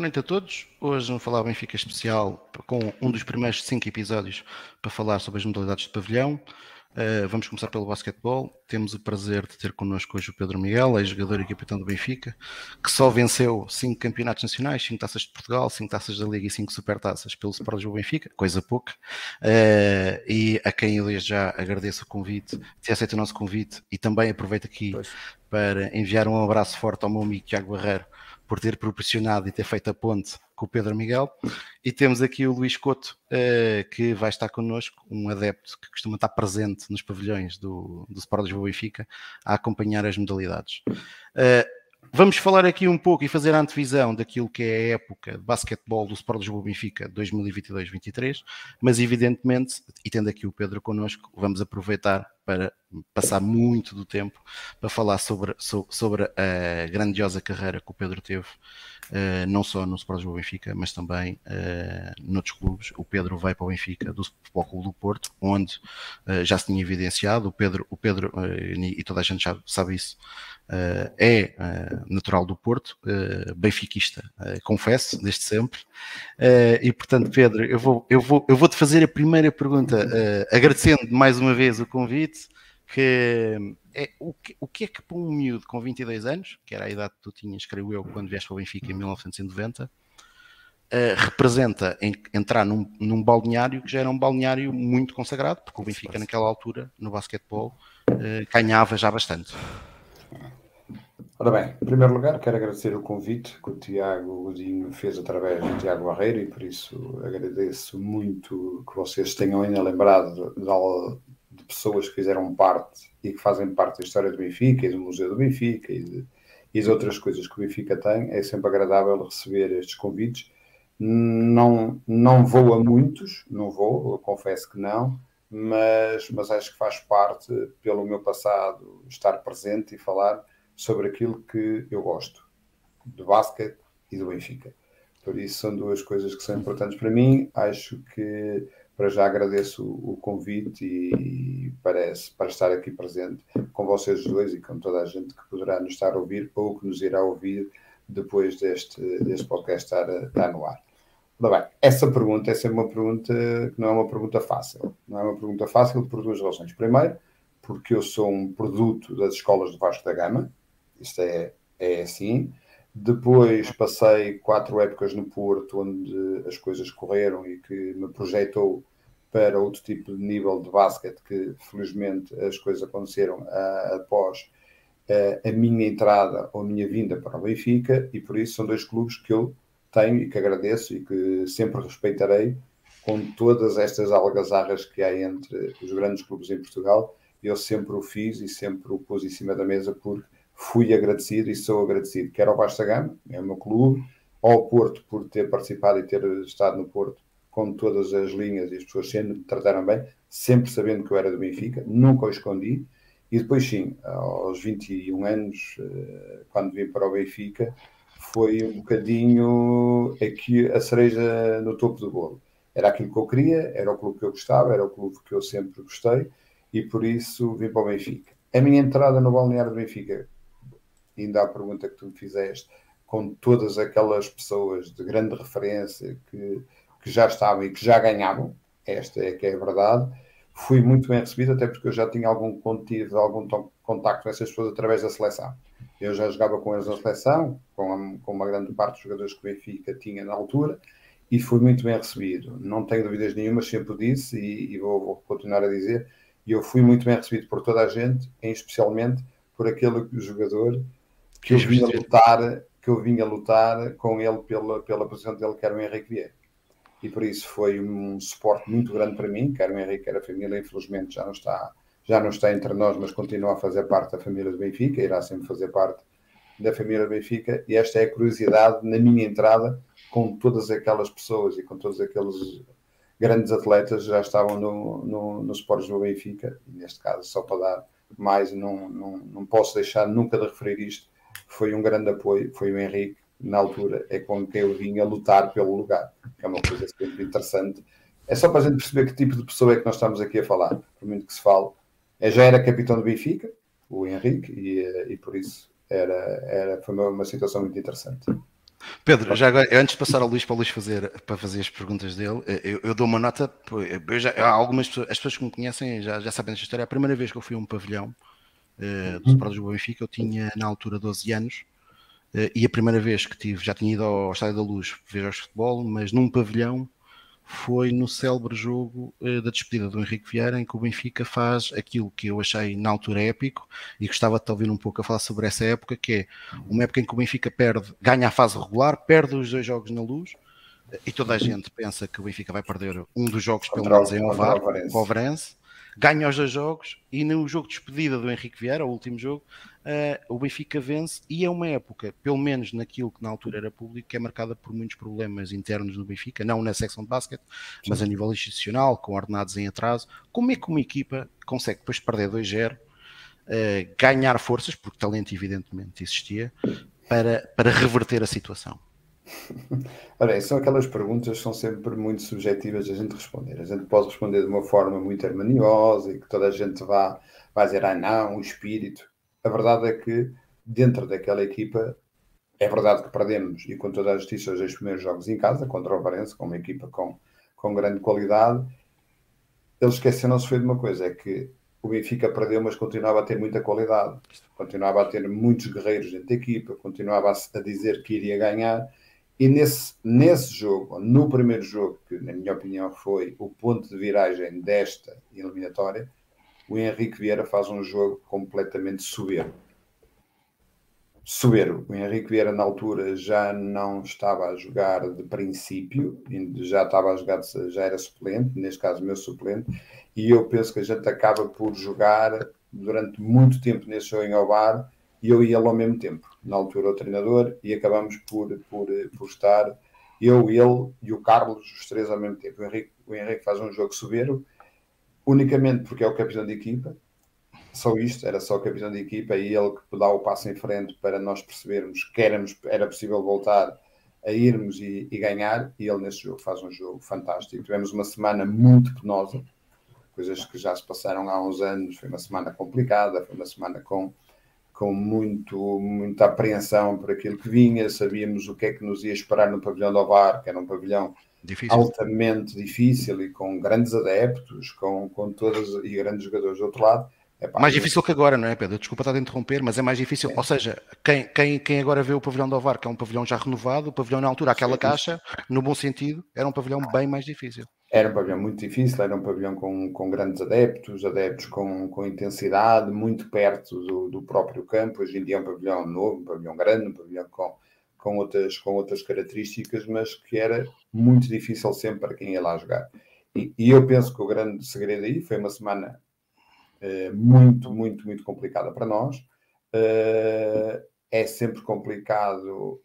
boa noite a todos. Hoje vamos falar Benfica especial com um dos primeiros cinco episódios para falar sobre as modalidades de pavilhão. Uh, vamos começar pelo basquetebol. Temos o prazer de ter connosco hoje o Pedro Miguel, ex-jogador e capitão do Benfica, que só venceu cinco campeonatos nacionais, cinco taças de Portugal, cinco taças da Liga e cinco supertaças pelo Sport Lisboa Benfica, coisa pouca. Uh, e a quem eu desde já agradeço o convite, se aceita o nosso convite e também aproveito aqui pois. para enviar um abraço forte ao meu amigo Tiago Barreiro por ter proporcionado e ter feito a ponte com o Pedro Miguel. E temos aqui o Luís Couto, uh, que vai estar connosco, um adepto que costuma estar presente nos pavilhões do, do Sport Lisboa Benfica, a acompanhar as modalidades. Uh, Vamos falar aqui um pouco e fazer a antevisão daquilo que é a época de basquetebol do Sport Lisboa Benfica 2022-23, mas evidentemente, e tendo aqui o Pedro connosco, vamos aproveitar para passar muito do tempo para falar sobre, sobre a grandiosa carreira que o Pedro teve, uh, não só no Sport Lisboa Benfica, mas também uh, noutros clubes. O Pedro vai para o Benfica do Futebol Clube do Porto, onde uh, já se tinha evidenciado. O Pedro, o Pedro e toda a gente já sabe isso, é natural do Porto, benfiquista, confesso, desde sempre. e portanto, Pedro, eu vou, eu vou, eu vou te fazer a primeira pergunta, agradecendo mais uma vez o convite, que é o que, o que é que para um miúdo com 22 anos, que era a idade que tu tinhas, creio eu, quando vieste para o Benfica em 1990, Uh, representa em, entrar num, num, balneário que já era um balneário muito consagrado, porque o Benfica naquela altura, no basquetebol, uh, ganhava já bastante. Ora bem, em primeiro lugar, quero agradecer o convite que o Tiago Godinho fez através do Tiago Barreiro e por isso agradeço muito que vocês tenham ainda lembrado de, pessoas que fizeram parte e que fazem parte da história do Benfica e do Museu do Benfica e de, e de outras coisas que o Benfica tem. É sempre agradável receber estes convites. Não, não vou a muitos, não vou, confesso que não, mas, mas acho que faz parte, pelo meu passado, estar presente e falar sobre aquilo que eu gosto, do basquete e do Benfica. Por isso são duas coisas que são importantes para mim. Acho que para já agradeço o convite e parece para estar aqui presente com vocês dois e com toda a gente que poderá nos estar a ouvir ou que nos irá ouvir depois deste, deste podcast estar, estar no ar. Ora bem, essa pergunta essa é uma pergunta que não é uma pergunta fácil. Não é uma pergunta fácil por duas razões. Primeiro, porque eu sou um produto das escolas de Vasco da Gama, isto é, é assim. Depois passei quatro épocas no Porto, onde as coisas correram e que me projetou para outro tipo de nível de basquete, que felizmente as coisas aconteceram uh, após uh, a minha entrada ou a minha vinda para o Benfica, e por isso são dois clubes que eu tenho e que agradeço e que sempre respeitarei com todas estas algazarras que há entre os grandes clubes em Portugal. Eu sempre o fiz e sempre o pus em cima da mesa porque fui agradecido e sou agradecido, quer ao Basta Gama, é o meu clube, ao Porto por ter participado e ter estado no Porto com todas as linhas e as pessoas sempre me trataram bem, sempre sabendo que eu era do Benfica, nunca o escondi. E depois, sim, aos 21 anos, eh, quando vim para o Benfica, foi um bocadinho aqui a cereja no topo do bolo. Era aquilo que eu queria, era o clube que eu gostava, era o clube que eu sempre gostei e por isso vim para o Benfica. A minha entrada no balneário do Benfica ainda à pergunta que tu me fizeste, com todas aquelas pessoas de grande referência que, que já estavam e que já ganhavam, esta é que é a verdade, fui muito bem recebido, até porque eu já tinha algum contido, algum contacto com essas pessoas através da seleção. Eu já jogava com eles na seleção, com, a, com uma grande parte dos jogadores que o Benfica tinha na altura, e fui muito bem recebido. Não tenho dúvidas nenhumas, sempre disse, e, e vou, vou, continuar a dizer, e eu fui muito bem recebido por toda a gente, em especialmente por aquele jogador que eu vinha lutar, que eu vinha lutar com ele pela, pela posição dele, que era o Henrique Vieira. E por isso foi um suporte muito grande para mim, quer o Henrique, quer a família, infelizmente já não está, já não está entre nós, mas continua a fazer parte da família do Benfica, irá sempre fazer parte da família do Benfica, e esta é a curiosidade na minha entrada com todas aquelas pessoas e com todos aqueles grandes atletas já estavam no, no, no Sports do Benfica, e neste caso, só para dar mais, não, não, não posso deixar nunca de referir isto, foi um grande apoio, foi o Henrique, na altura, é com quem eu vinha lutar pelo lugar, que é uma coisa sempre interessante. É só para a gente perceber que tipo de pessoa é que nós estamos aqui a falar, por muito que se fale. É, já era capitão do Benfica, o Henrique, e, e por isso era, era, foi uma, uma situação muito interessante. Pedro, já agora, antes de passar ao Luís para o Luís fazer, para fazer as perguntas dele, eu, eu dou uma nota. Já, algumas pessoas, as pessoas que me conhecem já, já sabem desta história. A primeira vez que eu fui a um pavilhão uh, do Sport do Benfica, eu tinha na altura 12 anos. Uh, e a primeira vez que tive, já tinha ido ao Estádio da Luz ver jogos de futebol, mas num pavilhão foi no célebre jogo uh, da despedida do Henrique Vieira, em que o Benfica faz aquilo que eu achei na altura épico e gostava de te ouvir um pouco a falar sobre essa época, que é uma época em que o Benfica perde, ganha a fase regular, perde os dois jogos na luz uh, e toda a gente pensa que o Benfica vai perder um dos jogos pelo menos em Ovar, o Overense ganha os dois jogos e no jogo de despedida do Henrique Vieira, o último jogo, uh, o Benfica vence e é uma época, pelo menos naquilo que na altura era público, que é marcada por muitos problemas internos no Benfica, não na secção de basquete, mas a nível institucional, com ordenados em atraso. Como é que uma equipa consegue depois de perder 2-0 uh, ganhar forças, porque talento evidentemente existia, para, para reverter a situação? Olha, são aquelas perguntas que são sempre muito subjetivas a gente responder. A gente pode responder de uma forma muito harmoniosa e que toda a gente vá, vá dizer, ah não, o espírito. A verdade é que dentro daquela equipa é verdade que perdemos e com toda a justiça os dois primeiros jogos em casa contra o Varense, com uma equipa com, com grande qualidade. Eles esqueceram-se foi de uma coisa, é que o Benfica perdeu, mas continuava a ter muita qualidade, continuava a ter muitos guerreiros dentro da equipa, continuava a dizer que iria ganhar e nesse, nesse jogo, no primeiro jogo, que na minha opinião foi o ponto de viragem desta eliminatória, o Henrique Vieira faz um jogo completamente soberbo. Soberbo. O Henrique Vieira, na altura, já não estava a jogar de princípio, já estava a jogar, já era suplente, neste caso, meu suplente, e eu penso que a gente acaba por jogar durante muito tempo nesse jogo em Obar e eu e ele ao mesmo tempo. Na altura o treinador e acabamos por, por, por estar eu, ele e o Carlos, os três ao mesmo tempo. O Henrique, o Henrique faz um jogo soberbo, unicamente porque é o capitão de equipa, só isto, era só o capitão de equipa e ele que dá o passo em frente para nós percebermos que éramos, era possível voltar a irmos e, e, ganhar, e ele nesse jogo faz um jogo fantástico. Tivemos uma semana muito penosa, coisas que já se passaram há uns anos, foi uma semana complicada, foi uma semana com com muito, muita apreensão por aquilo que vinha, sabíamos o que é que nos ia esperar no pavilhão do Ovar, que era um pavilhão difícil. altamente difícil e com grandes adeptos, com, com todas e grandes jogadores do outro lado. Epá, mais difícil que agora, não é, Pedro? Desculpa estar a interromper, mas é mais difícil. É. Ou seja, quem, quem, quem agora vê o pavilhão do Ovar, que é um pavilhão já renovado, o pavilhão na altura, aquela Sim. caixa, no bom sentido, era um pavilhão bem mais difícil. Era um pavilhão muito difícil, era um pavilhão com, com grandes adeptos, adeptos com, com intensidade, muito perto do, do próprio campo. Hoje em dia é um pavilhão novo, um pavilhão grande, um pavilhão com, com, outras, com outras características, mas que era muito difícil sempre para quem ia lá jogar. E, e eu penso que o grande segredo aí foi uma semana eh, muito, muito, muito complicada para nós. Uh, é sempre complicado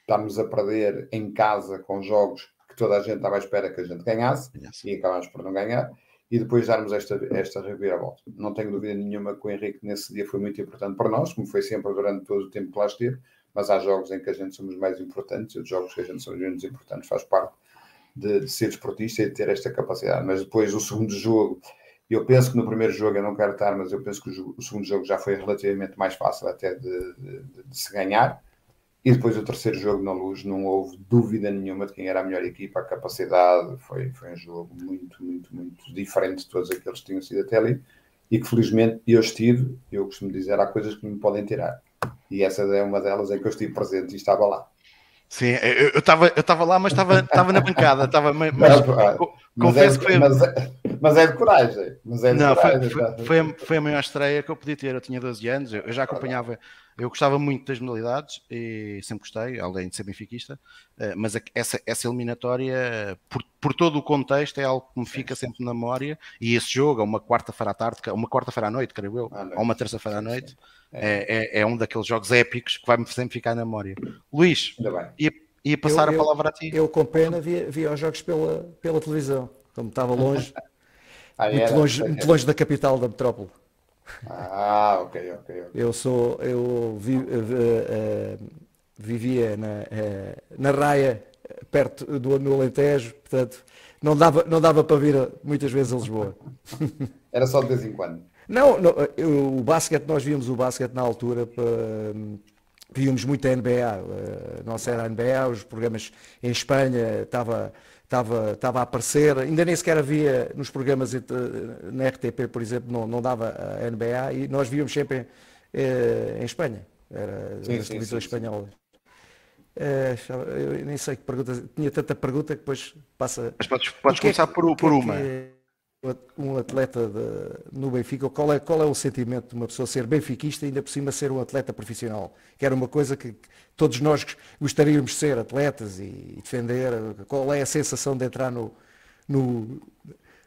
estamos a perder em casa com jogos que toda a gente estava à espera que a gente ganhasse e acabámos por não ganhar e depois darmos esta, esta reviravolta. Não tenho dúvida nenhuma que o Henrique nesse dia foi muito importante para nós, como foi sempre durante todo o tempo que lá esteve, mas há jogos em que a gente somos mais importantes e outros jogos que a gente somos menos importantes, faz parte de, de ser esportista e de ter esta capacidade. Mas depois o segundo jogo, eu penso que no primeiro jogo eu não quero estar, mas eu penso que o, o segundo jogo já foi relativamente mais fácil até de, de, de se ganhar e depois o terceiro jogo na luz, não houve dúvida nenhuma de quem era a melhor equipa, a capacidade, foi, foi um jogo muito, muito, muito diferente de todos aqueles que tinham sido até ali, e que felizmente eu estive, eu costumo dizer, há coisas que me podem tirar. E essa é uma delas em que eu estive presente e estava lá. Sim, eu estava eu estava lá, mas estava, na bancada, estava, mas, mas, confesso é, que foi... Mas é, mas é de coragem. Mas é de não, coragem, foi, foi, foi, a, foi, a, maior estreia que eu podia ter. Eu tinha 12 anos, eu, eu já acompanhava, eu gostava muito das modalidades e sempre gostei, além de ser benfiquista, eh, mas essa, essa eliminatória, por, por todo o contexto, é algo que me fica sempre na memória. E esse jogo, é uma quarta-feira à tarde, uma quarta-feira à noite, creio eu, ou uma terça-feira à noite, é, é, é, um daqueles jogos épicos que vai sempre ficar na memória. Luís, ia, ia passar eu, a palavra eu, a ti. Eu, com pena, via, via os jogos pela, pela televisão, como estava longe. Ah, muito, longe, muito longe da capital da metrópole. Ah, ok, ok. okay. Eu sou, eu vi, uh, uh, vivia na, uh, na Raia, perto do no Alentejo, portanto, não dava, não dava para vir muitas vezes a Lisboa. Era só de vez em quando. Não, não o basquete, nós víamos o basquete na altura para, víamos muito a NBA, uh, nossa era a NBA, os programas em Espanha estava estava, estava a aparecer, ainda nem sequer havia nos programas na RTP, por exemplo, não, não dava a NBA e nós víamos sempre em Espanha, era sim, nas televisões espanholas. Eu nem sei que pergunta, tinha tanta pergunta que depois passa. Mas podes, podes começar é, por, por uma. É um atleta de, no Benfica, qual é, qual é o sentimento de uma pessoa ser benfiquista e ainda por cima ser um atleta profissional? Que era uma coisa que, todos nós gostaríamos de ser atletas e, defender. Qual é a sensação de entrar no, no,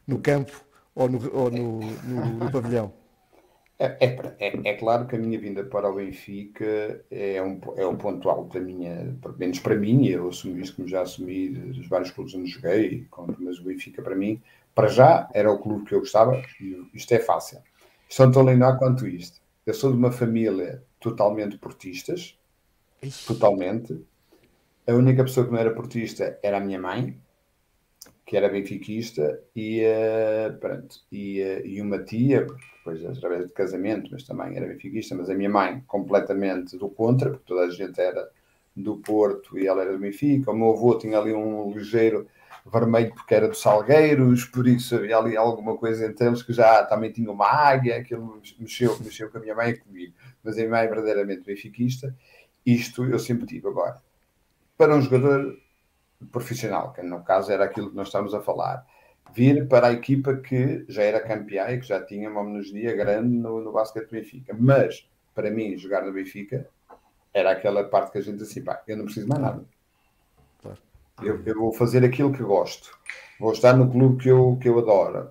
no campo ou no, ou no, no, no pavilhão? É, é, é, é, claro que a minha vinda para o Benfica é um, é um ponto alto da minha, pelo menos para mim, eu assumi isso como já assumi dos vários clubes onde joguei, mas o Benfica para mim, para já, era o clube que eu gostava, e isto é fácil. Não tão linear quanto isto. Eu sou de uma família totalmente portistas, totalmente. A única pessoa que não era portista era a minha mãe, que era benfiquista, e, uh, pronto, e, uh, e uma tia, depois através de casamento, mas também era benfiquista, mas a minha mãe completamente do contra, porque toda a gente era do Porto e ela era do Benfica. O meu avô tinha ali um ligeiro vermelho porque era dos Salgueiros, por isso havia ali alguma coisa entre eles que já também tinha uma águia, aquilo mexeu, mexeu com a minha mãe e comigo. Mas a minha mãe é verdadeiramente benfiquista. Isto eu sempre tive agora. Para um jogador profissional, que no caso era aquilo que nós estamos a falar, vir para a equipa que já era campeã e que já tinha uma homogeneia grande no, no basquete Benfica. Mas, para mim, jogar no Benfica era aquela parte que a gente assim, pá, eu não preciso mais nada. Eu, eu, vou fazer aquilo que gosto. Vou estar no clube que eu, que eu adoro,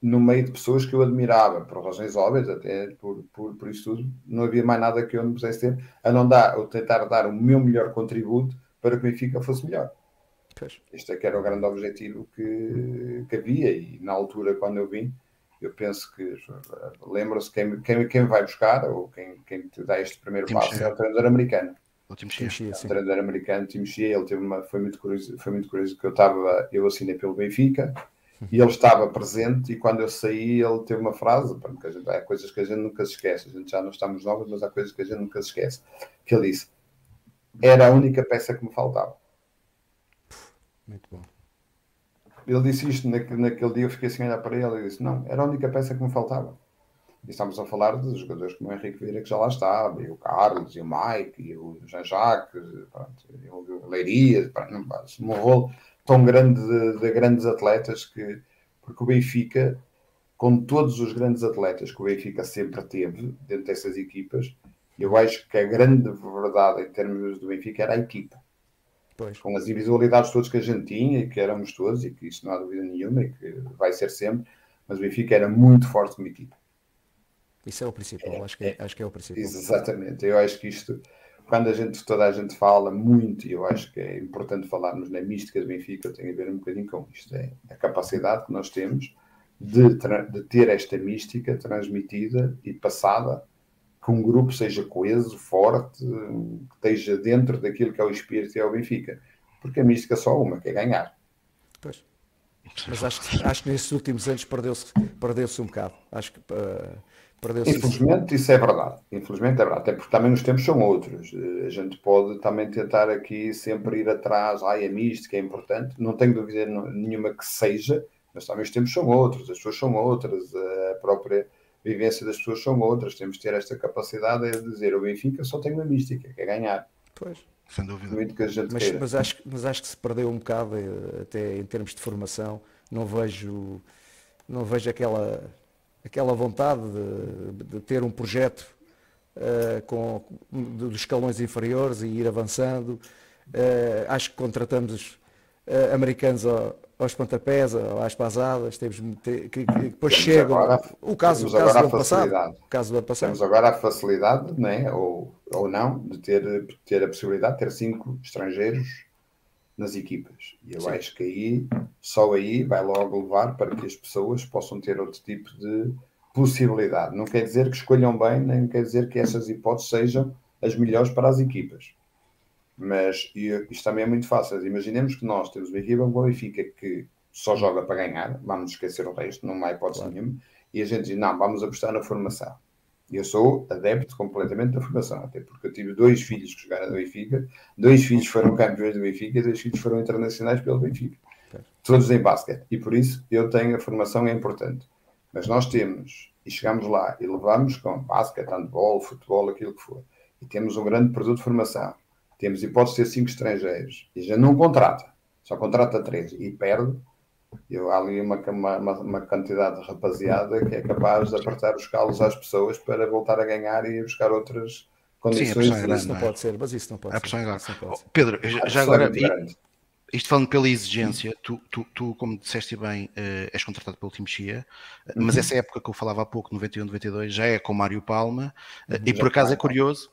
no meio de pessoas que eu admirava, por razões óbvias, até por, por, por isso tudo. Não havia mais nada que eu não pudesse ter, a não dar, ou tentar dar o meu melhor contributo para que o Benfica fosse melhor. Pois. Este é que era o grande objetivo que, que havia e na altura quando eu vim, eu penso que lembra-se quem, quem, quem vai buscar ou quem, quem te dá este primeiro passo é o treinador americano. O Tim Shea. O treinador americano Tim Shea, ele teve uma, foi muito curioso, foi muito curioso que eu estava, eu assinei pelo Benfica e ele estava presente e quando eu saí ele teve uma frase, porque a gente, há coisas que a gente nunca se esquece, a gente já não estamos novos, mas há coisas que a gente nunca se esquece, que ele disse, era a única peça que me faltava. Muito bom. Ele disse isto naquele, naquele dia, eu fiquei assim a olhar para ele e disse: Não, era a única peça que me faltava. E estamos a falar de jogadores como o Henrique Vieira, que já lá estava, e o Carlos, e o Mike, e o Jean-Jacques, e o Leiria, um rolo tão grande de, de, grandes atletas que, porque o Benfica, com todos os grandes atletas que o Benfica sempre teve dentro dessas equipas, eu acho que a grande verdade em termos do Benfica era a equipa. Pois. com as individualidades todas que a gente tinha e que éramos todos, e que isso não há dúvida nenhuma, e que vai ser sempre, mas o Benfica era muito forte como equipa. Isso é o principal, é, acho, que é, acho que é o principal. Exatamente, eu acho que isto, quando a gente, toda a gente fala muito, e eu acho que é importante falarmos na mística do Benfica, tem a ver um bocadinho com isto, é a capacidade que nós temos de, de ter esta mística transmitida e passada que um grupo seja coeso, forte, que esteja dentro daquilo que é o espírito e é o Benfica. Porque a mística é só uma, que é ganhar. Pois. Mas acho, acho que nesses últimos anos perdeu-se perdeu um bocado. Acho que uh. Infelizmente, isso é verdade. Infelizmente é verdade. Até porque também os tempos são outros. A gente pode também tentar aqui sempre ir atrás. Ai, a mística é importante. Não tenho dúvida nenhuma que seja, mas também os tempos são outros, as pessoas são outras, a própria vivência das pessoas são outras. Temos de ter esta capacidade de dizer o Benfica só tem uma mística, que é ganhar. Pois. Sem dúvida. Muito que a gente mas, mas, acho, mas acho que se perdeu um bocado, eh, até em termos de formação. Não vejo, não vejo aquela, aquela vontade de, de ter um projeto uh, com, dos escalões inferiores e ir avançando. Uh, acho que contratamos uh, americanos ao, aos pontapés, às pasadas, temos que, que, que depois chegam. Agora, o caso, o caso do ano passado. O caso do ano passado. Temos agora a facilidade, né, ou, ou não, de ter, ter a possibilidade de ter cinco estrangeiros nas equipas. E eu Sim. acho que aí, só aí, vai logo levar para que as pessoas possam ter outro tipo de possibilidade. Não quer dizer que escolham bem, nem quer dizer que essas hipóteses sejam as melhores para as equipas. Mas isto também é muito fácil. Imaginemos que nós temos uma equipa como Benfica que só joga para ganhar, vamos esquecer o resto, não há hipótese claro. nenhuma, e a gente diz, não, vamos apostar na formação. Eu sou adepto completamente da formação, até porque eu tive dois filhos que jogaram no Benfica, dois filhos foram campeões do Benfica e dois filhos foram internacionais pelo Benfica. Todos em basquete. E por isso eu tenho a formação é importante. Mas nós temos, e chegamos lá, e levamos com basquete, handball, futebol, aquilo que for. E temos um grande produto de formação. Temos hipótese de ter cinco estrangeiros. E já não contrata. Só contrata três. E perde eu, há ali uma, uma, uma, quantidade de rapaziada que é capaz de apertar os calos às pessoas para voltar a ganhar e buscar outras condições. Sim, é grande, isso não, é? pode ser, mas isso não pode a ser. É Pedro, já, já agora, isto falando pela exigência, tu, tu, tu como disseste bem, uh, és contratado pelo Team Chia, uhum. mas essa época que eu falava há pouco, 91, 92, já é com Mário Palma, uh, e por acaso é curioso,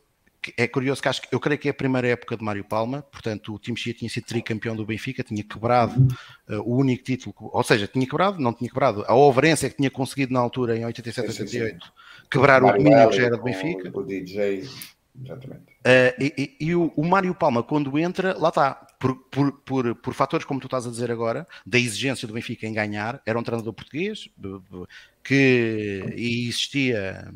é curioso que acho que eu creio que é a primeira época de Mário Palma, portanto o time Chia tinha sido tricampeão do Benfica, tinha quebrado uh, o único título, ou seja, tinha quebrado, não tinha quebrado, a Overense é que tinha conseguido na altura, em 87, 88, quebrar o domínio que já era do Benfica. O DJ, exatamente. Uh, e, e, e o, o Mário Palma, quando entra, lá está, por, por, por, por, fatores como tu estás a dizer agora, da exigência do Benfica em ganhar, era um treinador português que existia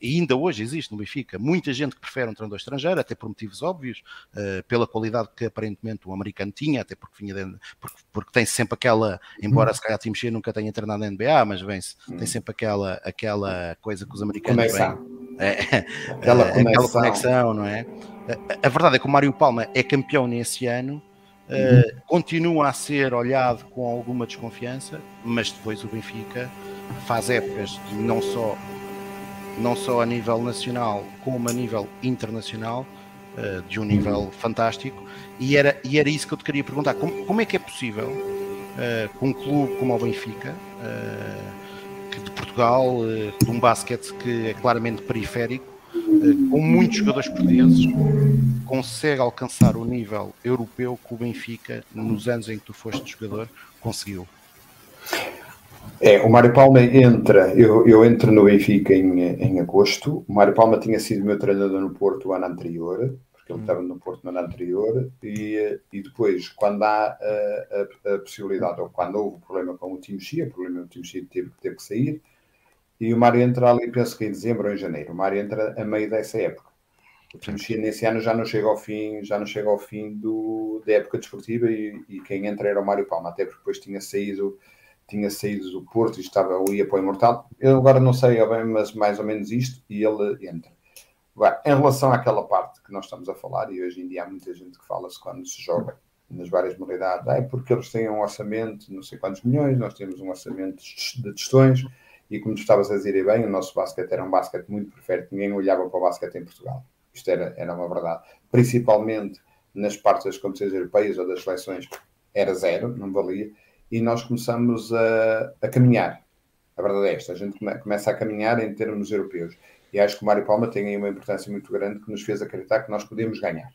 e ainda hoje existe no Benfica muita gente que prefere um treinador estrangeiro, até por motivos óbvios, uh, pela qualidade que aparentemente o americano tinha, até porque vinha de, porque, porque, tem sempre aquela, embora hum. se calhar Tim nunca tenha treinado na NBA, mas bem, hum. tem sempre aquela, aquela coisa que os americanos vêm, é, aquela, conexão. aquela conexão, não é? A, a, verdade é que o Mário Palma é campeão nesse ano. Uh, continua a ser olhado com alguma desconfiança, mas depois o Benfica faz épocas não só não só a nível nacional, como a nível internacional, uh, de um nível fantástico. E era, e era isso que eu te queria perguntar: como, como é que é possível, uh, um clube como o Benfica, uh, de Portugal, de um basquete que é claramente periférico, com muitos jogadores portugueses, consegue alcançar o nível europeu que o Benfica, nos anos em que tu foste jogador, conseguiu? É, o Mário Palma entra, eu, eu entro no Benfica em, em agosto. O Mário Palma tinha sido meu treinador no Porto o ano anterior, porque ele hum. estava no Porto no ano anterior, e, e depois, quando há a, a, a possibilidade, ou quando houve problema com o Timo Chia, o problema do Timo Chia teve, teve que sair, e o Mário entra ali, penso que em dezembro ou em janeiro. O Mário entra a meio dessa época. O Timo Chia nesse ano já não chega ao fim, já não chega ao fim do, da época desportiva e, e quem entra era o Mário Palma, até porque depois tinha saído tinha saído do Porto e estava, ou ia para o Imortal. Eu agora não sei bem, mas mais ou menos isto, e ele entra. Agora, em relação àquela parte que nós estamos a falar, e hoje em dia há muita gente que fala-se quando se joga nas várias modalidades, é porque eles têm um orçamento de não sei quantos milhões, nós temos um orçamento de testões, e como tu estavas a dizer bem, o nosso basquete era um basquete muito perfeito, ninguém olhava para o basquete em Portugal. Isto era, era uma verdade. Principalmente nas partes das competições europeias ou das seleções, era zero, não valia e nós começamos a, a caminhar. A verdade é esta, a gente come, começa a caminhar em termos europeus. E acho que o Mário Palma tem aí uma importância muito grande que nos fez acreditar que nós podemos ganhar.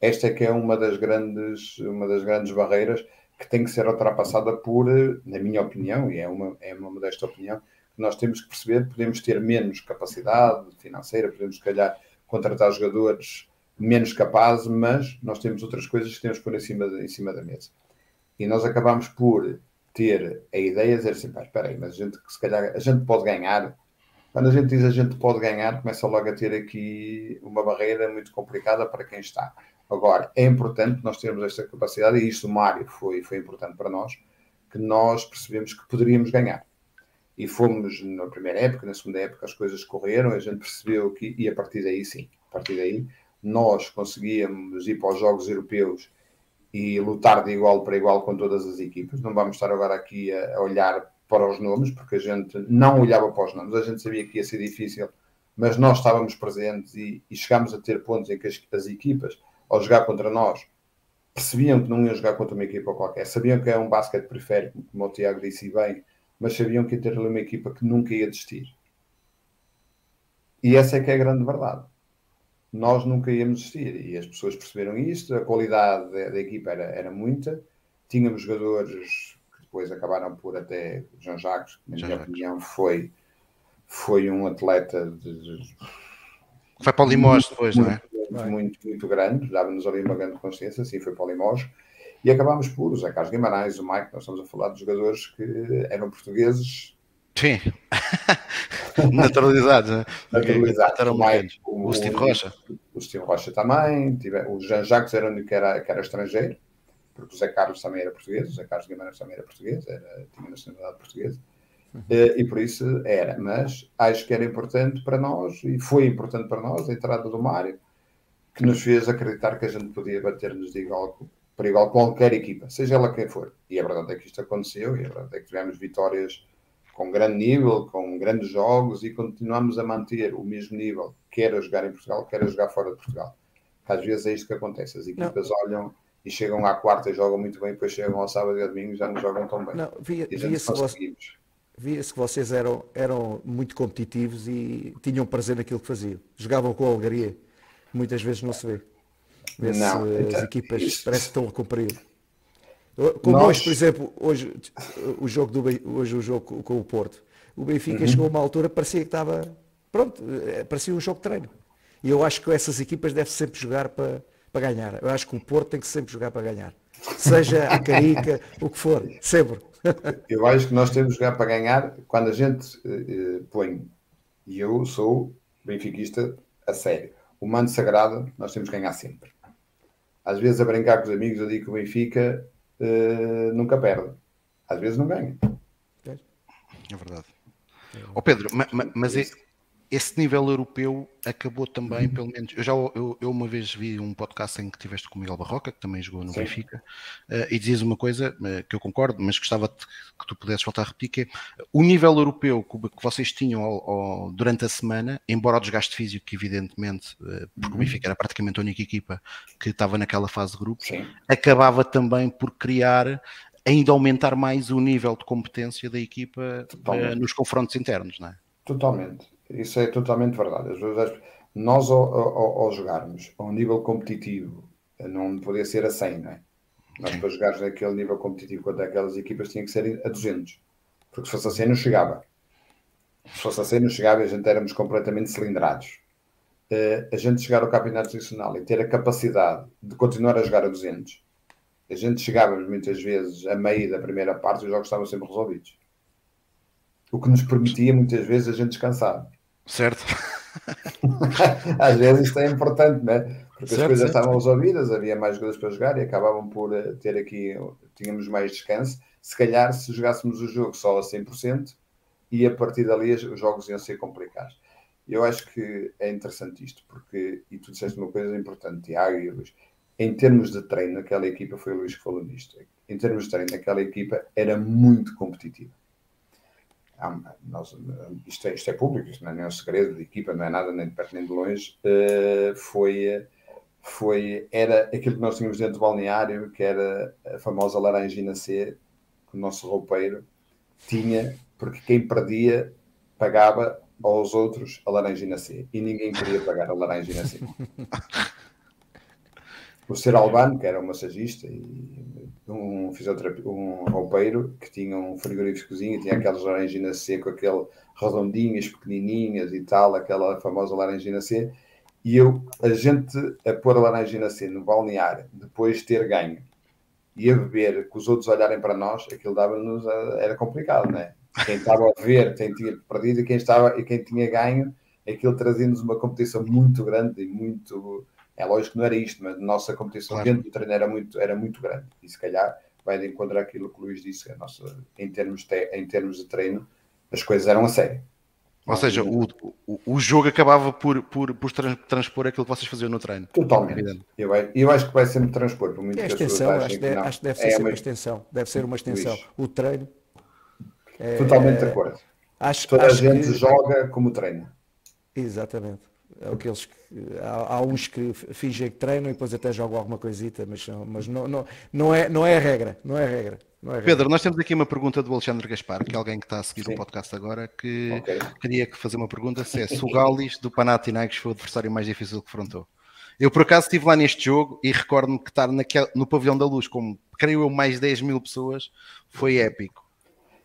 Esta é que é uma das grandes, uma das grandes barreiras que tem que ser ultrapassada por, na minha opinião, e é uma, é uma modesta opinião, que nós temos que perceber podemos ter menos capacidade financeira, podemos, se calhar, contratar jogadores menos capazes, mas nós temos outras coisas que temos que pôr em cima, em cima da mesa. E nós acabamos por ter a ideia de dizer assim, pá, espera aí, mas a gente, se calhar, a gente pode ganhar. Quando a gente diz a gente pode ganhar, começa logo a ter aqui uma barreira muito complicada para quem está. Agora, é importante nós termos esta capacidade, e isto, Mário, foi, foi importante para nós, que nós percebemos que poderíamos ganhar. E fomos, na primeira época, na segunda época, as coisas correram, a gente percebeu que, e a partir daí, sim, a partir daí, nós conseguíamos ir para os Jogos Europeus e lutar de igual para igual com todas as equipas. Não vamos estar agora aqui a, a olhar para os nomes, porque a gente não olhava para os nomes, a gente sabia que ia ser difícil, mas nós estávamos presentes e, e chegámos a ter pontos em que as, as, equipas, ao jogar contra nós, percebiam que não iam jogar contra uma equipa qualquer, sabiam que é um basquete periférico, como o Tiago disse bem, mas sabiam que ia ter ali uma equipa que nunca ia desistir. E essa é que é a grande verdade nós nunca íamos desistir. E as pessoas perceberam isto, a qualidade da, da equipa era, era muita, tínhamos jogadores que depois acabaram por até João Jacques, na minha Jacques. opinião, foi, foi um atleta de, foi para o Limós depois, muito, não é? Muito, muito, muito grande, dava-nos ali uma grande consciência, sim, foi para o Limós. E acabámos por o Zé Carlos Guimarães, o Mike, nós estamos a falar de jogadores que eram portugueses Sim. Naturalizados, né? Naturalizados. Eram mais, o, o Steve Rocha. O Steve Rocha também. O Jean Jacques era o único que era, que era estrangeiro, porque o Zé Carlos também era português, o Zé Carlos Guimarães também era português, era, tinha nacionalidade portuguesa. Uhum. Uh, e por isso era, mas acho que era importante para nós, e foi importante para nós, a entrada do Mário, que nos fez acreditar que a gente podia bater-nos de igual para igual qualquer equipa, seja ela quem for. E a verdade é que isto aconteceu, e a verdade é que tivemos vitórias com grande nível, com grandes jogos, e continuamos a manter o mesmo nível, quer a jogar em Portugal, quer a jogar fora de Portugal. Às vezes é isto que acontece, as equipas Não. olham e chegam à quarta e jogam muito bem, depois chegam ao sábado e ao domingo e já não jogam tão bem. Não, via, via-se via que vocês eram, eram muito competitivos e tinham prazer naquilo que faziam. Jogavam com a alegria, muitas vezes não se vê. Vê não, as então, equipas isso. parece que estão a cumprir. Como Nós... hoje, por exemplo, hoje o jogo do hoje o jogo com o Porto, o Benfica uhum. chegou a uma altura parecia que estava pronto, eh, parecia um jogo de treino. E eu acho que essas equipas devem sempre jogar para, para ganhar. Eu acho que o Porto tem que sempre jogar para ganhar. Seja a Carica, o que for, sempre. Eu acho que nós temos que jogar para ganhar quando a gente uh, põe, e eu sou benfiquista a sério, o mando sagrado, nós temos que ganhar sempre. Às vezes a brincar com os amigos eu digo que o Benfica uh, nunca perde. Às vezes não ganha. É verdade. Ó oh Pedro, mas, mas é, esse nível europeu acabou também, pelo menos. Eu já eu, eu, uma vez vi um podcast em que tiveste com o Miguel Barroca, que também jogou no Sim. Benfica, uh, e dizias uma coisa uh, que eu concordo, mas gostava de, que tu pudesses voltar a repetir, que é o nível europeu que, que vocês tinham ao, ao, durante a semana, embora o desgaste físico, que evidentemente, uh, porque uhum. o Benfica era praticamente a única equipa que estava naquela fase de grupos, Sim. acabava também por criar ainda aumentar mais o nível de competência da equipa nos confrontos internos, não é? Totalmente. Isso é totalmente verdade. Nós, ao, ao, ao jogarmos a um nível competitivo, não podia ser a 100, não é? Nós, para jogarmos naquele nível competitivo contra aquelas equipas, tinha que ser a 200. Porque se fosse a 100, não chegava. Se fosse a 100, não chegava e a gente éramos completamente cilindrados. Uh, a gente chegar ao campeonato nacional e ter a capacidade de continuar a jogar a 200, a gente chegávamos muitas vezes a meio da primeira parte e os jogos estavam sempre resolvidos. O que nos permitia muitas vezes a gente descansar. Certo. Às vezes isto é importante, né? Porque certo, as coisas certo. estavam resolvidas, havia mais coisas para jogar e acabavam por eh, ter aqui, tínhamos mais descanso. Se calhar, se jogássemos o jogo só a 100%, e a partir dali os jogos iam ser complicados. Eu acho que é interessante isto, porque, e tu disseste uma coisa importante, Tiago e Luís, em termos de treino, aquela equipa, foi o Luís que falou nisto, em termos de treino, aquela equipa era muito competitiva nós, isto, é, isto é público, isto não é nenhum segredo de equipa, não é nada nem de perto nem de longe, uh, foi, foi, era aquilo que nós tínhamos dentro do balneário, que era a famosa laranjina C, que o nosso roupeiro tinha, porque quem perdia pagava aos outros a laranjina C, e ninguém queria pagar a laranjina C. o ser Albano, que era um massagista e um um roupeiro que tinha um frigorífico de cozinha, tinha aquelas laranjinas C com aquele redondinhas, pequenininhas e tal, aquela famosa laranjina C, e eu, a gente a pôr a laranjina C no balneário, depois de ter ganho, e a beber, que os outros olharem para nós, aquilo dava-nos, era complicado, não é? Quem estava a ver, quem tinha perdido e quem, estava, e quem tinha ganho, aquilo trazia-nos uma competição muito grande e muito é lógico que não era isto, mas a nossa competição claro. dentro do treino era muito, era muito grande. E se calhar vai de encontro àquilo que o Luís disse, a nossa, em, termos de, em termos de treino, as coisas eram a sério. Ou seja, o, o, o, jogo acabava por, por, por transpor aquilo que vocês faziam no treino. Totalmente. Eu, eu acho que vai sempre transpor. Por muito é a extensão, acho, que deve, acho que deve ser é uma... uma extensão. Deve ser uma extensão. Luís. O treino. É, Totalmente de acordo. Acho, Toda acho a gente que... joga como treina. Exatamente aqueles que, há, há, uns que fingem que treinam e depois até jogam alguma coisita, mas, mas não, não, não, é, não é a regra, não é a regra. Não é regra. Pedro, nós temos aqui uma pergunta do Alexandre Gaspar, que é alguém que está a seguir Sim. o podcast agora, que okay. queria fazer uma pergunta se é se o Galis do Panathinaikos foi o adversário mais difícil que confrontou. Eu por acaso estive lá neste jogo e recordo-me que estar naquele, no pavilhão da luz, como creio eu mais 10 mil pessoas, foi épico.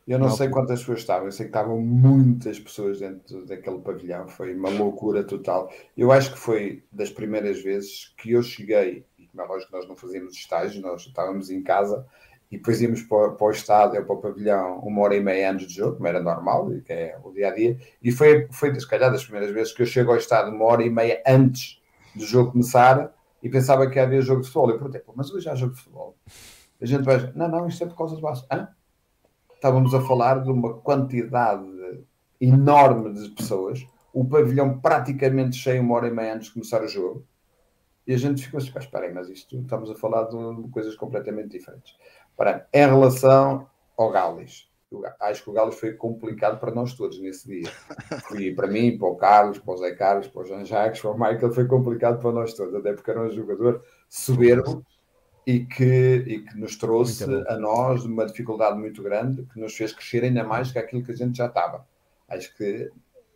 Eu não, não sei quantas pessoas estavam, eu sei que estavam muitas pessoas dentro daquele pavilhão, foi uma loucura total. Eu acho que foi das primeiras vezes que eu cheguei, e como é lógico que nós não fazíamos estágio, nós estávamos em casa, e depois íamos para, para o estádio, para o pavilhão, uma hora e meia antes do jogo, como era normal, que é o dia a dia, e foi, foi se calhar das primeiras vezes que eu chego ao estádio uma hora e meia antes do jogo começar e pensava que havia jogo de futebol. Eu perguntei, mas hoje há jogo de futebol. A gente vai, não, não, isto é por causa do Vasco. Hã? Estávamos a falar de uma quantidade enorme de pessoas, o pavilhão praticamente cheio uma hora e meia antes de começar o jogo, e a gente ficou assim, espera aí, mas isto estamos a falar de coisas completamente diferentes. Para, em relação ao Gales, acho que o Gales foi complicado para nós todos nesse dia. Fui para mim, para o Carlos, para o Zé Carlos, para o Jean Jacques, para o Michael, foi complicado para nós todos, até porque era um jogador soberbo e que, e que nos trouxe a nós uma dificuldade muito grande, que nos fez crescer ainda mais que aquilo que a gente já estava. Acho que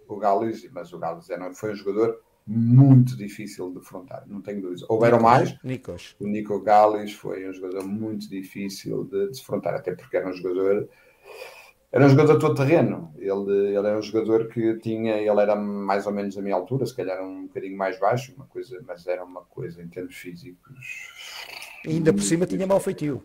o Gales, mas o Gales foi um jogador muito difícil de afrontar, não tenho dúvidas. Houveram mais. Nikos. O Nico Gales foi um jogador muito difícil de defrontar, até porque era um jogador era um jogador todo terreno. Ele, ele era um jogador que tinha, ele era mais ou menos a minha altura, se calhar um bocadinho mais baixo, uma coisa, mas era uma coisa em termos físicos. E ainda por cima tinha mau feitio.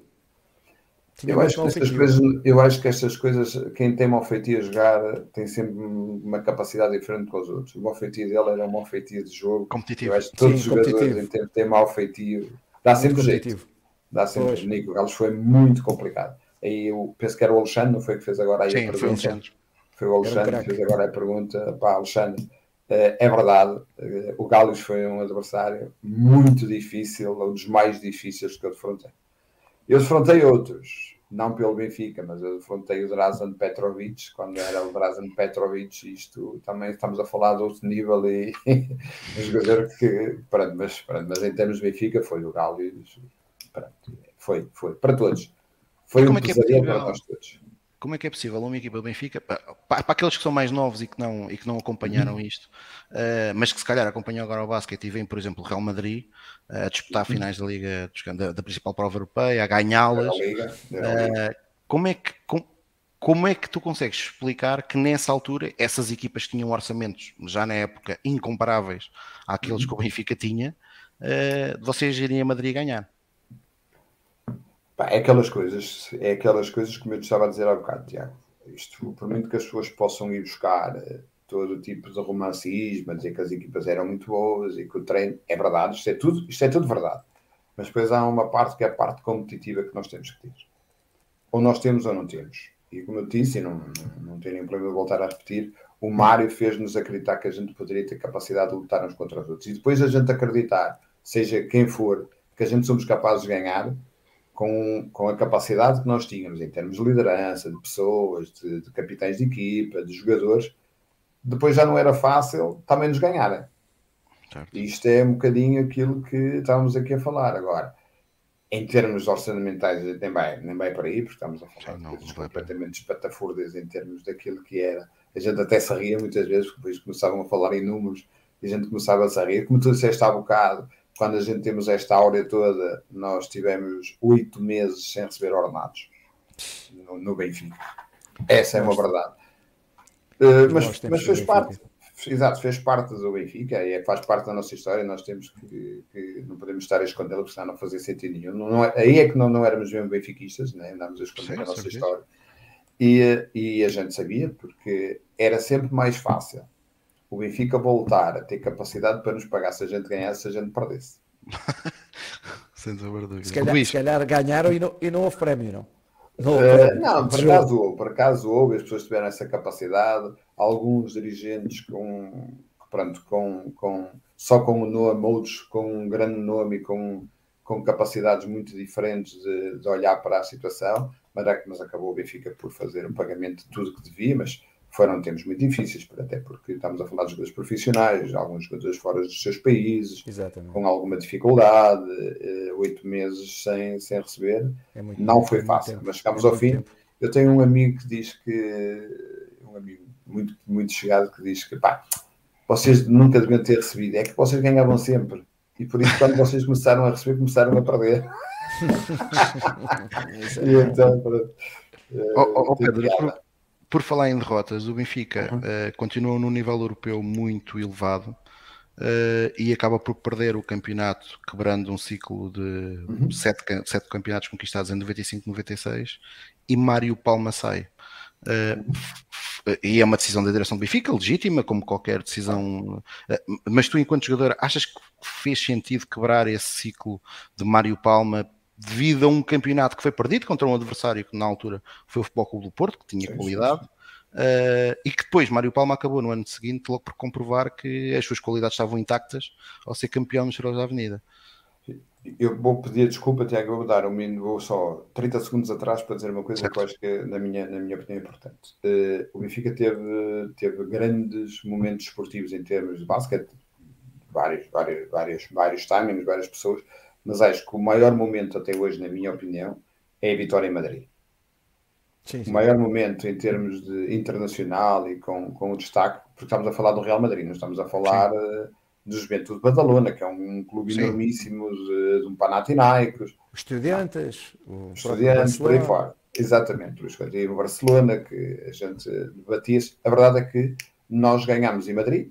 Eu acho, que estas coisas, eu acho que estas coisas, quem tem mau feitio a jogar tem sempre uma capacidade diferente com os outros. O mau feitio dele era um mau feitio de jogo. Competitivo. Eu acho que todos Sim, os jogadores em tempo têm mau feitio. Dá sempre jeito. Dá sempre pois. Nico Gales foi muito complicado. Aí eu penso que era o Alexandre, não foi que fez agora aí Sim, a pergunta. Foi o Alexandre. Foi o Alexandre que fez agora a pergunta. Pá, Alexandre, é verdade, eh, o Gales foi um adversário muito difícil, um dos mais difíceis que eu defrontei. Eu defrontei outros, não pelo Benfica, mas eu defrontei o Drazen Petrovic, quando era o Drazen Petrovic, isto também estamos a falar de outro nível e um jogador que, pronto, mas, pronto, mas em termos de Benfica foi o Gales, pronto, foi, foi, para todos. Foi um é pesadelo é para nós todos. Como é que é possível uma equipa do Benfica, para, para, aqueles que são mais novos e que não, e que não acompanharam uhum. isto, uh, mas que se calhar acompanham agora o basquete e vêm, por exemplo, o Real Madrid uh, a disputar uhum. finais da Liga da, da, principal prova europeia, a ganhá-las. Uh, como, é que, com, como é que tu consegues explicar que nessa altura essas equipas tinham orçamentos, já na época, incomparáveis àqueles uhum. que o Benfica tinha, vocês irem a Madrid ganhar? É aquelas coisas, é aquelas coisas como eu te estava a dizer há bocado, Tiago. Isto, por muito que as pessoas possam ir buscar eh, todo tipo de romancismo, dizer que as equipas eram muito boas e que o treino é verdade, isto é tudo, isto é tudo verdade. Mas depois há uma parte que é a parte competitiva que nós temos que ter. Ou nós temos ou não temos. E como eu disse, e não, não, não tenho nenhum problema de voltar a repetir, o Mário fez-nos acreditar que a gente poderia ter capacidade de lutar uns contra os outros. E depois a gente acreditar, seja quem for, que a gente somos capazes de ganhar, com, com a capacidade que nós tínhamos em termos de liderança, de pessoas, de, de capitães de equipa, de jogadores, depois já não era fácil também nos ganharem. Certo. Isto é um bocadinho aquilo que estávamos aqui a falar agora. Em termos orçamentais, nem vai, nem vai para aí, porque estamos a falar Sim, de coisas completamente espatafurdas em termos daquilo que era. A gente até se ria muitas vezes, porque depois começavam a falar em números e a gente começava a se rir. Como tu disseste há bocado, quando a gente temos esta áurea toda, nós tivemos oito meses sem receber ordenados no, no Benfica. Essa é uma verdade. Uh, mas, mas fez parte, exato, fez parte do Benfica e é, faz parte da nossa história. Nós temos que, que não podemos estar a escondê-la, porque senão não fazia sentido nenhum. Não, não é, aí é que não, não éramos mesmo benfiquistas, né? andámos a esconder Sim, a nossa história. E, e a gente sabia, porque era sempre mais fácil o Benfica voltar a ter capacidade para nos pagar se a gente ganhasse, se a gente perdesse. Sem. Se calhar, se calhar ganharam e não, e não houve prémio, não? Não, uh, não por acaso houve, por acaso houve, as pessoas tiveram essa capacidade, alguns dirigentes com, pronto, com, com, só com o nome, outros com um grande nome e com, com capacidades muito diferentes de, de olhar para a situação, mas, é mas acabou o Benfica por fazer um pagamento de tudo que devia, mas foram tempos muito difíceis, até porque estamos a falar de jogadores profissionais, alguns jogadores fora dos seus países, Exatamente. com alguma dificuldade, eh, oito meses sem, sem receber. É não tempo, foi é fácil, mas chegámos é ao fim. Tempo. Eu tenho um amigo que diz que, um amigo muito, muito chegado, que diz que pá, vocês nunca deviam ter recebido, é que vocês ganhavam sempre. E por isso, quando vocês começaram a receber, começaram a perder. e então, oh, oh, oh Pedro, por falar em derrotas, o Benfica uhum. uh, continua num nível europeu muito elevado. uh, e acaba por perder o campeonato, quebrando um ciclo de uhum. sete, sete campeonatos conquistados em 95-96 e Mário Palma sai. Uh, e é uma decisão da direção do Benfica, legítima, como qualquer decisão. Uh, mas tu, enquanto jogador, achas que fez sentido quebrar esse ciclo de Mário Palma devido a um campeonato que foi perdido contra um adversário que na altura foi o Futebol Clube do Porto, que tinha sim, qualidade, sim, sim. Uh, e que depois Mário Palma acabou no ano seguinte logo por comprovar que as suas qualidades estavam intactas ao ser campeão nos Heróis da Avenida. Eu vou pedir desculpa, Tiago, vou dar um vou só 30 segundos atrás para dizer uma coisa certo. que eu acho que, na minha, na minha opinião, é importante. Uh, o Benfica teve, teve grandes momentos esportivos em termos de basquete, vários, vários, vários, vários timings, várias pessoas, mas acho que o maior momento até hoje, na minha opinião, é a vitória em Madrid. Sim, sim. O maior momento em termos de internacional e com, com o destaque, porque estamos a falar do Real Madrid, não estamos a falar uh, do Juventude de Badalona, que é um clube sim. enormíssimo de, de um Panathinaikos. Os estudantes, o estudiantes, por aí fora. Exatamente, o Barcelona, que a gente debatia-se. A verdade é que nós ganhamos em Madrid,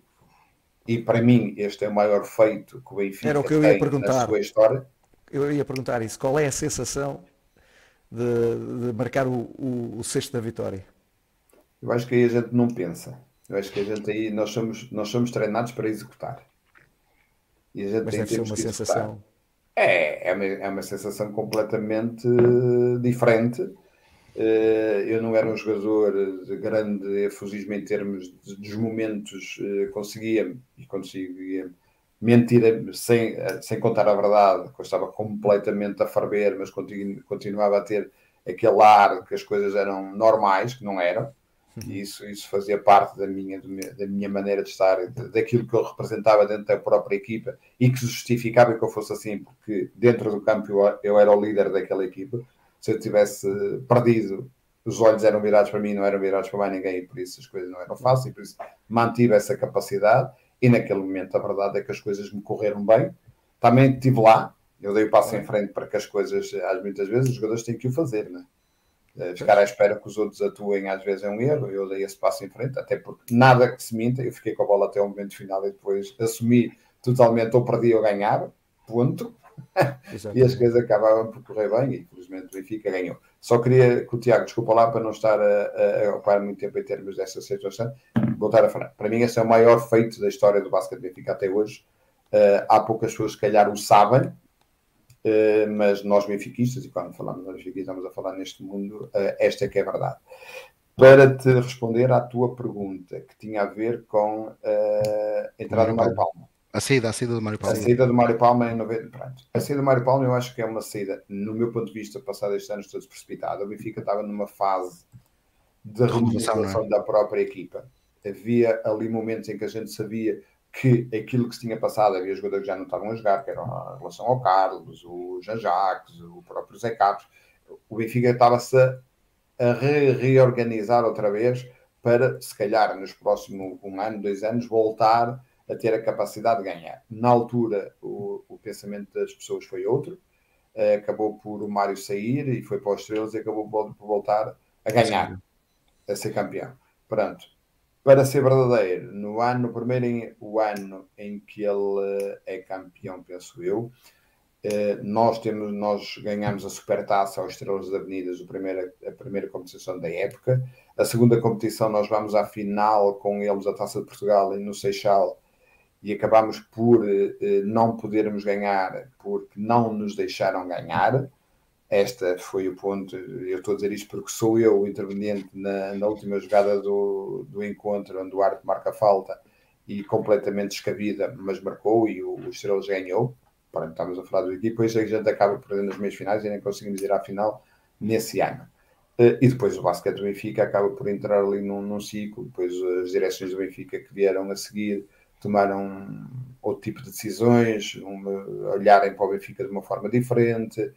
e para mim este é o maior feito que o Benfica Era o que eu ia perguntar. na sua história. Eu ia perguntar isso. Qual é a sensação de, de marcar o, o, o, sexto da vitória? Eu acho que aí a gente não pensa. Eu acho que a gente aí, nós somos, nós somos treinados para executar. E a gente Mas deve ser uma sensação. É, é uma, é uma sensação completamente diferente. Eh, eu não era um jogador de grande efusismo em termos dos momentos, eh, conseguia e conseguia mentira sem, sem contar a verdade, que eu estava completamente a ferver, mas continuava a ter aquele ar que as coisas eram normais, que não eram, uhum. e isso, isso fazia parte da minha, da minha maneira de estar, daquilo que eu representava dentro da própria equipa e que justificava que eu fosse assim, porque dentro do campo eu, eu era o líder daquela equipa. Se eu tivesse perdido, os olhos eram virados para mim, não eram virados para mais ninguém, e por isso as coisas não eram fáceis, e por isso mantive essa capacidade e naquele momento a verdade é que as coisas me correram bem. Também estive lá, eu dei o passo em frente para que as coisas, às muitas vezes, os jogadores têm que o fazer, né? Ficar à espera que os outros atuem às vezes é um erro. Eu dei esse passo em frente, até porque nada que se minta. Eu fiquei com a bola até o momento final e depois assumi totalmente ou perdi ou ganhava. Ponto. E as coisas acabavam por correr bem e infelizmente o Benfica ganhou. Só queria que o Tiago, desculpa lá, para não estar a, a, ocupar muito tempo em termos dessa situação, voltar a falar. Para mim, esse é o maior feito da história do basquete Benfica até hoje. Uh, há poucas pessoas que calhar o sabem, uh, mas nós benfiquistas, e quando falamos nós benfiquistas, estamos a falar neste mundo, uh, esta é que é a verdade. Para te responder à tua pergunta, que tinha a ver com a entrada do Mário Palma. A saída, a saída do Mário Palma. A saída do Mário Palma em 90. Pronto. A saída do Mário Palma eu acho que é uma saída, no meu ponto de vista, passado estes anos todos precipitada. O Benfica estava numa fase de renovação é? da própria equipa havia ali momentos em que a gente sabia que aquilo que se tinha passado, havia jogadores que já não estavam a jogar, que era a relação ao Carlos, o Jean Jacques, o próprio Zé Carlos. O Benfica estava-se a re reorganizar outra vez para, se calhar, nos próximos um ano, dois anos, voltar a ter a capacidade de ganhar. Na altura, o, o pensamento das pessoas foi outro, uh, acabou por o Mário sair e foi para os Estrelas e acabou por, por voltar a ganhar, a ser campeão. Pronto, para ser verdadeiro, no ano, no primeiro o ano em que ele é campeão, penso eu, eh, nós temos, nós ganhamos a supertaça aos Estrelas da Avenidas, a primeira, a primeira competição da época. A segunda competição nós vamos à final com eles a Taça de Portugal no Seixal e acabamos por eh, não podermos ganhar porque não nos deixaram ganhar. Esta foi o ponto, eu estou a dizer isto porque sou eu o interveniente na, na última jogada do, do encontro, onde o Arte marca falta e completamente descabida, mas marcou e o, o Estrelas ganhou. Pronto, estamos a falar do equipe, depois a gente acaba perdendo as meias finais e nem conseguimos ir à final nesse ano. Eh, e depois o basquete do Benfica acaba por entrar ali num, num ciclo, depois as direções do Benfica que vieram a seguir tomaram outro tipo de decisões, um, olharem para o Benfica de uma forma diferente,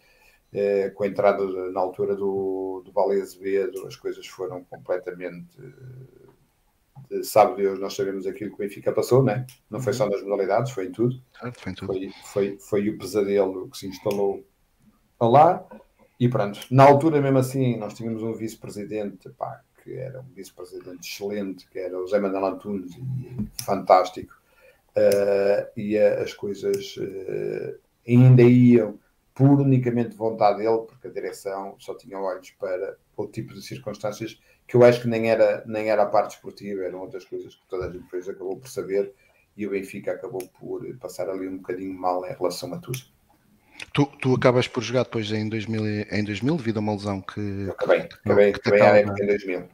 eh, com a entrada na altura do, do Vale Azevedo, as coisas foram completamente. Eh, sabe Deus, nós sabemos aquilo que o Benfica passou, né? não foi só nas modalidades, foi em tudo. Foi, em tudo. foi, foi, foi o pesadelo que se instalou lá. E pronto, na altura, mesmo assim, nós tínhamos um vice-presidente que era um vice-presidente excelente, que era o Zé Manuel Antunes, e fantástico. Uh, e as coisas uh, ainda iam por unicamente vontade dele, porque a direção só tinha olhos para outro tipo de circunstâncias que eu acho que nem era, nem era a parte esportiva, eram outras coisas que toda a gente depois acabou por saber e o Benfica acabou por passar ali um bocadinho mal em relação a tudo. Tu, tu acabas por jogar depois em 2000, em 2000 devido a uma lesão que. Eu acabei, acabei, que acabei acaba, em 2000.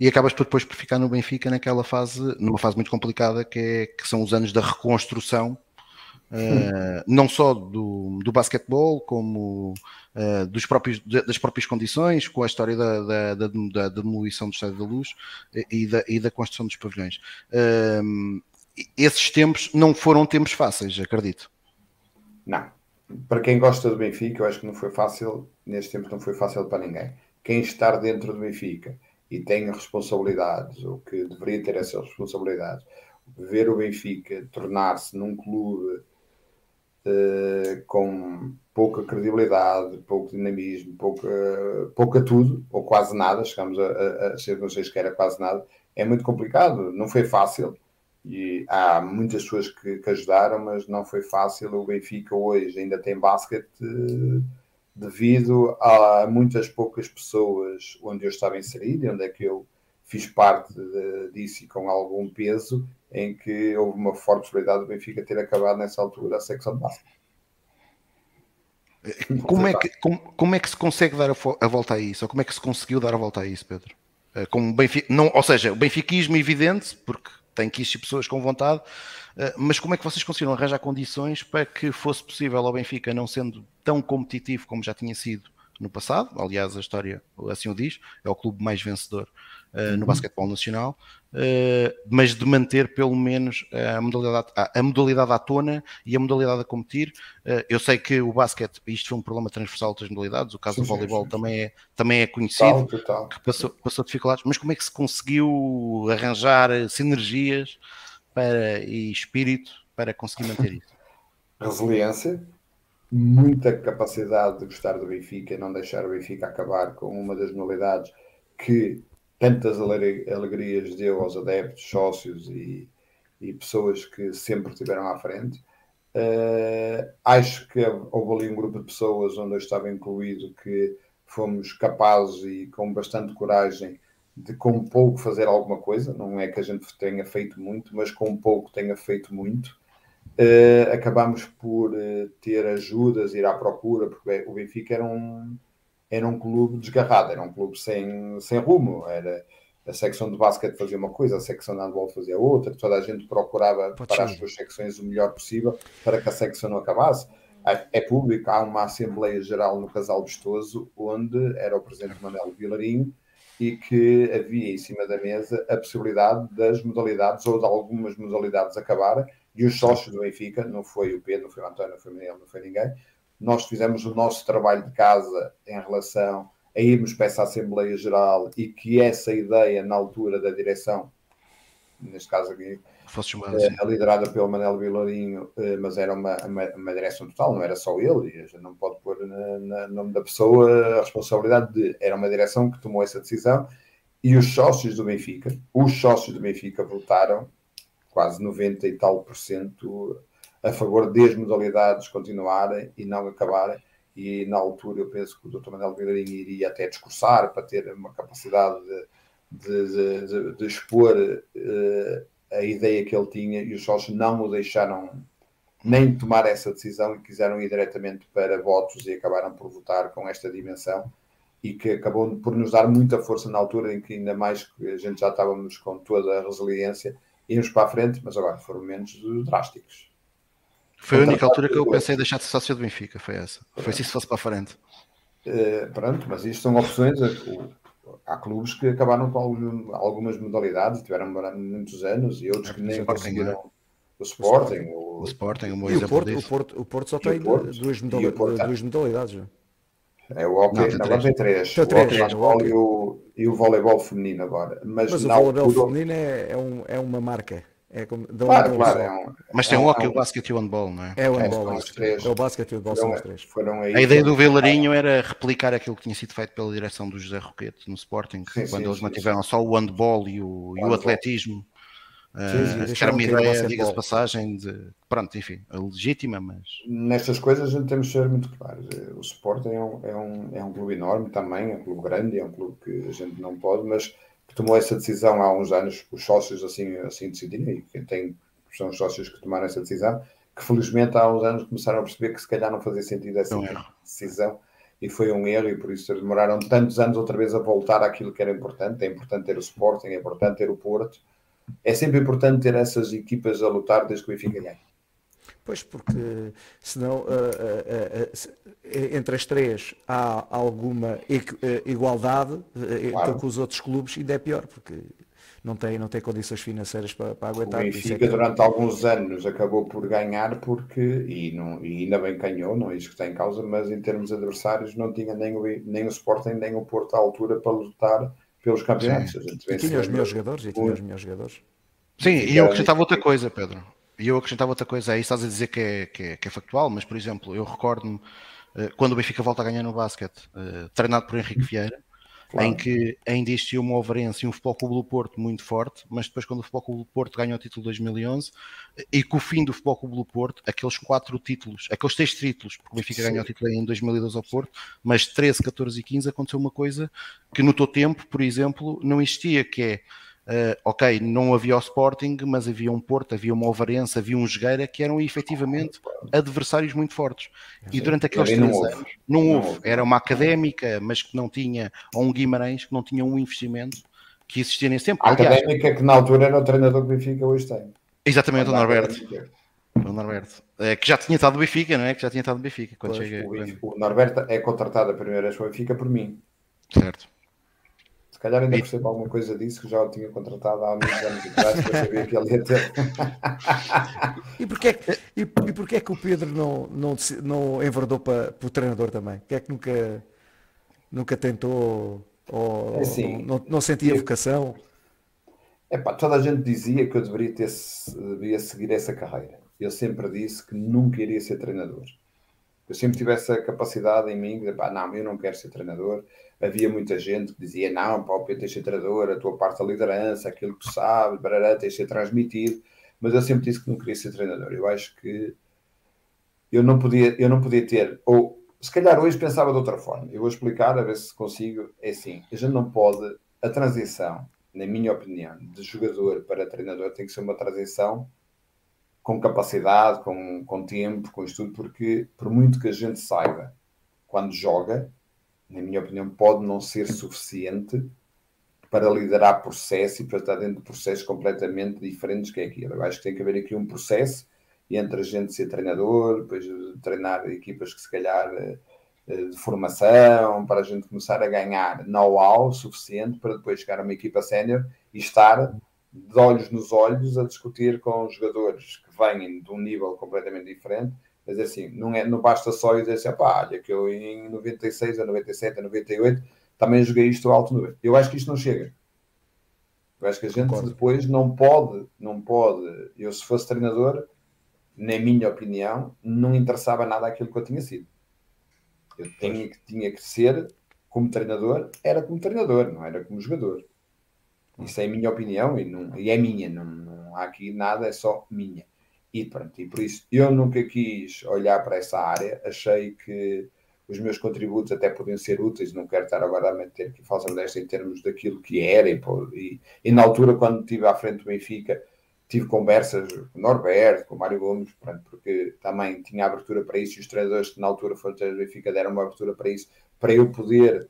E acabas por depois por ficar no Benfica naquela fase, numa fase muito complicada que, é, que são os anos da reconstrução Uh, não só do, do basquetebol, como uh, dos próprios, das próprias condições, com a história da, da, da, da demolição do Estádio da Luz e da, e da construção dos pavilhões. Uh, esses tempos não foram tempos fáceis, acredito. Não. Para quem gosta do Benfica, eu acho que não foi fácil, nestes tempos não foi fácil para ninguém. Quem estar dentro do Benfica e tem responsabilidades, ou que deveria ter essas responsabilidades, ver o Benfica tornar-se num clube uh, com pouca credibilidade, pouco dinamismo, pouca, pouca tudo, ou quase nada, chegamos a, a, a ser, não sei se era quase nada, é muito complicado, não foi fácil, e há muitas pessoas que, que ajudaram, mas não foi fácil, o Benfica hoje ainda tem basquete uh, devido a muitas poucas pessoas onde eu estava inserido, onde é que eu fiz parte de, disso e com algum peso, em que houve uma forte possibilidade do Benfica ter acabado nessa altura a secção de basquete. Como é, que, como, como, é que se consegue dar a, a, volta a isso? Ou como é que se conseguiu dar a volta a isso, Pedro? Eh, com Benfica, não, ou seja, o benfiquismo evidente, porque tem que existir pessoas com vontade, eh, mas como é que vocês conseguiram arranjar condições para que fosse possível ao Benfica, não sendo tão competitivo como já tinha sido no passado, aliás a história assim o diz, é o clube mais vencedor uh, no uhum. basquetebol nacional, uh, mas de manter pelo menos a modalidade, a, a, modalidade à tona e a modalidade a competir. Uh, eu sei que o basquete, isto foi um problema transversal das modalidades, o caso sim, do voleibol sim. Também, é, também é conhecido, total, total. que passou, passou dificuldades, mas como é que se conseguiu arranjar sinergias para, e espírito para conseguir manter isso? Resiliência, muita capacidade de gostar do Benfica e não deixar o Benfica acabar com uma das modalidades que tantas alegrias deu aos adeptos, sócios e, e pessoas que sempre estiveram à frente. Uh, acho que houve ali um grupo de pessoas onde eu estava incluído que fomos capazes e com bastante coragem de com pouco fazer alguma coisa. Não é que a gente tenha feito muito, mas com pouco tenha feito muito. Uh, acabamos por uh, ter ajudas, ir à procura, porque o Benfica era um, era um clube desgarrado, era um clube sem, sem rumo. Era, a secção de basquete fazia uma coisa, a secção de handball fazia outra, toda a gente procurava Pode para ser. as suas secções o melhor possível para que a secção não acabasse. É público, há uma Assembleia Geral no Casal Vistoso, onde era o presidente Manuel Vilarinho e que havia em cima da mesa a possibilidade das modalidades ou de algumas modalidades acabarem e os sócios do Benfica, não foi o Pedro, não foi o António, não foi o Manuel, não foi ninguém, nós fizemos o nosso trabalho de casa em relação a irmos para essa Assembleia Geral e que essa ideia, na altura da direção, neste caso aqui, Fosse é, liderada pelo Manel Vilarinho, eh, mas era uma, uma, uma, direção total, não era só ele, e a gente não pode pôr no nome da pessoa a responsabilidade de. Era uma direção que tomou essa decisão e os sócios do Benfica, os sócios do Benfica votaram quase 90 e tal por cento a favor das modalidades continuarem e não acabarem. E na altura eu penso que o Dr. Manuel Vilarinho iria até discursar para ter uma capacidade de, de, de, de expor uh, a ideia que ele tinha e os sócios não o deixaram nem tomar essa decisão e quiseram ir diretamente para votos e acabaram por votar com esta dimensão e que acabou por nos dar muita força na altura em que ainda mais que a gente já estávamos com toda a resiliência íamos para a frente, mas agora foram momentos drásticos. Foi a única altura que eu pensei em deixar de ser sócio do Benfica, foi essa. Foi se isso fosse para a frente. Uh, pronto, mas isto são opções. Há clubes que acabaram com algumas modalidades, tiveram muitos anos, e outros que nem conseguiram. É? O Sporting, o, o Sporting, o, o, Porto, o, Porto, o Porto só tem Porto, duas, modalidades, duas modalidades. É o hockey, não, agora tem três. Tem três, o hockey, é, o, o, e o voleibol feminino agora. Mas, mas o voleibol feminino é, é, um, é uma marca. É como, claro, claro, é um, Mas tem é um, o hockey, o basquete e o handball, não é? É o handball, é, três. é o basquete e o handball são os três. Foram aí, a ideia do Velarinho era replicar aquilo que tinha sido feito pela direção do José Roquete no Sporting, sim, quando sim, eles sim, mantiveram só o handball e o, e o atletismo Uh, sim, era uma ideia, diga-se passagem, de, pronto, enfim, legítima, mas. Nestas coisas a gente temos de ser muito claros. O Sporting é um, é, um, é um clube enorme também, é um clube grande, é um clube que a gente não pode, mas tomou essa decisão há uns anos, os sócios assim, assim decidiram, e quem tem, são os sócios que tomaram essa decisão, que felizmente há uns anos começaram a perceber que se calhar não fazia sentido essa decisão e foi um erro e por isso demoraram tantos anos outra vez a voltar àquilo que era importante. É importante ter o Sporting, é importante ter o Porto. É sempre importante ter essas equipas a lutar desde que o Benfica ganhe. Pois, porque senão uh, uh, uh, entre as três há alguma igualdade claro. com os outros clubes e ainda é pior, porque não tem, não tem condições financeiras para, para aguentar. O Benfica é durante alguns anos acabou por ganhar porque, e, não, e ainda bem ganhou, não é isso que está em causa, mas em termos adversários não tinha nem o, nem o Sporting nem o Porto à altura para lutar pelos campeonatos. E tinha os melhores jogadores, e tinha os melhores jogadores. Sim, e eu acrescentava outra coisa, Pedro. E eu acrescentava outra coisa, aí estás a dizer que é, que é, que é factual, mas por exemplo, eu recordo-me eh, quando o Benfica volta a ganhar no basquete, eh, treinado por Henrique Vieira, Claro. em que ainda existia uma Overense e um Futebol Clube do Porto muito forte, mas depois quando o Futebol Clube do Porto ganhou o título de 2011 e com o fim do Futebol Clube do Porto, aqueles quatro títulos, aqueles três títulos, porque o Benfica Sim. ganhou o título em 2012 ao Porto, mas 13, 14 e 15 aconteceu uma coisa que no teu tempo, por exemplo, não existia, que é Uh, ok, não havia o Sporting, mas havia um Porto, havia uma Ovarense, havia um Jogueira que eram efetivamente adversários muito fortes. E durante aqueles três não anos não, não houve. Era uma académica, mas que não tinha, ou um Guimarães que não tinha um investimento que existia nesse tempo. A Aliás, académica que na altura era o treinador que o Benfica hoje tem. Exatamente, o Norberto. O Norberto. É, que já tinha estado no Benfica, não é? Que já tinha estado no Benfica. Quando pois, chega, o, o Norberto é contratado a primeira vez com o Benfica por mim. Certo. Se calhar ainda percebo alguma coisa disso que já o tinha contratado há muitos anos atrás para saber que ele ia ter. e porquê, e, e porquê que o Pedro não, não, não enverdou para, para o treinador também? Porquê é que nunca, nunca tentou ou é assim, não, não sentia eu, vocação? Epá, toda a gente dizia que eu deveria, ter, deveria seguir essa carreira. Eu sempre disse que nunca iria ser treinador. Eu sempre tive essa capacidade em mim de, pá, não, eu não quero ser treinador havia muita gente que dizia: não, pá, o Pedro tens de ser treinador, a tua parte da liderança, aquilo que tu sabes, barará, tens de ser transmitido. Mas eu sempre disse que não queria ser treinador. Eu acho que eu não podia, eu não podia ter, ou se calhar hoje pensava de outra forma. Eu vou explicar, a ver se consigo. É assim: a gente não pode, a transição, na minha opinião, de jogador para treinador tem que ser uma transição com capacidade, com, com tempo, com estudo, porque por muito que a gente saiba quando joga, na minha opinião, pode não ser suficiente para liderar processo e para estar dentro de processos completamente diferentes que é aquilo. Eu acho que tem que haver aqui um processo entre a gente ser treinador, depois treinar equipas que se calhar eh, de formação, para a gente começar a ganhar know-how suficiente para depois chegar a uma equipa sénior e estar de olhos nos olhos a discutir com jogadores que vêm de um nível completamente diferente mas assim, não, é, não basta só dizer assim, pá, olha, que eu em 96, a 97, a 98 também joguei isto alto no Eu acho que isto não chega. Eu acho que a gente Concordo. depois não pode, não pode. Eu, se fosse treinador, na minha opinião, não interessava nada aquilo que eu tinha sido. Eu tinha, tinha que ser, como treinador, era como treinador, não era como jogador. Isso é a minha opinião e, não, e é minha, não, não há aqui nada, é só minha. E pronto, e por isso eu nunca quis olhar para essa área, achei que os meus contributos até podiam ser úteis, não quero estar agora a meter aqui falsa modéstia em termos daquilo que era, e, e, e, na altura quando estive à frente do Benfica, tive conversas com o Norberto, com o Mário Gomes, pronto, porque também tinha abertura para isso, e os treinadores que na altura foram do Benfica deram uma abertura para isso, para eu poder,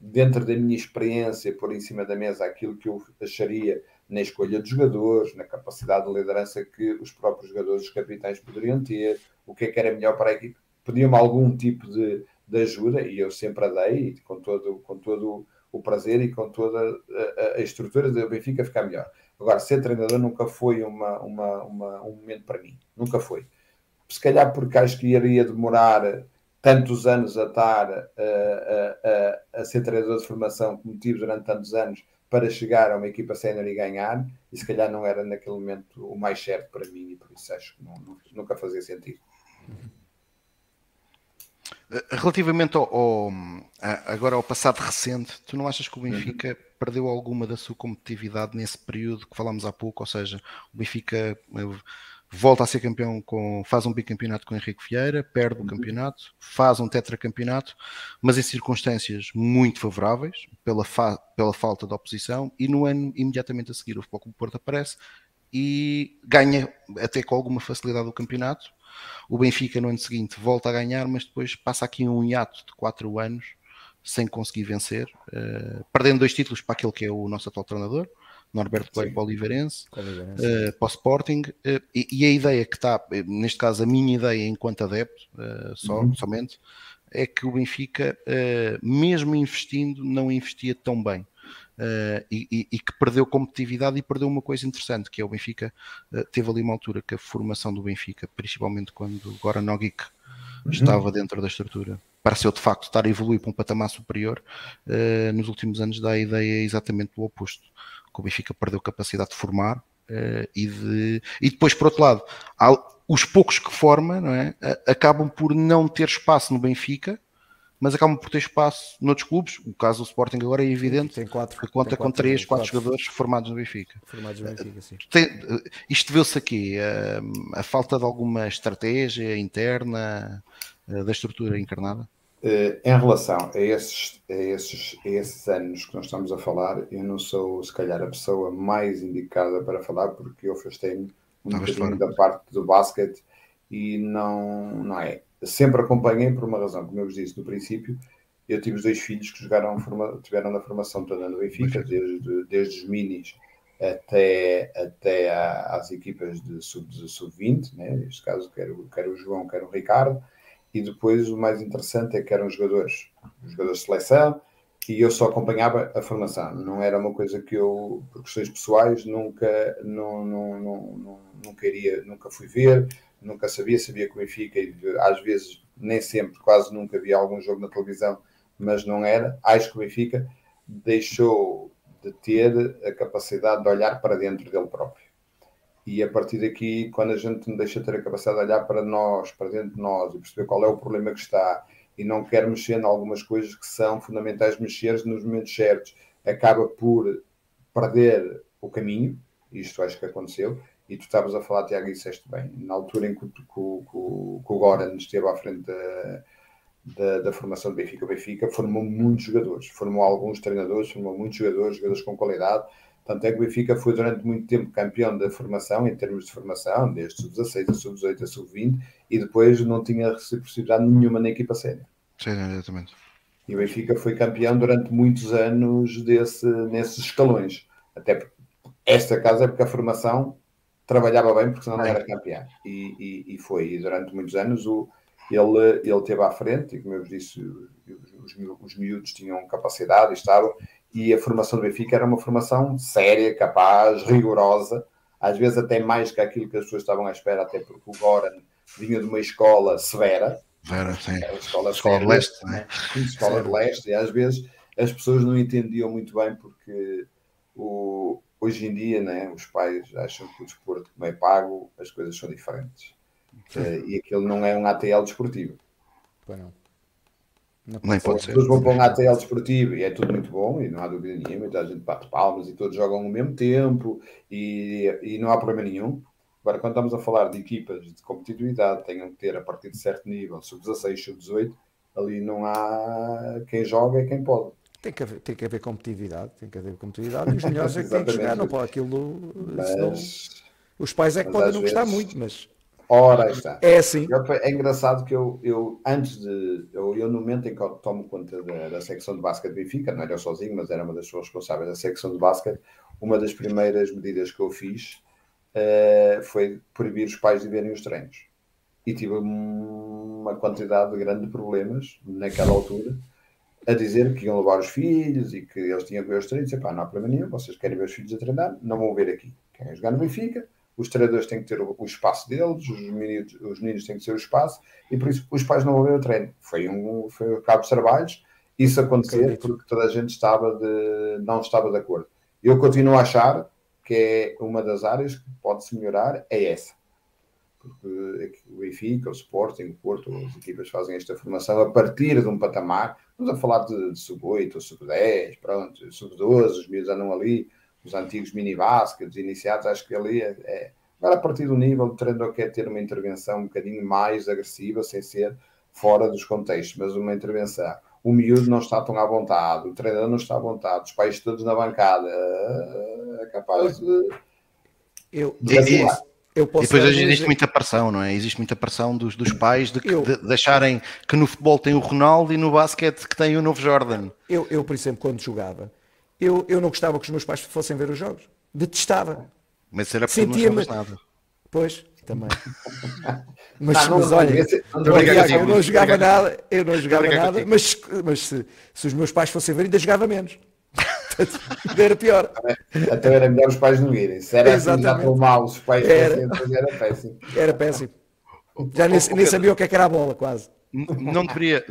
dentro da minha experiência, pôr em cima da mesa aquilo que eu acharia na escolha de jogadores, na capacidade de liderança que os próprios jogadores, os capitães poderiam ter, o que é que era melhor para a equipe. Pediam-me algum tipo de, de ajuda e eu sempre a dei, com todo, com todo o prazer e com toda a, a estrutura do Benfica ficar melhor. Agora, ser treinador nunca foi uma, uma, uma, um momento para mim, nunca foi. Se calhar porque acho que iria demorar tantos anos a estar a, a ser treinador de formação como tive durante tantos anos, para chegar a uma equipa sénior e ganhar, e se calhar não era naquele momento o mais certo para mim, e por isso acho que não, nunca fazia sentido. Relativamente ao, ao, agora ao passado recente, tu não achas que o Benfica, perdeu alguma da sua competitividade nesse período que falámos há pouco, ou seja, o Benfica volta a ser campeão com faz um bicampeonato com Henrique Vieira, perde o campeonato, faz um tetracampeonato, mas em circunstâncias muito favoráveis pela, fa pela falta de oposição e no ano imediatamente a seguir o Futebol Clube Porto aparece e ganha até com alguma facilidade o campeonato. O Benfica no ano seguinte volta a ganhar, mas depois passa aqui um hiato de 4 anos sem conseguir vencer, uh, perdendo dois títulos para aquele que é o nosso atual treinador, Norberto Coelho para o Oliveirense, uh, para o Sporting, uh, e, e, a ideia que está, neste caso a minha ideia enquanto adepto, uh, só, uhum. somente, é que o Benfica, mesmo investindo, não investia tão bem. E, e, e, que perdeu competitividade e perdeu uma coisa interessante, que é o Benfica, teve ali uma altura que a formação do Benfica, principalmente quando o Goran Nogic uhum. estava dentro da estrutura, pareceu de facto estar a evoluir para um patamar superior, nos últimos anos dá a ideia exatamente do oposto que o Benfica perdeu capacidade de formar uh, e, de, e depois, por outro lado, há, os poucos que forma não é, acabam por não ter espaço no Benfica, mas acabam por ter espaço noutros clubes. O caso do Sporting agora é evidente tem quatro, que conta com quatro, três, quatro, jogadores formados no Benfica. Formados no Benfica, sim. Tem, isto viu-se aqui, a, a, falta de alguma estratégia interna eh, da estrutura encarnada? Uh, em relação a esses, a, esses, a esses anos que nós estamos a falar, eu não sou, se calhar, a pessoa mais indicada para falar, porque eu afastei-me um bocadinho da parte do basquete e não, não é. Sempre acompanhei por uma razão, como eu vos disse no princípio, eu tive os dois filhos que jogaram, tiveram na formação toda no Benfica, desde, desde os minis até, até às equipas de sub-20, sub né? neste caso, quer, quer o João, quer o Ricardo e depois o mais interessante é que eram jogadores, jogadores de seleção, e eu só acompanhava a formação. Não era uma coisa que eu, por questões pessoais, nunca, não, não, não, nunca, iria, nunca fui ver, nunca sabia, sabia que o Benfica, e às vezes, nem sempre, quase nunca havia algum jogo na televisão, mas não era. Acho que o Benfica deixou de ter a capacidade de olhar para dentro dele próprio. E a partir daqui, quando a gente deixa ter a capacidade de olhar para nós, para dentro de nós e perceber qual é o problema que está e não quer mexer em algumas coisas que são fundamentais mexer nos momentos certos, acaba por perder o caminho. Isto acho que aconteceu. E tu estavas a falar, Tiago, e disseste bem. Na altura em que, que, que, que o Goran esteve à frente da, da, da, formação do Benfica, o Benfica formou muitos jogadores, formou alguns treinadores, formou muitos jogadores, jogadores com qualidade tanto é que o Benfica foi durante muito tempo campeão da formação, em termos de formação, desde sub-16 a sub-18 a sub-20, e depois não tinha reciprocidade nenhuma na equipa séria. Sim, exatamente. E o Benfica foi campeão durante muitos anos desse, nesses escalões. Até porque esta casa é porque a formação trabalhava bem, porque senão não era campeão. E, e, e foi. E durante muitos anos o, ele, ele teve à frente, e como eu vos disse, os, os miúdos tinham capacidade e estavam, e a formação do Benfica era uma formação séria, capaz, rigorosa, às vezes até mais que aquilo que as pessoas estavam à espera, até porque o Goran vinha de uma escola severa. Vera, sim. Era escola, escola séria, de leste, né? Escola de leste, e às vezes as pessoas não entendiam muito bem porque o, hoje em dia né, os pais acham que o desporto, como é pago, as coisas são diferentes. Uh, e aquilo não é um ATL desportivo. Pois não. Nem pode ser. Todos vão para um ATL desportivo e é tudo muito bom e não há dúvida nenhuma. Então a gente bate palmas e todos jogam ao mesmo tempo e, e não há problema nenhum. Agora, quando estamos a falar de equipas de competitividade, tenham que ter a partir de certo nível, sub-16, sub-18, ali não há quem joga e quem pode. Tem que, haver, tem que haver competitividade, tem que haver competitividade e os melhores é que têm que jogar, não pode aquilo. Mas, os pais é que podem não vezes, gostar muito, mas Ora, está. É assim. É engraçado que eu, eu antes de. Eu, eu, no momento em que eu tomo conta da, da secção de basquete de Benfica, não era eu sozinho, mas era uma das pessoas responsáveis da secção de basquete, uma das primeiras medidas que eu fiz uh, foi proibir os pais de verem os treinos. E tive uma quantidade grande de problemas naquela altura a dizer que iam levar os filhos e que eles tinham que ver os treinos. E pá, não há problema nenhum, vocês querem ver os filhos a treinar, não vão ver aqui. Querem jogar no Benfica, os treinadores têm que ter o, o espaço deles, os meninos, os meninos têm que ter o espaço, e por isso os pais não vão ver o treino. Foi um, foi um cabo de trabalhos, isso acontecer porque toda a gente estava de, não estava de acordo. Eu continuo a achar que é uma das áreas que pode-se melhorar, é essa. Porque o Benfica, o Sporting, o Porto, as equipas fazem esta formação a partir de um patamar, Estamos a falar de, de sub-8, sub-10, pronto, sub-12, os miúdos andam ali, os antigos mini-baskets iniciados, acho que ali é, é... Agora, a partir do nível, o treinador quer ter uma intervenção um bocadinho mais agressiva, sem ser fora dos contextos, mas uma intervenção. O miúdo não está tão à vontade, o treinador não está à vontade, os pais todos na bancada, é capaz de. Eu, de eu posso e depois existe dizer... muita pressão, não é? Existe muita pressão dos, dos pais de, eu... de, de, acharem que no futebol tem o Ronaldo e no basquete que tem o novo Jordan. Eu, eu por exemplo, quando jogava, eu, eu não gostava que os meus pais fossem ver os jogos. Detestava. Mas era porque Sentia não nada. Pois, também. Mas, não, mas olha, não, não, eu não jogava nada, eu não jogava nada, mas, mas se, se os meus pais fossem ver, ainda jogava menos. era pior. Até era melhor os pais não irem. Se era assim, já pelo mal, os pais era, fossem, era péssimo. Era péssimo. Já nem, nem sabia o que, é que era a bola, quase. Não deveria,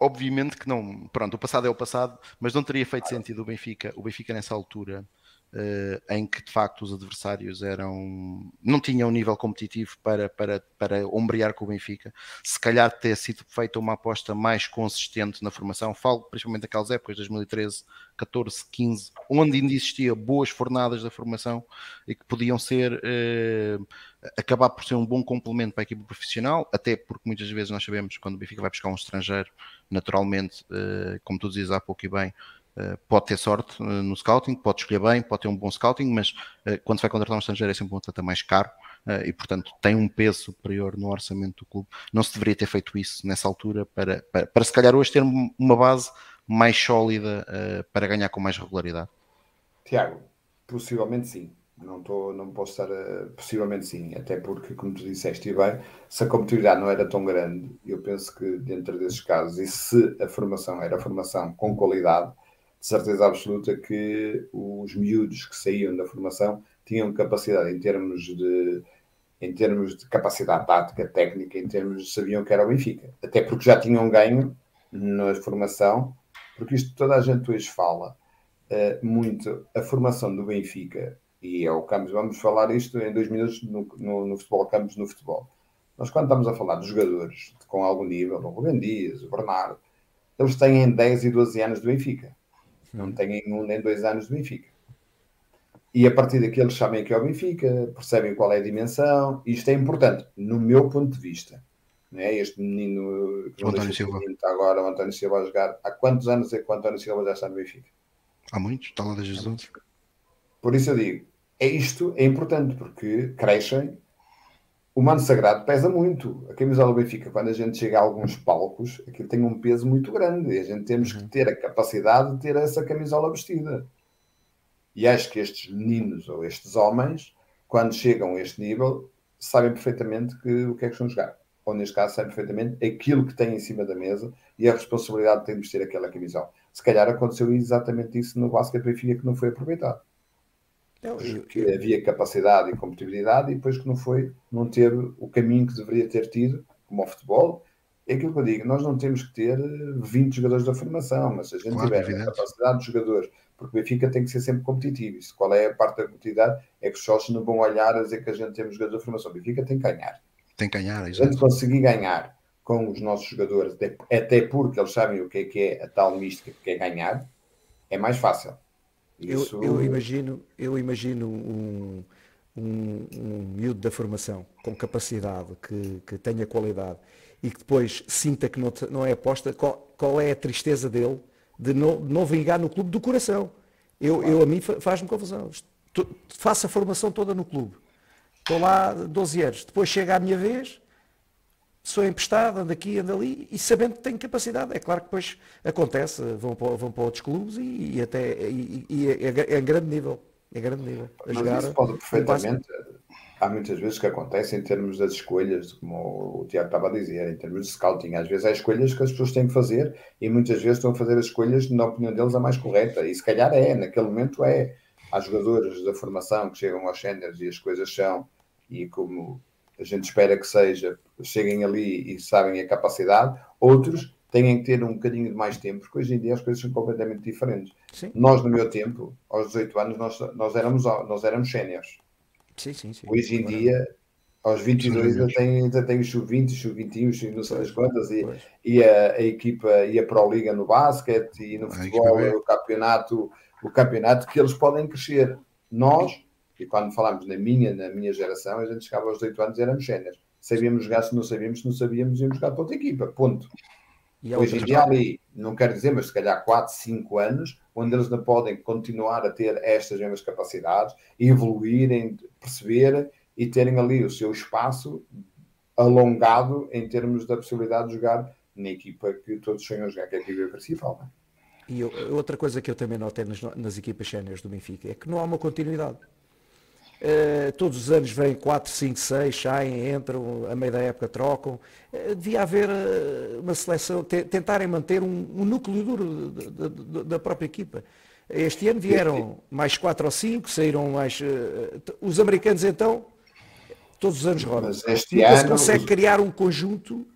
obviamente que não. Pronto, o passado é o passado, mas não teria feito sentido o Benfica, o Benfica nessa altura Uh, em que de facto os adversários eram não tinham um nível competitivo para, para, para ombrear com o Benfica. Se calhar ter sido feita uma aposta mais consistente na formação, falo principalmente daquelas épocas, 2013, 14, 15, onde ainda existia boas fornadas da formação e que podiam ser uh, acabar por ser um bom complemento para a equipe profissional, até porque muitas vezes nós sabemos quando o Benfica vai buscar um estrangeiro, naturalmente, uh, como tu dizes há pouco e bem, eh, pode ter sorte eh, no scouting, pode escolher bem, pode ter um bom scouting, mas eh, quando se vai contratar um estrangeiro é sempre um atleta mais caro e, portanto, tem um peso superior no orçamento do clube. Não se deveria ter feito isso nessa altura para, para, para se calhar hoje ter uma base mais sólida para ganhar com mais regularidade. Tiago, possivelmente sim. Não, tô, não posso estar. A... Possivelmente sim, até porque, como tu disseste, e bem, se a competitividade não era tão grande, eu penso que dentro desses casos, e se a formação era formação com qualidade, de certeza absoluta que os miúdos que saíam da formação tinham capacidade em termos de em termos de capacidade tática, técnica, em termos de sabiam que era o Benfica. Até porque já tinham ganho na formação, porque isto toda a gente hoje fala uh, muito, a formação do Benfica, e é o Campos, vamos falar isto em dois minutos no, no, no futebol, Campos no futebol. Nós quando estamos a falar dos jogadores com algum nível, o Rubem Dias, o Bernardo, eles têm 10 e 12 anos do Benfica. Não têm um nem dois anos do Benfica. E a partir daqui eles sabem que é o Benfica, percebem qual é a dimensão. Isto é importante, no meu ponto de vista. Não é? Este menino que António Silva. está agora, o António Silva a jogar. Há quantos anos é que o António Silva já está no Benfica? Há muitos, está lá desde Jesus. Por isso eu digo, é isto é importante, porque crescem. O manto sagrado pesa muito. A camisola do Benfica, quando a gente chega a alguns palcos, aquilo tem um peso muito grande. E a gente temos que uhum. ter a capacidade de ter essa camisola vestida. E acho que estes meninos ou estes homens, quando chegam a este nível, sabem perfeitamente que, o que é que estão a jogar. Ou neste caso, sabem perfeitamente aquilo que têm em cima da mesa e a responsabilidade de ter de vestir aquela camisola. Se calhar aconteceu exatamente isso no basquete Benfica que não foi aproveitado. Que havia capacidade e competitividade e depois que não foi, não teve o caminho que deveria ter tido, como o futebol. É aquilo que eu digo, nós não temos que ter 20 jogadores da formação, mas se a gente claro, tiver a capacidade de jogadores, porque o Benfica tem que ser sempre competitivo. Isso, qual é a parte da competitividade? É que os sócios não vão olhar a dizer que a gente temos jogadores da formação. O Benfica tem que ganhar. Tem que ganhar, exatamente. A gente conseguir ganhar com os nossos jogadores, até, até porque eles sabem o que é, que é a tal mística que é ganhar, é mais fácil. Isso... Eu, eu, imagino, eu imagino um, um, um miúdo da formação com capacidade, que, que tenha qualidade e que depois sinta que não, não é aposta, qual, qual é a tristeza dele de não, de não vingar no clube do coração. Eu, eu a mim faz-me confusão. Faço a formação toda no clube. Estou lá 12 anos. Depois chega a minha vez, sou emprestado, ando aqui, ando ali, e sabendo que tenho capacidade. É claro que depois acontece, vão para, vão para outros clubes e, e até e, e é, é, grande nível. É grande nível. A Mas jogar, isso pode perfeitamente. Há muitas vezes que acontece em termos das escolhas, como o Tiago estava a dizer, em termos de scouting. Às vezes há escolhas que as pessoas têm que fazer e muitas vezes estão a fazer as escolhas, na opinião deles, a mais correta. E se calhar é, naquele momento é. Há jogadores da formação que chegam aos séniores e as coisas são, e como a gente espera que seja, cheguem ali e sabem a capacidade, outros têm que ter um bocadinho de mais tempo, porque hoje em dia as coisas são completamente diferentes. Sim. Nós, no meu tempo, aos 18 anos, nós, nós éramos, nós éramos séniores. Sim, sim, sim. Hoje em dia, Aos 22 ainda tem, ainda tem o sub-20, sub-21, não sei as quantas, e, e a, a, equipa e a Pro Liga no basquete e no futebol, o campeonato, o campeonato que eles podem crescer. Nós, e quando falamos na minha, na minha geração, a gente chegava aos 8 anos e éramos séniores. Sabíamos jogar, se não sabíamos, se não sabíamos, íamos jogar para outra equipa. Ponto. E Hoje em dia ali, não quero dizer, mas se calhar 4, 5 anos, onde eles não podem continuar a ter estas mesmas capacidades, evoluírem, perceberem e terem ali o seu espaço alongado em termos da possibilidade de jogar na equipa que todos sonham jogar, que é a equipa principal. Não é? E outra coisa que eu também notei nas, nas equipas séniores do Benfica é que não há uma continuidade. Uh, todos os anos vêm 4, 5, 6, saem, entram, a meio da época trocam. Uh, devia haver uh, uma seleção, tentarem manter um, um núcleo duro de, de, de, da própria equipa. Este ano vieram mais 4 ou 5, saíram mais. os americanos então todos os anos rodam. Mas este Nunca ano, se consegue criar um conjunto.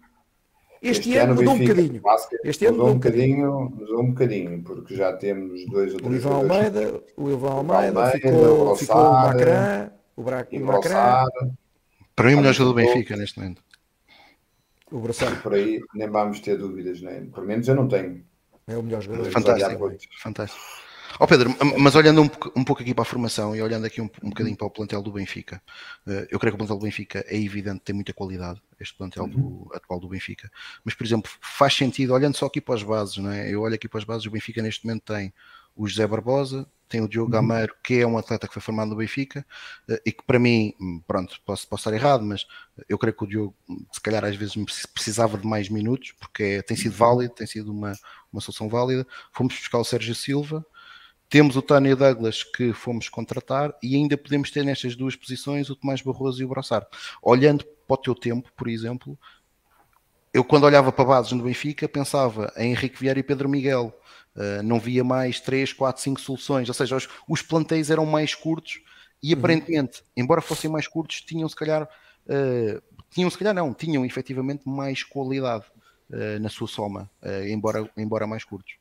Este, este ano, ano mudou um bocadinho. Este ano mudou um bocadinho, mudou um bocadinho, porque já temos dois ou três. O Ivan Almeida, o Ivan Almeida, Almeida ficou, o, ficou o Macran, o, Bra o Macran. Para mim, o melhor jogador do Benfica neste momento. O Braçado. Por aí nem vamos ter dúvidas, nem. Pelo menos eu não tenho. É o melhor jogador. Fantástico. Fantástico. Ó oh Pedro, mas olhando um, um, pouco aqui para a formação e olhando aqui um, um bocadinho para o plantel do Benfica, uh, eu creio que o plantel do Benfica é evidente, tem muita qualidade, este plantel uhum. do, atual do Benfica. Mas, por exemplo, faz sentido, olhando só aqui para as bases, não é? eu olho aqui para as bases, o Benfica neste momento tem o José Barbosa, tem o Diogo uhum. Que é um atleta que foi formado no Benfica uh, e que para mim, pronto, posso, posso estar errado, mas eu creio que o Diogo, se calhar às vezes precisava de mais minutos, porque é, tem sido uhum. válido, tem sido uma, uma solução válida. Fomos buscar o Sérgio Silva, temos o Tânia Douglas que fomos contratar e ainda podemos ter nestas duas posições o Tomás Barroso e o Braçar. Olhando para o teu tempo, por exemplo, eu quando olhava para bases no Benfica pensava em Henrique Vieira e Pedro Miguel. Uh, não via mais 3, 4, 5 soluções, ou seja, os, os plantéis eram mais curtos e uhum. aparentemente, embora fossem mais curtos, tinham se calhar, uh, tinham se calhar não, tinham efetivamente mais qualidade uh, na sua soma, embora, embora mais curtos.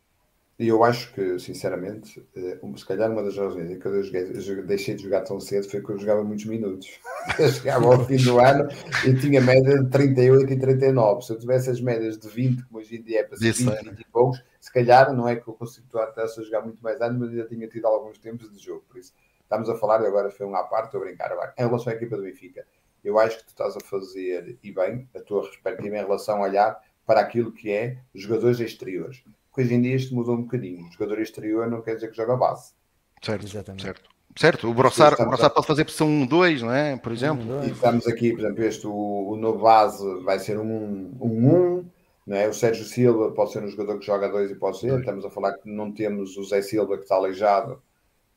E eu acho que, sinceramente, eh, se calhar uma das razões em que eu, joguei, deixei de jogar tão cedo foi que eu jogava muitos minutos. Eu chegava ao fim do ano e tinha média de 38 e 39. Se eu tivesse as médias de 20, como hoje em dia é para ser 20, 20 e poucos, se calhar não é que eu consigo até a jogar muito mais anos, mas ainda tinha tido alguns tempos de jogo. Por isso, estamos a falar, e agora foi um à parte, estou a brincar agora. Em relação à equipa do Benfica, eu acho que tu estás a fazer, e bem, a tua perspectiva em relação a olhar para aquilo que é jogadores exteriores hoje em dia isto mudou um bocadinho. O jogador exterior não quer dizer que joga a base. Certo, Exatamente. certo. Certo, o Brossar, o Brossar pode fazer posição 1-2, não é? Por exemplo. Um, e estamos aqui, por exemplo, este, o, o novo base vai ser um 1-1, não é? O Sérgio Silva pode ser um jogador que joga a 2 e pode ser. Estamos a falar que não temos o Zé Silva que está aleijado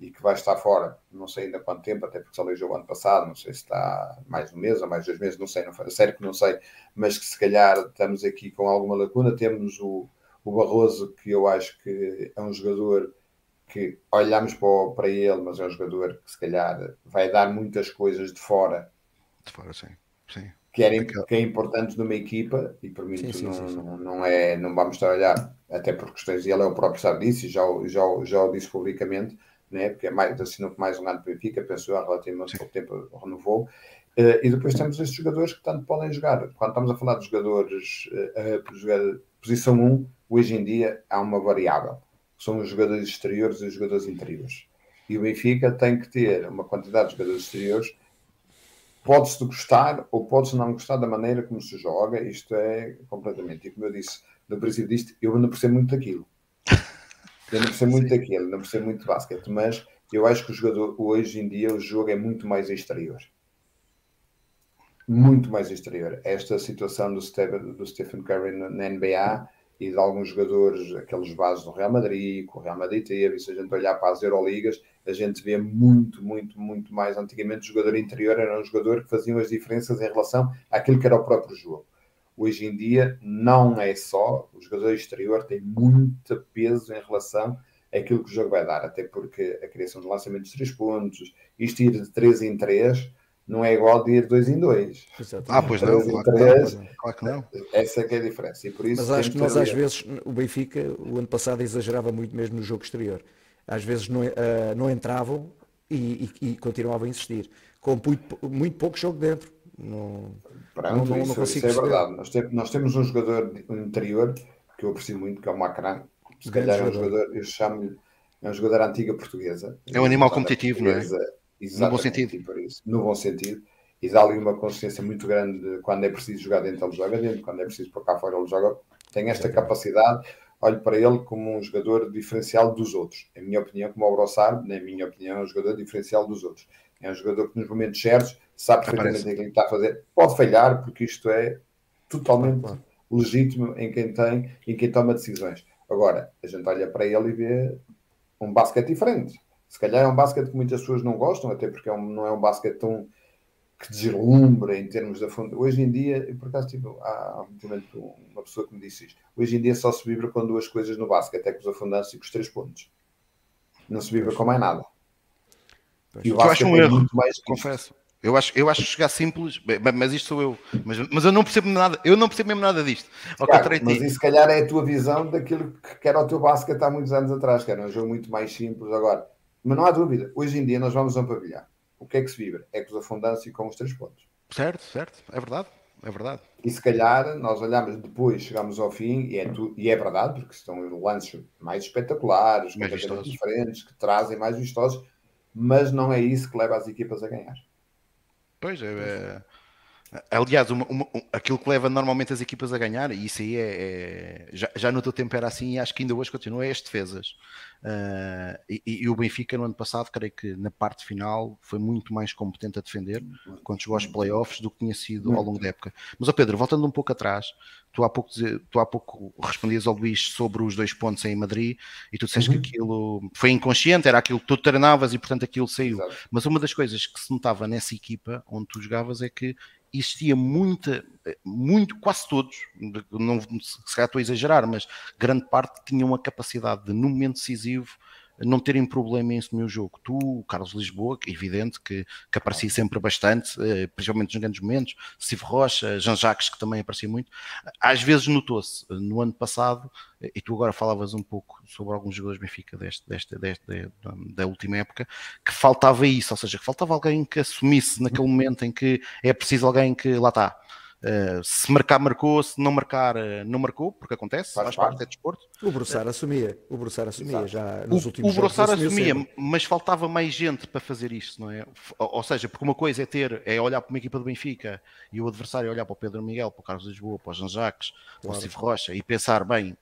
e que vai estar fora, não sei ainda quanto tempo, até porque se aleijou o ano passado, não sei se está mais um mês ou mais dois meses, não sei, não, sério que não sei, mas que se calhar estamos aqui com alguma lacuna. Temos o o Barroso, que eu acho que é um jogador que olhamos para, para ele, mas é um jogador que se calhar vai dar muitas coisas de fora. De fora, sim. sim. Que, é, que é importante numa equipa e por mim sim, sim, não, sim, não, é, não vamos olhar, até por questões, e ele é o próprio sabe disso e já, já, já o disse publicamente, né? porque é mais, assinou por mais um ano para o Benfica, pensou há relativamente pouco tempo renovou. Uh, e depois temos estes jogadores que tanto podem jogar. Quando estamos a falar de jogadores uh, uh, jogar posição 1, hoje em dia há uma variável. São os jogadores exteriores e os jogadores interiores. E o Benfica tem que ter uma quantidade de jogadores exteriores. Pode-se gostar ou pode-se não gostar da maneira como se joga. Isto é completamente. E como eu disse no princípio disto, eu não percebo muito daquilo. Eu não percebo muito daquilo, não percebo muito de basquete, mas eu acho que o jogador, hoje em dia, o jogo é muito mais exterior. Muito mais exterior. Esta situação do Stephen, do Stephen Curry na NBA e de alguns jogadores, aqueles bases do Real Madrid, que o Real Madrid teve, e se a gente olhar para as Euroligas, a gente vê muito, muito, muito mais. Antigamente, o jogador interior era um jogador que fazia as diferenças em relação àquilo que era o próprio jogo. Hoje em dia, não é só, o jogador exterior tem muito peso em relação àquilo que o jogo vai dar, até porque a criação de lançamentos de 3 pontos, isto ir de 3 em 3, não é igual de ir dois em dois. Ah, pois não, claro, três, não, claro que não. Essa é que é a diferença. E por isso Mas acho que nós, às vezes, o Benfica, o ano passado, exagerava muito mesmo no jogo exterior. Às vezes não, uh, não entravam e, e, e, continuavam a insistir. Com muito, muito pouco jogo dentro. Não, Pronto, não, isso, não isso é verdade. Nós, temos, nós temos um jogador interior que eu aprecio muito, que é o Macran. Se calhar é um jogador, eu chamo-lhe, é um jogador antiga portuguesa. É um animal competitivo, não é? No bom sentido. Isso, no bom sentido. E dá ali uma consciência muito grande quando é preciso jogar dentro, ele joga dentro, quando é preciso para cá fora, ele joga. Tem esta capacidade olho para ele como um jogador diferencial dos outros. Em minha opinião, como o Brossard, na minha opinião, é um jogador diferencial dos outros. É um jogador que nos momentos certos sabe perfeitamente o que ele está a fazer. Pode falhar, porque isto é totalmente legítimo em quem tem, em quem toma decisões. Agora, a gente olha para ele e vê um basquete diferente. Se calhar é um basquete que muitas pessoas não gostam, até porque é um, não é um basquete tão que deslumbra em termos da fonte. Hoje em dia, por acaso tive há uma pessoa que me disse isto. Hoje em dia só se vibra com duas coisas no basquete, é com os afundantes e com os três pontos. Não se vibra com mais nada. E o eu acho um é erro, muito mais confesso. Eu acho, eu acho chegar simples, mas isto sou eu. Mas, mas eu não percebo nada, eu não percebo mesmo nada disto. Claro, mas isso se calhar é a tua visão daquilo que era o teu basquete há muitos anos atrás, que era um jogo muito mais simples agora. Mas não há dúvida, hoje em dia nós vamos a um pavilhão o que é que se vibra? É com os afundantes e com os três pontos. Certo, certo, é verdade, é verdade. E se calhar nós olhamos depois, chegamos ao fim, e é, tu, e é verdade, porque estão lances mais espetaculares, mais diferentes, que trazem mais vistosos, mas não é isso que leva as equipas a ganhar. Pois é, é Aliás, uma, uma, aquilo que leva normalmente as equipas a ganhar, e isso aí é, é já, já, no teu tempo era assim, e acho que ainda hoje continua, é as defesas. Uh, e, e, o Benfica no ano passado, creio que na parte final foi muito mais competente a defender quando chegou aos playoffs do que tinha sido ao longo da época. Mas, ó Pedro, voltando um pouco atrás, tu há pouco, tu há pouco respondias ao Luís sobre os dois pontos em Madrid e tu disseste uhum. que aquilo foi inconsciente, era aquilo que tu treinavas e portanto aquilo saiu. Exato. Mas uma das coisas que se notava nessa equipa onde tu jogavas é que existia muita, muito, quase todos, não, se calhar estou a exagerar, mas grande parte tinham a capacidade de, no momento decisivo, não terem problema em assumir o jogo. Tu, Carlos Lisboa, que é evidente que, que aparecia sempre bastante, eh, principalmente nos grandes momentos, Steve Rocha, Jean Jacques, que também aparecia muito, às vezes notou-se eh, no ano passado, eh, e tu agora falavas um pouco sobre alguns jogadores Benfica deste, deste, deste, da última época, que faltava isso, ou seja, que faltava alguém que assumisse naquele momento em que é preciso alguém que lá está Uh, se marcar, marcou, se não marcar, uh, não marcou, porque acontece, faz, faz parte, é desporto. O Brussar uh, assumia, o Brussar assumia Exato. já nos o, últimos O Brussar assumia, sempre. mas faltava mais gente para fazer isto, não é? Ou seja, porque uma coisa é ter, é olhar para uma equipa do Benfica e o adversário olhar para o Pedro Miguel, para o Carlos Lisboa, para o Jean Jacques, claro. para o Steve Rocha e pensar, bem,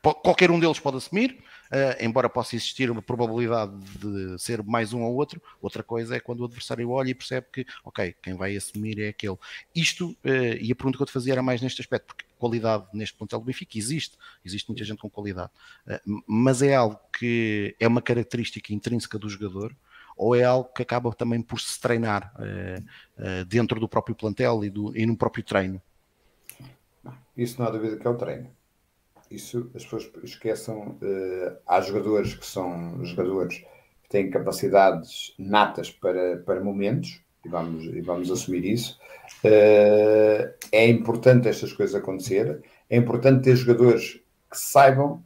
qualquer um deles pode assumir, uh, embora possa existir uma probabilidade de ser mais um ou outro. Outra coisa é quando o adversário olha e percebe que, ok, quem vai assumir é aquele. Isto, uh, e a pergunta que eu te fazia era mais neste aspecto, porque qualidade neste plantel do Benfica existe, existe muita gente com qualidade, uh, mas é algo que é uma característica intrínseca do jogador ou é algo que acaba também por se treinar dentro do próprio plantel e, do, e no próprio treino? Isso não há dúvida que é o treino isso as pessoas esqueçam. Uh, há jogadores que são jogadores que têm capacidades natas para, para momentos, e vamos, e vamos assumir isso. Uh, é importante estas coisas acontecer. É importante ter jogadores que saibam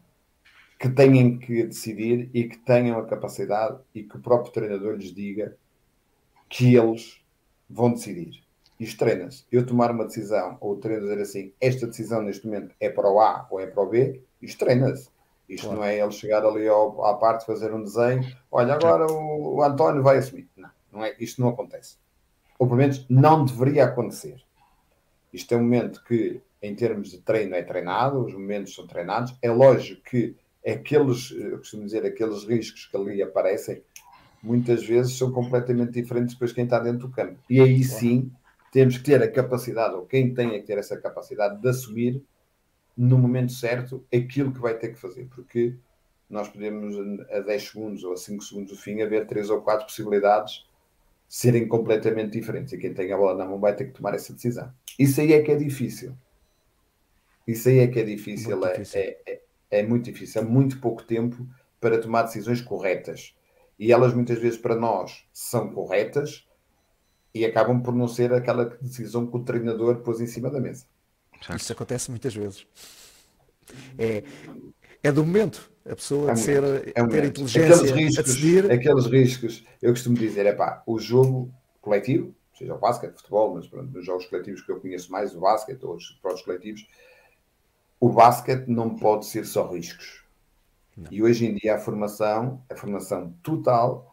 que tenham que decidir e que tenham a capacidade e que o próprio treinador lhes diga que eles vão decidir isto treina-se. Eu tomar uma decisão, ou o treinador dizer assim, esta decisão neste momento é para o A ou é para o B, isto treina-se. Isto claro. não é ele chegar ali ao, à parte, fazer um desenho, olha, agora o, o, António vai assumir. Não, não é, isto não acontece. Ou pelo menos não deveria acontecer. Isto é um momento que, em termos de treino, é treinado, os momentos são treinados. É lógico que aqueles, eu costumo dizer, aqueles riscos que ali aparecem, muitas vezes são completamente diferentes depois quem está dentro do campo. E aí sim temos que ter a capacidade, ou quem tem é que ter essa capacidade de assumir no momento certo aquilo que vai ter que fazer, porque nós podemos a 10 segundos ou a 5 segundos do fim haver 3 ou 4 possibilidades serem completamente diferentes e quem tem a bola na mão vai ter que tomar essa decisão. Isso aí é que é difícil. Isso aí é que é difícil, é, difícil. É, é, é muito difícil, é muito pouco tempo para tomar decisões corretas. E elas muitas vezes para nós são corretas, e acabam por não ser aquela decisão que o treinador pôs em cima da mesa. Isso acontece muitas vezes. É, é do momento. A pessoa é ser, é ter inteligência aqueles riscos, a decidir. Aqueles riscos, eu costumo dizer, é pá, o jogo coletivo, seja o basquete, futebol, mas pronto, nos jogos coletivos que eu conheço mais, o basquete, outros esportes coletivos, o basquete não pode ser só riscos. Não. E hoje em dia a formação, a formação total,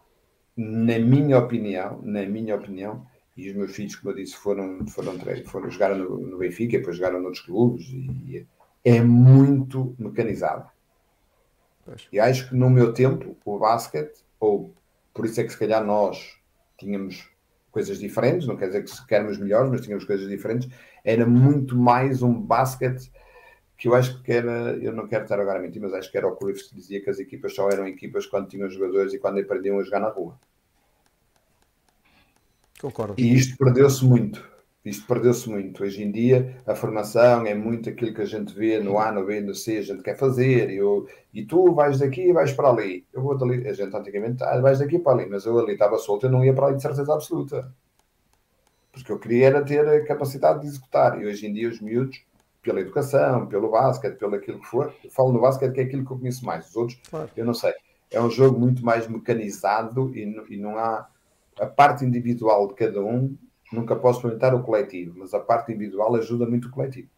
na minha opinião, na minha opinião, e os meus filhos, como eu disse, foram, foram, foram jogar no, no Benfica, depois jogaram noutros clubes, e é muito mecanizado. Pois. E acho que no meu tempo, o basquete, ou por isso é que se calhar nós tínhamos coisas diferentes, não quer dizer que queremos melhores, mas tínhamos coisas diferentes, era muito mais um basquete que eu acho que era, eu não quero estar agora a mentir, mas acho que era o Cruyff que dizia que as equipas só eram equipas quando tinham jogadores e quando aprendiam a jogar na rua. Concordo. E isto perdeu-se muito. Isto perdeu-se muito. Hoje em dia a formação é muito aquilo que a gente vê no A, no B, no C, a gente quer fazer. Eu, e tu vais daqui e vais para ali. Eu vou dali. A gente antigamente ah, vais daqui para ali, mas eu ali estava solto, eu não ia para ali de certeza absoluta. Porque eu queria era ter a capacidade de executar. E hoje em dia os miúdos, pela educação, pelo basquete, pelo aquilo que for, eu falo no basquete que é aquilo que eu conheço mais. Os outros, claro. eu não sei. É um jogo muito mais mecanizado e, e não há a parte individual de cada um nunca posso experimentar o coletivo, mas a parte individual ajuda muito o coletivo.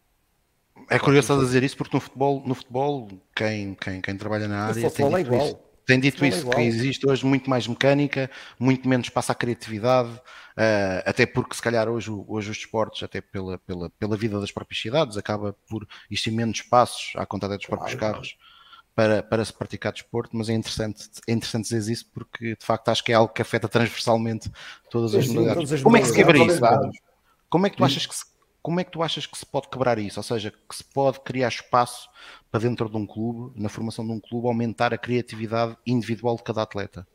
É curioso dizer isso porque no futebol, no futebol quem, quem, quem trabalha na área tem dito, é igual. isso, tem dito isso, é que existe hoje muito mais mecânica, muito menos espaço à criatividade, uh, até porque se calhar hoje, hoje os desportos, até pela, pela, pela vida das próprias cidades, acaba por existir menos espaços à conta dos próprios claro, carros. Claro para, para se praticar desporto, mas é interessante, é interessante dizer isso porque de facto acho que é algo que afeta transversalmente todas as modalidades. Como é que se quebra isso? Como é que tu achas que se, como é que tu achas que se pode quebrar isso? Ou seja, que se pode criar espaço para dentro de um clube, na formação de um clube, aumentar a criatividade individual de cada atleta?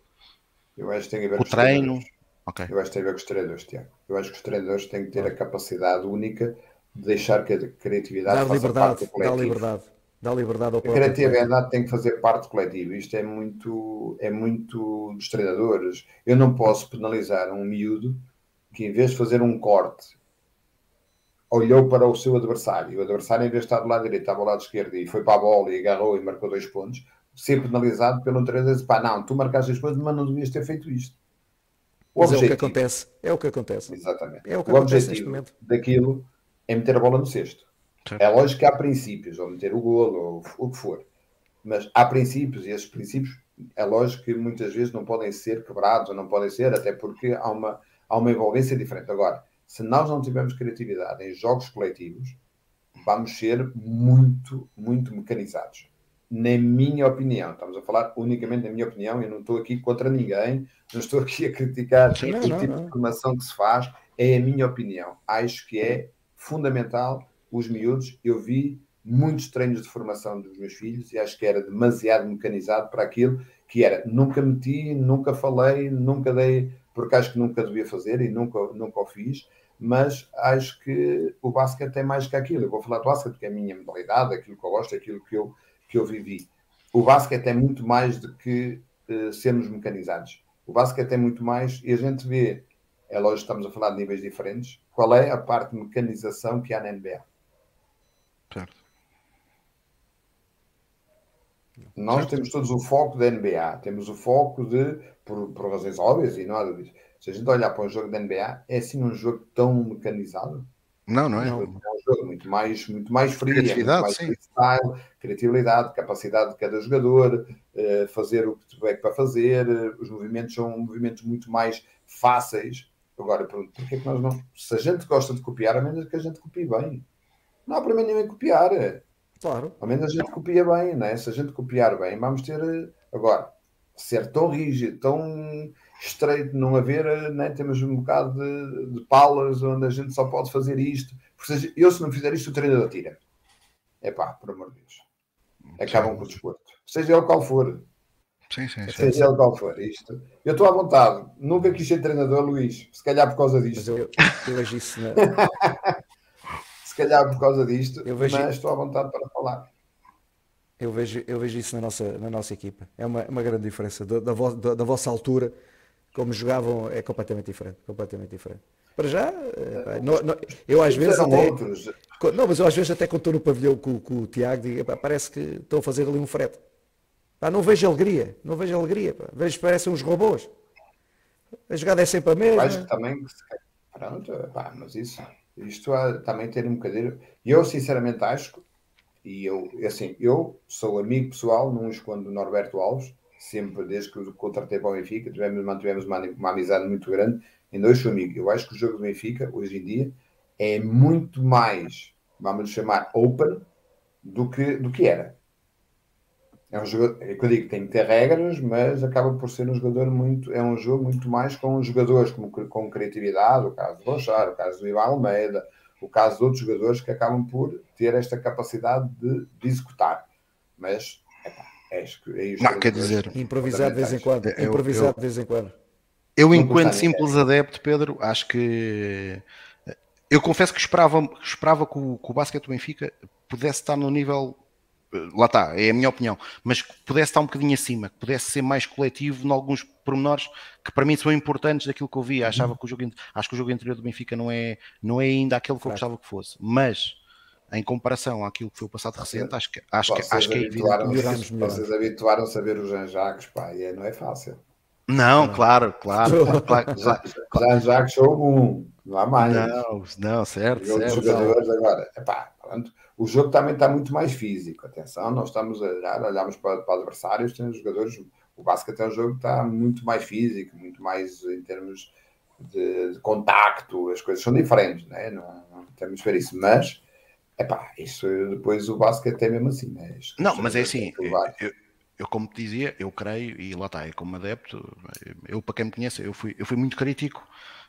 Eu acho que tem a ver o treino. Okay. Eu acho que tem a ver com os treinadores, Tiago. Eu acho que os treinadores têm que ter a capacidade única de deixar que a criatividade dá faça liberdade, parte do coletivo. Dá liberdade dá liberdade ao A criatividade tem que fazer parte do coletivo. Isto é muito, é muito dos treinadores. Eu não posso penalizar um miúdo que, em vez de fazer um corte, olhou para o seu adversário. O adversário, em vez de estar do lado direito, estava ao lado esquerdo e foi para a bola e agarrou e marcou dois pontos. Ser penalizado pelo treinador dizer, pá, não, tu marcaste dois pontos, mas não devias ter feito isto. O mas objetivo, é o que acontece. É o que acontece. Exatamente. É o, que o acontece objetivo daquilo é meter a bola no cesto. É lógico que há princípios, ou meter o golo, ou o que for. Mas há princípios, e esses princípios é lógico que muitas vezes não podem ser quebrados, ou não podem ser, até porque há uma, há uma envolvência diferente. Agora, se nós não tivermos criatividade em jogos coletivos, vamos ser muito, muito mecanizados. Na minha opinião, estamos a falar unicamente na minha opinião, eu não estou aqui contra ninguém, não estou aqui a criticar o tipo não. de formação que se faz, é a minha opinião. Acho que é fundamental os miúdos, eu vi muitos treinos de formação dos meus filhos e acho que era demasiado mecanizado para aquilo que era. Nunca meti, nunca falei, nunca dei, porque acho que nunca devia fazer e nunca, nunca o fiz, mas acho que o basquete é mais que aquilo. Eu vou falar do basquete porque é a minha modalidade, aquilo que eu gosto, aquilo que eu, que eu vivi. O basquete é muito mais do que uh, sermos mecanizados. O basquete é muito mais, e a gente vê, é lógico que estamos a falar de níveis diferentes, qual é a parte de mecanização que há na NBA Certo. Nós certo. temos todos o foco da NBA, temos o foco de, por, por razões óbvias, e nada disso. Se a gente olhar para um jogo da NBA, é assim um jogo tão mecanizado? Não, não é. É um jogo muito mais, muito mais frio, criatividade, muito mais freestyle, criatividade, capacidade de cada jogador, uh, fazer o que tiver para fazer, os movimentos são movimentos muito mais fáceis. Agora, por que é que nós não. Se a gente gosta de copiar, a menos que a gente copie bem. Não há problema nenhum em copiar. Claro. Ao menos a gente copia bem, né? Se a gente copiar bem, vamos ter. Agora, ser tão rígido, tão estreito, não haver, né? temos um bocado de, de palas onde a gente só pode fazer isto. Porque eu, se não fizer isto, o treinador tira. É pá, por amor de Deus. Acabam sim. com o desporto. Seja ele qual for. Sim, sim, sim. Seja ele qual for. Isto. Eu estou à vontade. Nunca quis ser treinador, Luís. Se calhar por causa disto. Mas eu, eu isso na, se calhar por causa disto, eu vejo... mas estou à vontade para falar. Eu vejo, eu vejo isso na nossa, na nossa equipa. É uma, uma grande diferença. Da, da, vo, da, da vossa altura, como jogavam, é completamente diferente. Completamente diferente. Para já, é, não, não, eu às vezes até, outros. Não, mas eu às vezes até quando estou no pavilhão com, com o Tiago, digo, pá, parece que estão a fazer ali um frete. Pá, não vejo alegria, não vejo alegria. Pá. Vejo parecem uns robôs. A jogada é sempre a mesma. Acho que também Pronto, pá, mas isso, isto há, também ter um bocadinho. Eu, sinceramente, acho, e eu, assim, eu sou amigo pessoal, não escondo Norberto Alves, sempre desde que o contratei para o Benfica, tivemos, mantivemos uma, uma amizade muito grande, ainda hoje sou amigo. Eu acho que o jogo do Benfica, hoje em dia, é muito mais, vamos chamar, open do que, do que era. É um jogo, é que eu digo, tem que ter regras, mas acaba por ser um jogador muito, é um jogo muito mais com jogadores com, com criatividade, o caso do Rochar, o caso do Ivan Almeida, o caso de outros jogadores que acabam por ter esta capacidade de, de executar. Mas, é, é Não, quer dizer, improvisar de vez em quando, improvisar de vez em quando. Eu, enquanto simples adepto, Pedro, acho que eu confesso que esperava, esperava que o, que o basquete do Benfica pudesse estar no nível lá está, é a minha opinião, mas que pudesse estar um bocadinho acima, que pudesse ser mais coletivo em alguns pormenores que para mim são importantes daquilo que eu vi. Achava uhum. que o jogo, acho que o jogo interior do Benfica não é, não é ainda aquele que eu gostava que fosse, mas em comparação àquilo que foi o passado recente, acho que, acho que, acho que é evidente. Vocês habituaram-se a ver os Jean-Jacques, pá, e é, não é fácil. Não, não. claro, claro. claro, claro. Jean-Jacques sou um, não há mais. Não, não certo, certo. Jogadores agora, epá, pronto o jogo também está muito mais físico. Atenção, nós estamos a olhar, olhamos para, para adversários, tem jogadores. O basquete é um jogo que está muito mais físico, muito mais em termos de, de contacto, as coisas são diferentes, né? não, não temos ver isso, mas epá, isso depois o basquete é mesmo assim. Né? não, mas é assim, eu, eu, como te dizia, eu creio, e lá está, eu como adepto, eu para quem me conhece, eu fui, eu fui muito crítico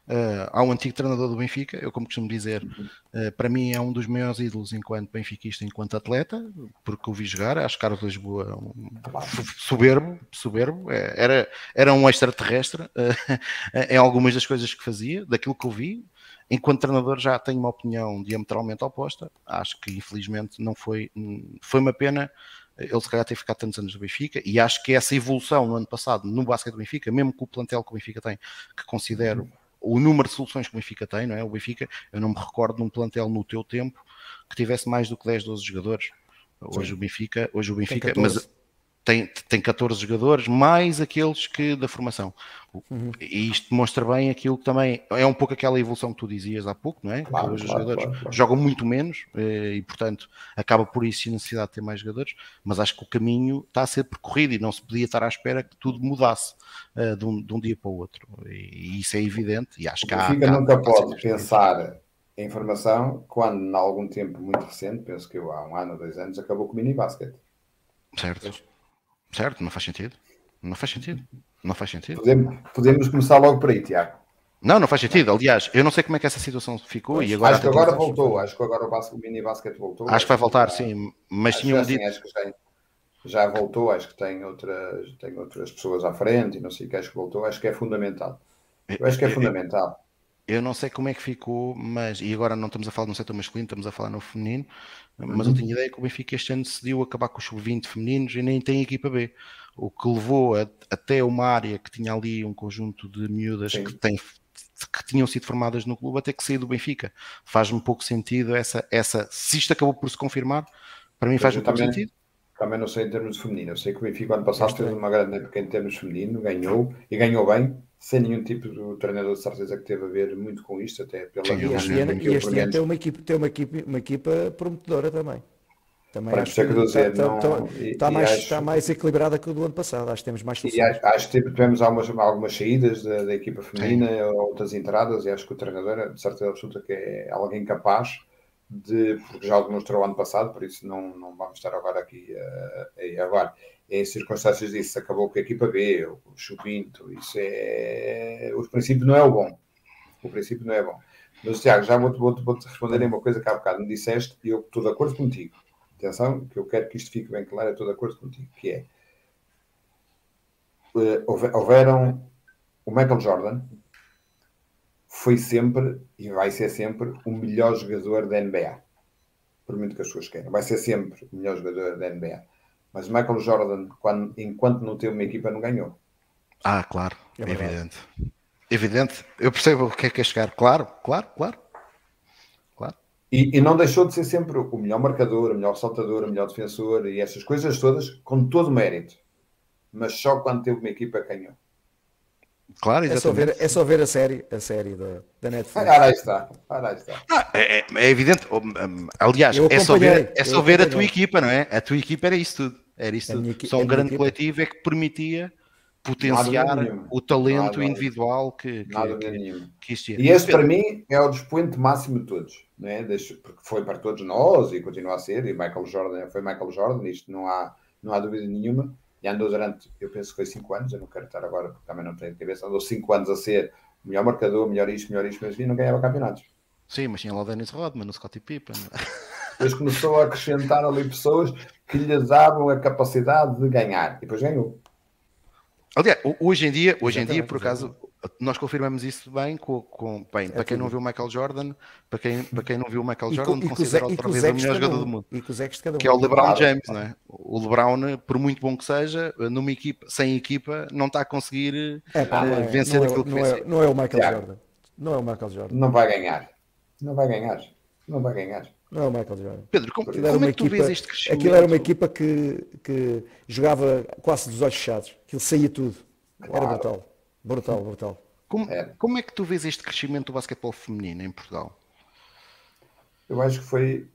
uh, ao antigo treinador do Benfica, eu como costumo dizer, uh, para mim é um dos maiores ídolos enquanto benfiquista, enquanto atleta, porque o vi jogar, acho que Carlos Lisboa um, soberbo, soberbo, é, era, era um extraterrestre uh, em algumas das coisas que fazia, daquilo que eu vi, enquanto treinador já tenho uma opinião diametralmente oposta, acho que infelizmente não foi, foi uma pena ele se calhar ter ficado tantos anos no Benfica e acho que essa evolução no ano passado no basquete do Benfica, mesmo com o plantel que o Benfica tem, que considero o número de soluções que o Benfica tem, não é? O Benfica, eu não me recordo de um plantel no teu tempo que tivesse mais do que 10, 12 jogadores. Hoje Sim. o Benfica, hoje o Benfica, mas tem, tem 14 jogadores, mais aqueles que da formação. Uhum. E isto demonstra bem aquilo que também é um pouco aquela evolução que tu dizias há pouco, não é? Claro, hoje claro, os jogadores claro, jogam muito menos eh, e, portanto, acaba por isso a necessidade de ter mais jogadores, mas acho que o caminho está a ser percorrido e não se podia estar à espera que tudo mudasse uh, de, um, de, um, dia para o outro. E, isso é evidente. E acho que há. Benfica nunca pode pensar em formação quando, em algum tempo muito recente, penso que eu há um ano ou dois anos, acabou com o mini basket. Certo. Certo, não faz sentido. Não faz sentido. Não faz sentido. Podemos, podemos começar logo por aí, Tiago. Não, não faz sentido. Aliás, eu não sei como é que essa situação ficou e agora. Acho que agora voltou. Acho que agora o, basquete, o mini basquete voltou. Acho que vai voltar, sim. Mas tinham dito. Acho que já, já voltou. Acho que tem outras, tem outras pessoas à frente e não sei o que. Acho que voltou. Acho que é fundamental. Eu acho que é fundamental. Eu não sei como é que ficou, mas. E agora não estamos a falar no setor masculino, estamos a falar no feminino. Mas uhum. eu tinha ideia que o Benfica este ano decidiu acabar com os sub-20 femininos e nem tem equipa B. O que levou a, até uma área que tinha ali um conjunto de miúdas que, tem, que tinham sido formadas no clube até que sair do Benfica. Faz-me pouco sentido essa, essa. Se isto acabou por se confirmar, para mim faz-me pouco sentido. Também não sei em termos de feminino. Eu sei que o Benfica ano passado teve uma grande época em termos feminino, ganhou e ganhou bem sem nenhum tipo de treinador de certeza que teve a ver muito com isto, até pela Sim, e este ano, e este ano tem uma equipe, tem uma uma equipa prometedora também. Também Para acho que, que dizer, está, não, está, está, mais, acho, está mais equilibrada que o do ano passado, acho que temos mais soluções. E acho, acho que tivemos algumas, algumas saídas da, da equipa feminina, Sim. outras entradas, e acho que o treinador, de certeza absoluta, que é alguém capaz de, porque já o demonstrou ano passado, por isso não, não vamos estar agora aqui uh, agora em circunstâncias disso, acabou com a equipa B, o Chupinto, isso é. O princípio não é o bom. O princípio não é bom. Mas, Tiago, já vou-te vou, vou responder em uma coisa que há bocado me disseste e eu estou de acordo contigo. Atenção, que eu quero que isto fique bem claro, eu estou de acordo contigo, que é. Uh, houveram. O Michael Jordan foi sempre e vai ser sempre o melhor jogador da NBA. Por muito que as pessoas queiram. Vai ser sempre o melhor jogador da NBA mas Michael Jordan, quando, enquanto não teve uma equipa, não ganhou. Ah, claro, é evidente. Evidente, eu percebo o que é que é chegar. Claro, claro, claro. claro. E, e, não deixou de ser sempre o melhor marcador, o melhor saltador, o melhor defensor e essas coisas todas com todo mérito. Mas só quando teve uma equipa ganhou. Claro, É só, ver, é só ver a série, a série da, da Netflix. Ora aí está, ora aí está. Ah, é, é- é evidente. Oh, um, Aliás, Eu é só ver, é só ver a tua equipa, não é? A tua equipa era isso tudo. Era isso tudo. minha equi- Só um grande equipa- coletivo é que permitia potenciar o talento Nada individual que, que, Nada que, nenhum. que existia. E esse para mim é o expoente máximo de todos, não é? Porque foi para todos nós e continua a ser, e Michael Jordan foi Michael Jordan, isto não há, não há dúvida nenhuma. E andou durante, eu penso que foi 5 anos, eu não quero estar agora porque também não tenho cabeça, andou 5 anos a ser melhor marcador, melhor isto, melhor isto, mas e não ganhava campeonatos. Sim, mas tinha lá o Dennis Rodman, o Scottie Pippen. Depois começou a acrescentar ali pessoas que lhe davam a capacidade de ganhar. E depois ganhou. Aliás, ho- hoje em dia, hoje em dia, por acaso, nós confirmamos isso bem com, com bem, para quem não viu o Michael Jordan, para quem, para quem não viu o Michael Jordan, com- e com os- considera e outra com os vez o melhor jogador um. do mundo. E com os de cada um. Que é o LeBron Claro. James, não é? O LeBron, por muito bom que seja, numa equipa, sem equipa, não está a conseguir É, pá, eh, é, vencer não, é, aquilo que não, venceu. é, não é o Michael. Jordan. Não é o Michael Jordan. Não vai ganhar. Não vai ganhar. Não vai ganhar. Não é o Michael Jordan. Pedro, como, era como uma é que tu equipa, vês este crescimento? aquilo era uma equipa que, que jogava quase dos olhos fechados. Aquilo saía tudo. Era Claro. brutal. Brutal, brutal. Como, Era. como é que tu vês este crescimento do basquetebol feminino em Portugal? Eu acho que foi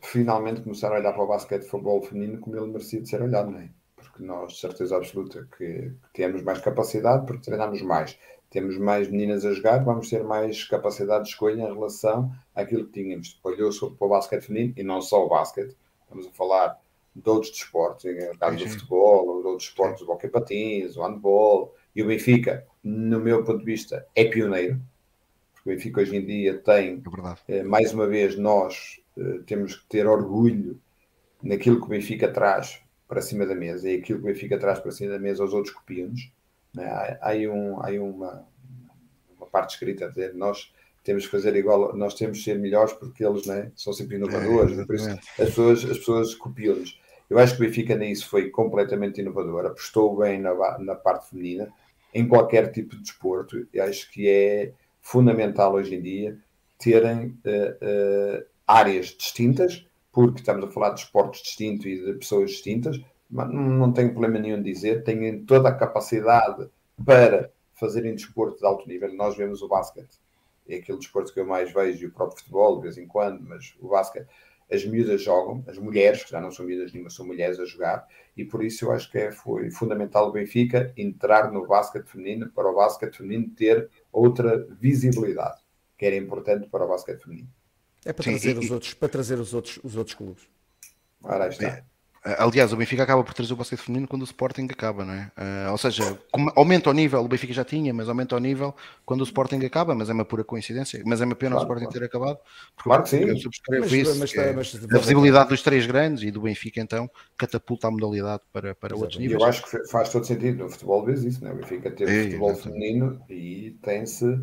finalmente começar a olhar para o basquete de futebol feminino como ele merecia de ser olhado, não é? Porque nós, de certeza absoluta, que, que temos mais capacidade, porque treinamos mais, temos mais meninas a jogar, vamos ter mais capacidade de escolha em relação àquilo que tínhamos. Olhou-se para o basquete feminino, e não só o basquete, estamos a falar de outros desportos, Sim, do futebol, ou de outros esportes, o hockey patins, o handball, e o Benfica, no meu ponto de vista, é pioneiro, porque o Benfica hoje em dia tem É eh, mais uma vez, nós eh, temos que ter orgulho naquilo que o Benfica traz para cima da mesa e aquilo que o Benfica traz para cima da mesa os outros copiam-nos. né? Há, há aí, um, há uma, uma parte escrita a dizer nós temos que fazer igual, nós temos que ser melhores porque eles né, são sempre inovadores, É, por isso as pessoas, as pessoas copiam-nos. Eu acho que o Benfica nisso foi completamente inovador, apostou bem na, na parte feminina, em qualquer tipo de desporto. E acho que é fundamental hoje em dia terem eh, eh, áreas distintas, porque estamos a falar de esportes distintos e de pessoas distintas, mas não tenho problema nenhum de dizer, têm toda a capacidade para fazerem desporto de alto nível. Nós vemos o basquete, é aquele desporto que eu mais vejo, e o próprio futebol, de vez em quando, mas o basquete, as miúdas jogam, as mulheres, que já não são miúdas nenhuma, são mulheres a jogar, e por isso eu acho que é, foi fundamental o Benfica entrar no basquete feminino para o basquete feminino ter outra visibilidade, que era importante para o basquete feminino. É para Sim, trazer, e- os, outros, para trazer os, outros, os outros clubes. Ora, aí está. É. Aliás, o Benfica acaba por trazer o basquete feminino quando o Sporting acaba, não é? Ah, ou seja, aumenta o nível, o Benfica já tinha, mas aumenta o nível quando o Sporting acaba, mas é uma pura coincidência. Mas é uma pena Claro, o Sporting claro. ter acabado. porque Claro que sim. eu subscrevo Mas- isso, mas- é mas- a visibilidade dos três grandes e do Benfica, então, catapulta a modalidade para, para outros níveis. eu acho que faz todo sentido. No futebol vês isso, né? o Benfica teve É, futebol exatamente. feminino e tem-se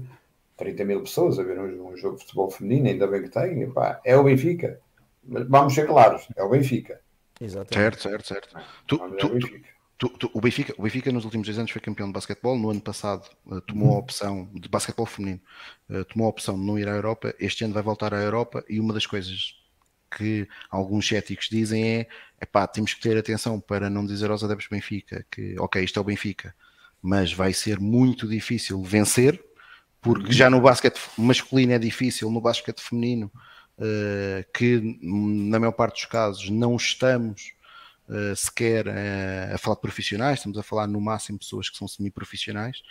30 mil pessoas a ver um, um jogo de futebol feminino, ainda bem que tem. pá, é o Benfica. Mas vamos ser claros, é o Benfica. Exatamente. Certo, certo, certo. Tu- tu- o tu- Benfica. Tu- tu- o, Benfica, o Benfica nos últimos dois anos foi campeão de basquetebol. No ano passado eh, tomou a opção de basquetebol feminino, eh, tomou a opção de não ir à Europa. Este ano vai voltar à Europa e uma das coisas que alguns céticos dizem é: epá, temos que ter atenção para não dizer aos adeptos do Benfica que, ok, isto é o Benfica, mas vai ser muito difícil vencer, porque já no basquete masculino é difícil, no basquete feminino, que na maior parte dos casos não estamos uh, sequer uh, a falar de profissionais, estamos a falar no máximo de pessoas que são semi-profissionais,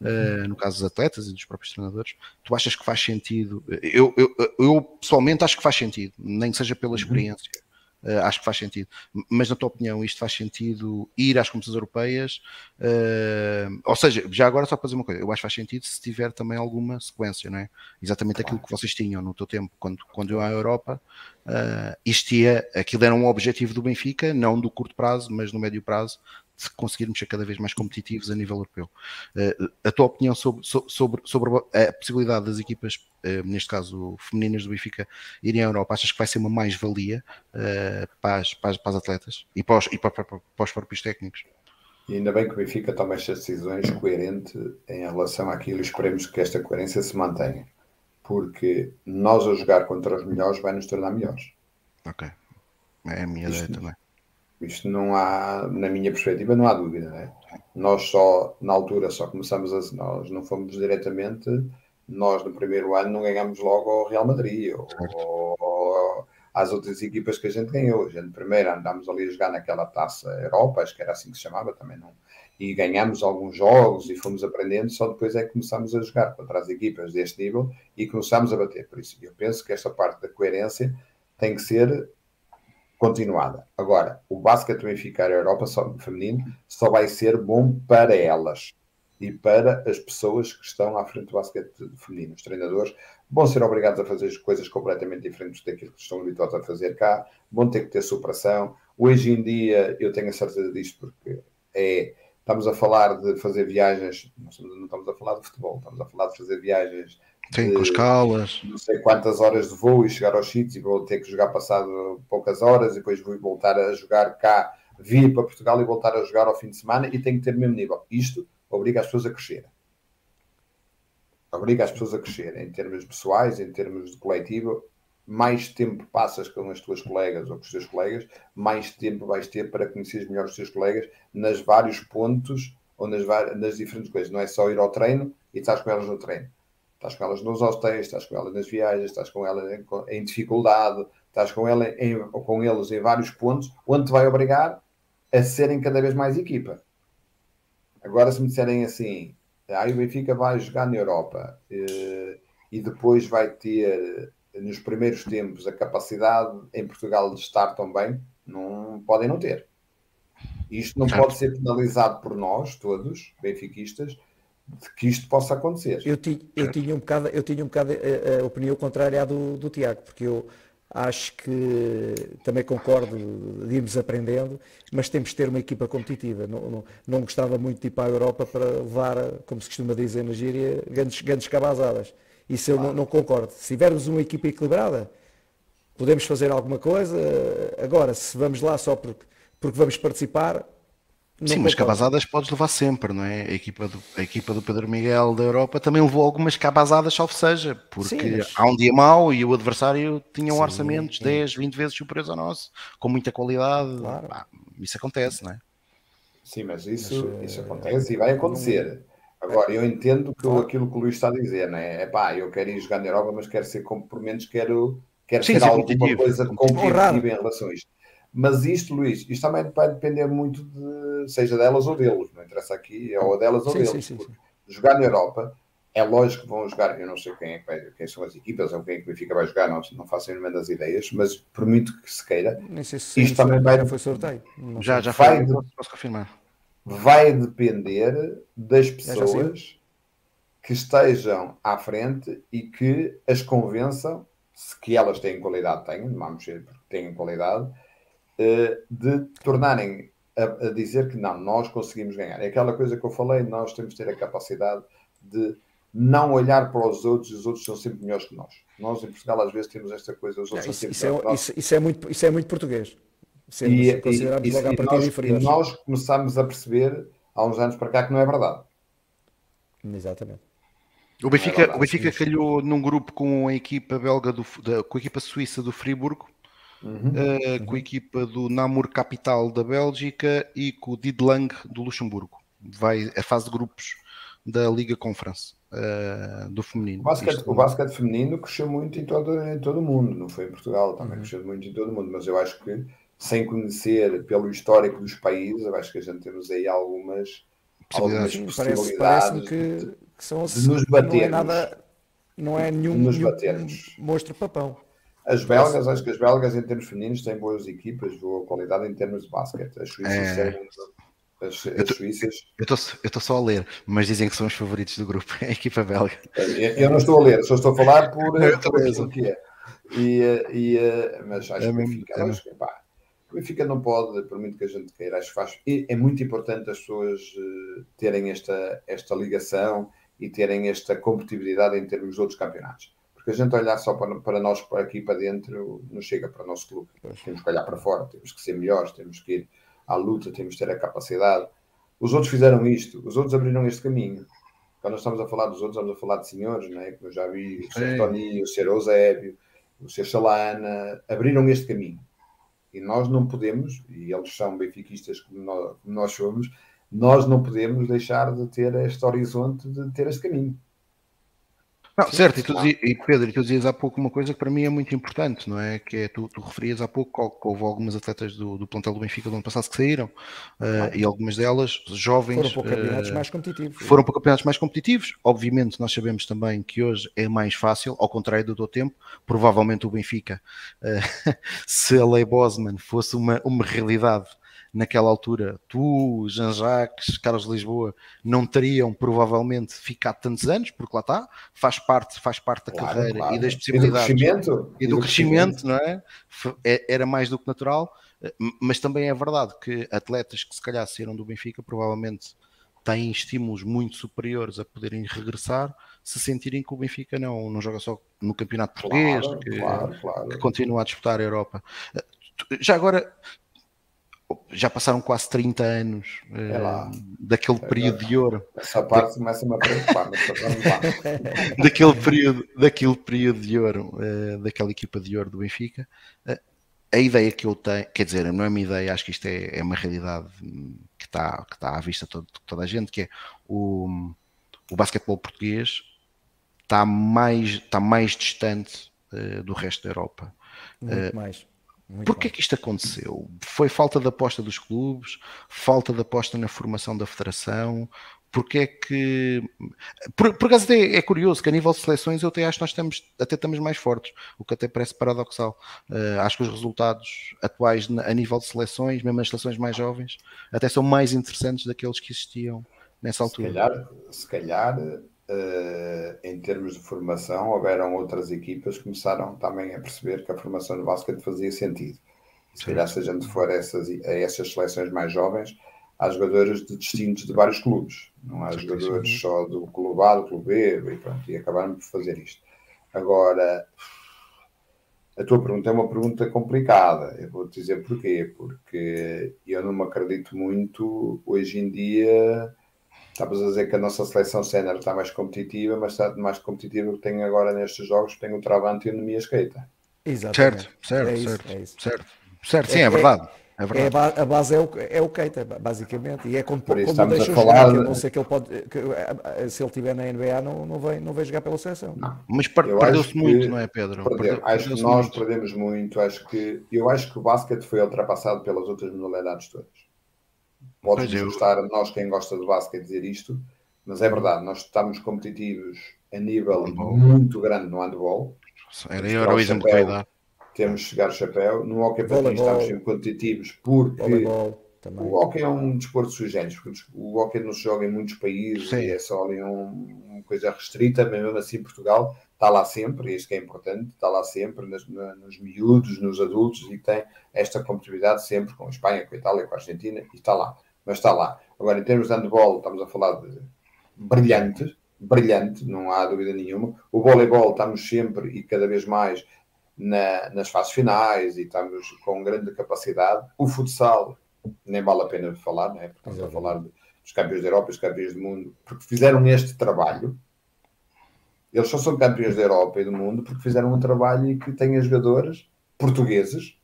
uh, no caso dos atletas e dos próprios treinadores. Tu achas que faz sentido? Eu, eu, eu pessoalmente acho que faz sentido, nem que seja pela experiência. Uh, acho que faz sentido, mas na tua opinião, isto faz sentido ir às competições europeias? Uh, ou seja, já agora só para dizer uma coisa, eu acho que faz sentido se tiver também alguma sequência, não é? Exatamente claro. aquilo que vocês tinham no teu tempo, quando, quando eu à Europa, uh, isto ia, aquilo era um objetivo do Benfica, não do curto prazo, mas no médio prazo, de conseguirmos ser cada vez mais competitivos a nível europeu. Uh, a tua opinião sobre, sobre, sobre a possibilidade das equipas, uh, neste caso femininas do Benfica, irem à Europa, achas que vai ser uma mais-valia uh, para, as, para, para as atletas e para os, e para, para, os próprios técnicos? E ainda bem que o Benfica toma estas decisões coerente em relação àquilo e esperemos que esta coerência se mantenha. Porque nós a jogar contra os melhores vai nos tornar melhores. Ok. É a minha ideia isto, também. Isto não há, na minha perspectiva, não há dúvida, né? Nós só, na altura, só começamos a. Nós não fomos diretamente. Nós, no primeiro ano, não ganhamos logo ao Real Madrid ou, ou, às outras equipas que a gente ganhou. A gente, primeiro, andámos ali a jogar naquela taça Europa, acho que era assim que se chamava, também não. E ganhamos alguns jogos e fomos aprendendo, só depois é que começámos a jogar contra as equipas deste nível e começámos a bater. Por isso, eu penso que esta parte da coerência tem que ser continuada. Agora, o basquete Benfica a Europa só, feminino só vai ser bom para elas e para as pessoas que estão à frente do basquete feminino. Os treinadores vão ser obrigados a fazer coisas completamente diferentes daquilo que estão habituados a fazer cá, vão ter que ter superação. Hoje em dia, eu tenho a certeza disto porque é, estamos a falar de fazer viagens, não estamos a falar de futebol, estamos a falar de fazer viagens Sim, com escalas. Não sei quantas horas de voo e chegar aos sítios e vou ter que jogar passado poucas horas e depois vou voltar a jogar cá, vir para Portugal e voltar a jogar ao fim de semana e tenho que ter o mesmo nível. Isto obriga as pessoas a crescer. Obriga as pessoas a crescer em termos pessoais, em termos de coletivo. Mais tempo passas com as tuas colegas ou com os teus colegas, mais tempo vais ter para conhecer melhor os teus colegas nas vários pontos ou nas, nas diferentes coisas. Não é só ir ao treino e estás com elas no treino estás com elas nos hotéis, estás com elas nas viagens, estás com elas em, em dificuldade, estás com, ela em, com eles em vários pontos, onde te vai obrigar a serem cada vez mais equipa. Agora, se me disserem assim, aí ah, o Benfica vai jogar na Europa eh, e depois vai ter, nos primeiros tempos, a capacidade em Portugal de estar tão bem, não podem não ter. Isto não pode ser penalizado por nós, todos, benfiquistas, de que isto possa acontecer. Eu, ti, eu tinha um bocado, eu tinha um bocado a, a opinião contrária à do, do Tiago, porque eu acho que também concordo de irmos aprendendo, mas temos de ter uma equipa competitiva. Não, não, não gostava muito de ir para a Europa para levar, como se costuma dizer na gíria, grandes, grandes cabazadas. Isso eu não, não concordo. Se tivermos uma equipa equilibrada, podemos fazer alguma coisa. Agora, se vamos lá só porque, porque vamos participar, Sim, mas cabazadas podes levar sempre, não é? A equipa, do, a equipa do Pedro Miguel da Europa também levou algumas cabazadas, salvo seja, porque Sim, mas... há um dia mau e o adversário tinha um orçamentos 10, 20 vezes superiores ao nosso, com muita qualidade. Claro. Ah, isso acontece, não é? Sim, mas isso, mas, isso acontece e vai acontecer. Agora, eu entendo que aquilo que o Luís está a dizer, não é? É pá, eu quero ir jogar na Europa, mas quero ser, como por menos, quero, quero Sim, ser alguma coisa competitiva em relação a isto. Mas isto, Luís, isto também vai depender muito de, seja delas ou deles, não interessa aqui, é ou delas ou sim, deles. Sim, sim, jogar na Europa, é lógico que vão jogar, eu não sei quem, é que vai, quem são as equipas ou quem é que o Benfica vai jogar, não, não faço nenhuma das ideias, mas por muito que se queira, se isto também vai. Foi sorteio. Já, já vai, foi, posso confirmar. Vai depender das pessoas que estejam à frente e que as convençam, se que elas têm qualidade, têm, vamos ser porque têm qualidade, de tornarem a, a, dizer que não, nós conseguimos ganhar. É aquela coisa que eu falei, nós temos de ter a capacidade de não olhar para os outros e os outros são sempre melhores que nós. Nós em Portugal às vezes temos esta coisa, os outros isso, são sempre isso, é, isso, isso, é muito, isso é muito português. E, e, logo nós, e nós começámos a perceber há uns anos para cá que não é verdade. Exatamente. O Benfica, é o Benfica calhou num grupo com a equipa belga do, da, com a equipa suíça do Friburgo Uhum. Uh, com a equipa do Namur Capital da Bélgica e com o Didlang do Luxemburgo. Vai a fase de grupos da Liga Conference uh, do feminino. O basquete, o basquete feminino cresceu muito em todo, em todo o mundo, não foi em Portugal, também uhum. cresceu muito em todo o mundo, mas eu acho que sem conhecer pelo histórico dos países, eu acho que a gente temos aí algumas possibilidades, algumas possibilidades parece, que, que, são de nos batermos. Não é, nada, não é nenhum, nos nenhum monstro papão. As belgas, acho que as belgas em termos femininos têm boas equipas, boa qualidade em termos de basquete. As suíças é... As, as Suíças. Eu estou só a ler, mas dizem que são os favoritos do grupo, a equipa belga. Eu, eu não estou a ler, só estou a falar por, por aquilo que é. E, e, mas acho é que o Benfica, é acho que, pá, o Benfica não pode, por muito que a gente queira, acho que faz. É muito importante as pessoas uh, terem esta, esta ligação e terem esta competitividade em termos de outros campeonatos porque a gente olhar só para, para nós por aqui para dentro não chega para o nosso clube. Temos que olhar para fora, temos que ser melhores, temos que ir à luta, temos que ter a capacidade. Os outros fizeram isto, os outros abriram este caminho. Quando nós estamos a falar dos outros, estamos a falar de senhores, não é? Como eu já vi, o Sr. Tony, o Sr. Eusébio, o Sr. Salana, abriram este caminho. E nós não podemos, e eles são benfiquistas como nós, como nós somos, nós não podemos deixar de ter este horizonte, de ter este caminho. Não, certo, e, tu dizia, e Pedro, tu dizias há pouco uma coisa que para mim é muito importante, não é? Que é, tu, tu referias há pouco que houve algumas atletas do, do plantel do Benfica do ano passado que saíram, uh, e algumas delas, jovens. Foram para campeonatos uh, mais competitivos. Foram para campeonatos mais competitivos. Obviamente, nós sabemos também que hoje é mais fácil, ao contrário do teu tempo, provavelmente o Benfica, uh, se a lei Bosman fosse uma, uma realidade naquela altura, tu, Jean-Jacques, Carlos Lisboa, não teriam provavelmente ficado tantos anos, porque lá está, faz parte, faz parte da claro, carreira claro. e das possibilidades. E do crescimento. E do, e do crescimento, crescimento, não é? é? Era mais do que natural, mas também é verdade que atletas que se calhar saíram do Benfica provavelmente têm estímulos muito superiores a poderem regressar se sentirem que o Benfica não, não joga só no campeonato português, claro, que, claro, que continua a disputar a Europa. Já agora, já passaram quase 30 anos uh, daquele é período de ouro. Essa parte começa-me a preocupar, mas daquele período, daquele período de ouro, uh, daquela equipa de ouro do Benfica. Uh, a ideia que eu tenho, quer dizer, não é uma ideia, acho que isto é, é uma realidade que está, que está à vista de todo, toda a gente, que é o, o basquetebol português está mais, está mais distante do resto da Europa. Muito mais muito Porquê bom. que isto aconteceu? Foi falta de aposta dos clubes? Falta de aposta na formação da federação? Porque é que. Por, por acaso até é curioso que a nível de seleções eu até acho que nós estamos, até estamos mais fortes, o que até parece paradoxal. Uh, acho que os resultados atuais a nível de seleções, mesmo as seleções mais jovens, até são mais interessantes daqueles que existiam nessa altura. Se calhar, se calhar em termos de formação, houveram outras equipas que começaram também a perceber que a formação no basquete fazia sentido. Se calhar, se a gente for a essas, a essas seleções mais jovens, há jogadores de distintos de vários clubes, não há jogadores só do clube A, do clube B, e, pronto, e acabaram por fazer isto. Agora, a tua pergunta é uma pergunta complicada. Eu vou te dizer porquê. Porque eu não me acredito muito hoje em dia Estavas a dizer que a nossa seleção sénior está mais competitiva, mas está mais competitiva que tem agora nestes jogos, tem o Travante e o Nemia Esqueita. Exatamente. Certo, certo, é isso, certo, é isso. certo. Certo, sim, é, é verdade. É, verdade. É a base é o, é o Keita, basicamente, e é como, Por isso como estamos a falar. Jogar, não sei que ele pode, que, eh, se ele estiver na NBA, não, não, vem, não vem jogar pela seleção. Não. Mas perdeu-se muito, não é, Pedro? Perdeu, acho que nós muito. perdemos muito. Acho que, eu acho que o basquete foi ultrapassado pelas outras modalidades todas. Pode nos gostar a nós, quem gosta do basquete, dizer isto, mas é verdade, nós estamos competitivos a nível handball. muito grande no handball. Era eu o exemplo que dar. Temos de chegar o chapéu. No hockey para estamos sempre competitivos porque o hockey é um desporto sugênito, porque o hockey não se joga em muitos países Sim. e é só ali um, uma coisa restrita, mas mesmo assim Portugal está lá sempre, e isto que é importante, está lá sempre nos, nos miúdos, nos adultos, e tem esta competitividade sempre com a Espanha, com a Itália, com a Argentina, e está lá mas está lá. Agora, em termos de handball, estamos a falar de brilhante, brilhante, não há dúvida nenhuma. O voleibol, estamos sempre e cada vez mais na, nas fases finais e estamos com grande capacidade. O futsal, nem vale a pena falar, né? porque estamos a falar dos campeões da Europa e dos campeões do mundo, porque fizeram este trabalho. Eles só são campeões da Europa e do mundo porque fizeram um trabalho e que têm jogadores portugueses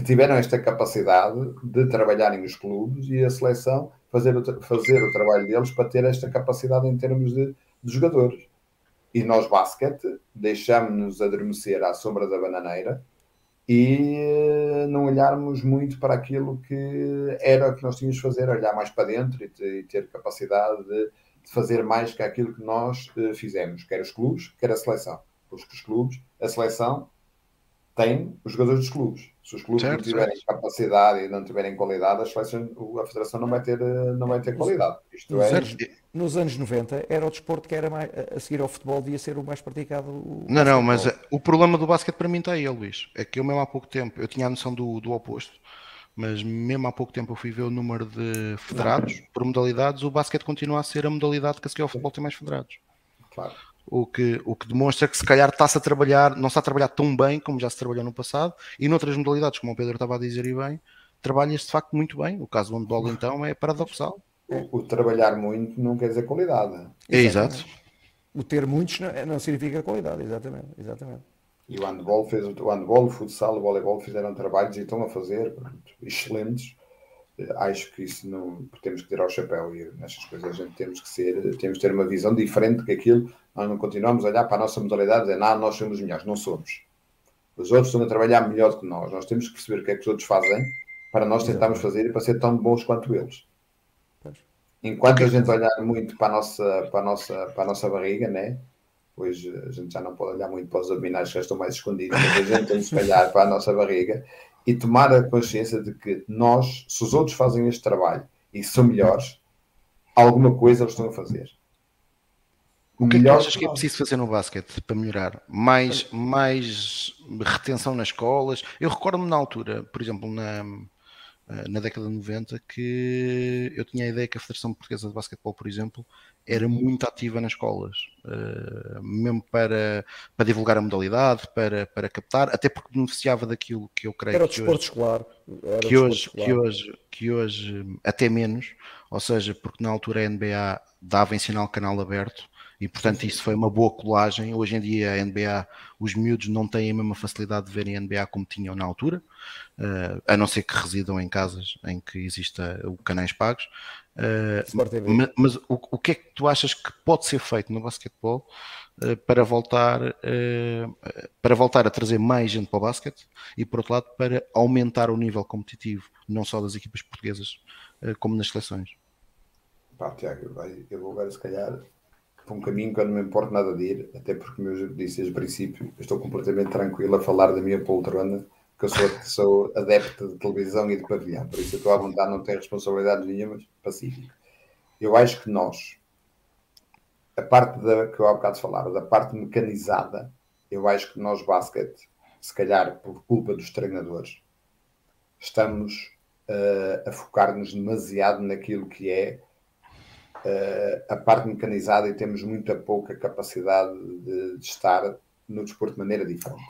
que tiveram esta capacidade de trabalharem os clubes e a seleção fazer o, fazer o trabalho deles para ter esta capacidade em termos de, de jogadores. E nós, basquete, deixamos-nos adormecer à sombra da bananeira e eh, não olharmos muito para aquilo que era o que nós tínhamos de fazer, olhar mais para dentro e, ter capacidade de, fazer mais que aquilo que nós uh, fizemos, quer os clubes, quer a seleção. Os, os clubes, a seleção tem os jogadores dos clubes. Se os clubes certo, não tiverem certo. capacidade e não tiverem qualidade, a, a federação não vai ter, eh, não vai ter qualidade. Isto nos, é... anos, nos anos 90 era o desporto que era mais, a seguir ao futebol devia ser o mais praticado. O não, não, mas eh, o problema do basquete para mim está aí, Luís. É que eu mesmo há pouco tempo, eu tinha a noção do, do oposto, mas mesmo há pouco tempo eu fui ver o número de federados por modalidades, o basquete continua a ser a modalidade que a seguir ao futebol tem mais federados. Claro o que, o que demonstra que se calhar está-se a trabalhar, não está a trabalhar tão bem como já se trabalhou no passado, e noutras modalidades, como o Pedro estava a dizer e bem, trabalha-se de facto muito bem. O caso do handball então é paradoxal. O, o, trabalhar muito não quer dizer qualidade. É exato. O ter muitos não, não, significa qualidade, exatamente, exatamente. E o handball fez o handball, o futsal, o voleibol fizeram trabalhos e estão a fazer excelentes acho que isso não temos que ter ao chapéu e nestas coisas a gente temos que ser, temos que ter uma visão diferente que aquilo, nós não continuamos a olhar para a nossa modalidade e dizer, não, nós somos melhores, não somos. Os outros estão a trabalhar melhor do que nós, nós temos que perceber o que é que os outros fazem para nós tentarmos fazer e para ser tão bons quanto eles. Enquanto a gente olhar muito para a nossa, para a nossa, para a nossa barriga, né? pois a gente já não pode olhar muito para os abdominais que já estão mais escondidos, mas a gente tem que olhar para a nossa barriga e tomar a consciência de que nós, se os outros fazem este trabalho e são melhores, alguma coisa eles estão a fazer. O que é que achas que é preciso fazer no basquete para melhorar? Mais, mais retenção nas escolas? Eu recordo-me na altura, por exemplo, na, na década de 90, que eu tinha a ideia que a Federação Portuguesa de Basquetebol, por exemplo, era muito ativa nas escolas, uh, mesmo para, para divulgar a modalidade, para, para captar, até porque beneficiava daquilo que eu creio era que o desporto escolar. Era que, hoje, escolar. que, hoje, que hoje até menos, ou seja, porque na altura a NBA dava em sinal canal aberto e portanto isso foi uma boa colagem. Hoje em dia a NBA, os miúdos não têm a mesma facilidade de verem a NBA como tinham na altura, uh, a não ser que residam em casas em que exista o canais pagos. Uh, mas, mas o, o, que é que tu achas que pode ser feito no basquetebol uh, para voltar para voltar a trazer mais gente para o basquete e por outro lado para aumentar o nível competitivo não só das equipas portuguesas como nas seleções? Pá, Tiago, eu vou agora se calhar por um caminho que eu não me importo nada de ir, até porque, como eu disse desde o princípio, estou completamente tranquilo a falar da minha poltrona, que eu sou, sou adepto de televisão e de pavilhão, por isso eu estou à vontade, não tenho responsabilidades nenhumas, pacífico. Eu acho que nós, a parte da, que eu há bocado falava, da parte mecanizada, eu acho que nós, basquete, se calhar por culpa dos treinadores, estamos uh, a focar-nos demasiado naquilo que é a parte mecanizada e temos muita pouca capacidade de, de, estar no desporto de maneira diferente.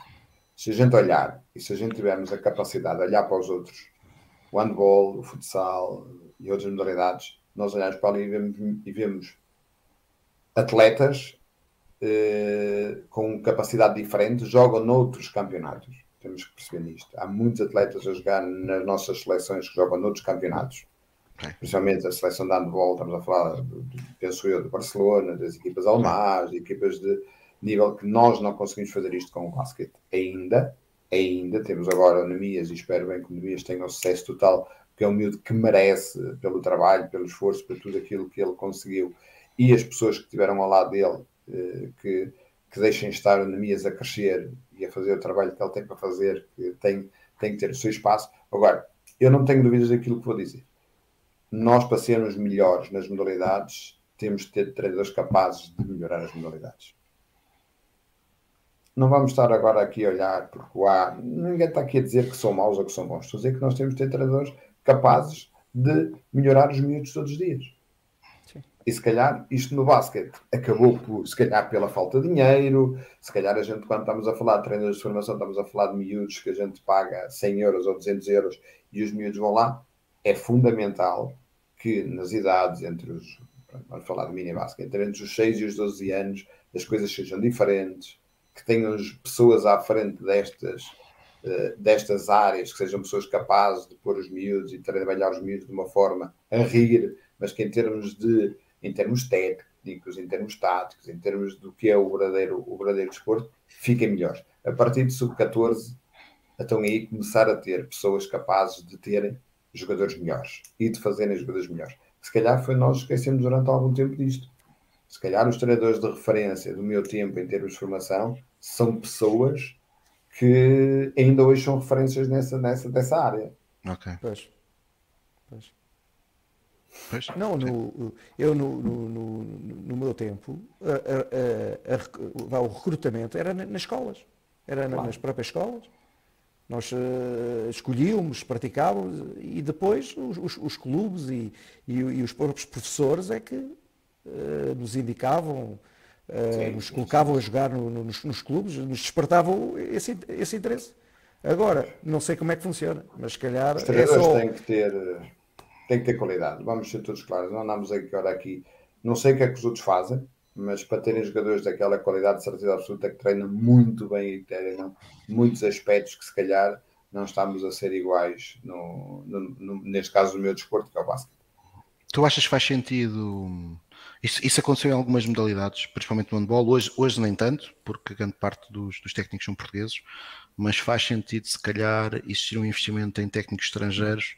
Se a gente olhar e se a gente tivermos a capacidade de olhar para os outros, o handball, o futsal e outras modalidades, nós olhamos para ali e vemos, e vemos atletas uh, com capacidade diferente, jogam noutros campeonatos. Temos que perceber nisto. Há muitos atletas a jogar nas nossas seleções que jogam noutros campeonatos Principalmente a seleção de handball, estamos a falar, penso eu, de Barcelona, das equipas alemãs, equipas de nível que nós não conseguimos fazer isto com o basquete ainda. Ainda temos agora o Nemias e espero bem que o Nemias tenha um sucesso total, porque é um miúdo que merece pelo trabalho, pelo esforço, por tudo aquilo que ele conseguiu e as pessoas que estiveram ao lado dele eh, que, que deixem estar o Nemias a crescer e a fazer o trabalho que ele tem para fazer, que tem, tem que ter o seu espaço. Agora, eu não tenho dúvidas daquilo que vou dizer nós, para sermos melhores nas modalidades, temos de ter treinadores capazes de melhorar as modalidades. Não vamos estar agora aqui a olhar, porque há, ninguém está aqui a dizer que são maus ou que são bons. Estou a dizer que nós temos de ter treinadores capazes de melhorar os miúdos todos os dias. Sim. E se calhar isto no basquete acabou por, se calhar pela falta de dinheiro, se calhar a gente, quando estamos a falar de treinadores de formação, estamos a falar de miúdos que a gente paga 100 euros ou 200 euros e os miúdos vão lá. É fundamental que nas idades entre os, vamos falar de mini entre os 6 e os 12 anos, as coisas sejam diferentes, que tenham pessoas à frente destas, uh, destas áreas, que sejam pessoas capazes de pôr os miúdos e trabalhar os miúdos de uma forma a rir, mas que em termos de, em termos técnicos, em termos táticos, em termos do que é o verdadeiro, o verdadeiro desporto, fiquem melhores. A partir de sub-14, então aí começar a ter pessoas capazes de terem jogadores melhores e de fazerem jogadores melhores. Se calhar foi nós esquecemos durante algum tempo disto. Se calhar os treinadores de referência do meu tempo em termos de formação são pessoas que ainda hoje são referências nessa, nessa dessa área. Ok. Pois. Pois. Pois. Não, no, eu no, no, no, no meu tempo a, a, a, o recrutamento era nas escolas, era claro. nas próprias escolas. Nós uh, escolhíamos, praticávamos e depois os, os, os clubes e, e, e, os próprios professores é que uh, nos indicavam, uh, sim, nos colocavam sim. a jogar no, no, nos, nos, clubes, nos despertavam esse, esse interesse. Agora, não sei como é que funciona, mas se calhar. Os é só... têm que ter, têm que ter qualidade, vamos ser todos claros, não andamos agora aqui. Não sei o que é que os outros fazem, mas para terem jogadores daquela qualidade de certeza absoluta que treinam muito bem e treinam muitos aspectos que se calhar não estamos a ser iguais, no, no, no, neste caso, no meu desporto, que é o basquete. Tu achas que faz sentido? Isso, isso, aconteceu em algumas modalidades, principalmente no handball. Hoje, hoje nem tanto, porque grande parte dos, dos técnicos são portugueses, mas faz sentido, se calhar, existir um investimento em técnicos estrangeiros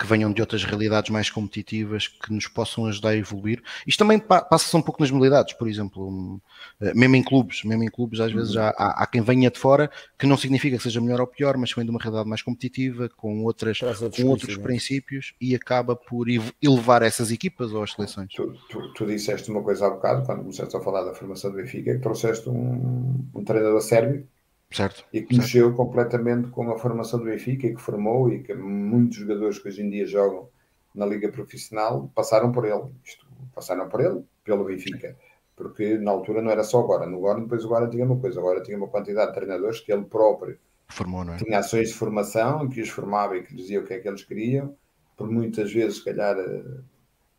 que venham de outras realidades mais competitivas que nos possam ajudar a evoluir. Isto também passa-se um pouco nas modalidades, por exemplo, eh, mesmo em clubes, mesmo em clubes às vezes uhum. há, há, quem venha de fora, que não significa que seja melhor ou pior, mas vem de uma realidade mais competitiva, com, outras, com outros princípios e acaba por elevar essas equipas ou as seleções. Tu, tu, tu, disseste uma coisa há bocado, quando começaste a falar da formação do Benfica, que trouxeste um, um treinador sérvio Certo, e que mexeu certo. completamente com a formação do Benfica e que formou e que muitos jogadores que hoje em dia jogam na liga profissional passaram por ele. Isto, passaram por ele, pelo Benfica. Porque na altura não era só agora. No agora, depois agora tinha uma coisa. Agora tinha uma quantidade de treinadores que ele próprio Formou, é? tinha ações de formação que os formava e que dizia o que é que eles queriam. Por muitas vezes, se calhar, eh,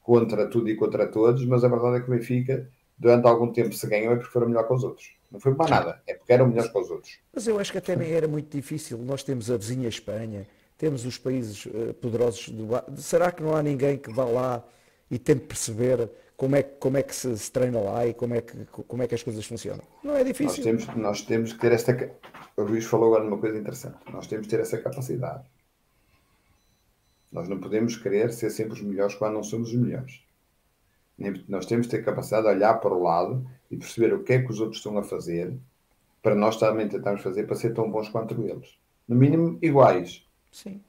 contra tudo e contra todos. Mas a verdade é que o Benfica, durante algum tempo, se ganhou é porque foram melhor que os outros. Não foi para nada, é porque eram melhores que os outros. Mas eu acho que até nem era muito difícil. Nós temos a vizinha Espanha, temos os países uh, poderosos do Será que não há ninguém que vá lá e tente perceber como é, como é que se, se, treina lá e como é, que, como é que as coisas funcionam? Não é difícil. Nós temos, nós temos que ter esta. O Luís falou agora numa coisa interessante. Nós temos que ter essa capacidade. Nós não podemos querer ser sempre os melhores quando não somos os melhores. Nós temos que ter capacidade de olhar para o lado e perceber o que é que os outros estão a fazer para nós também tentarmos fazer para ser tão bons quanto eles. No mínimo, iguais. Sim.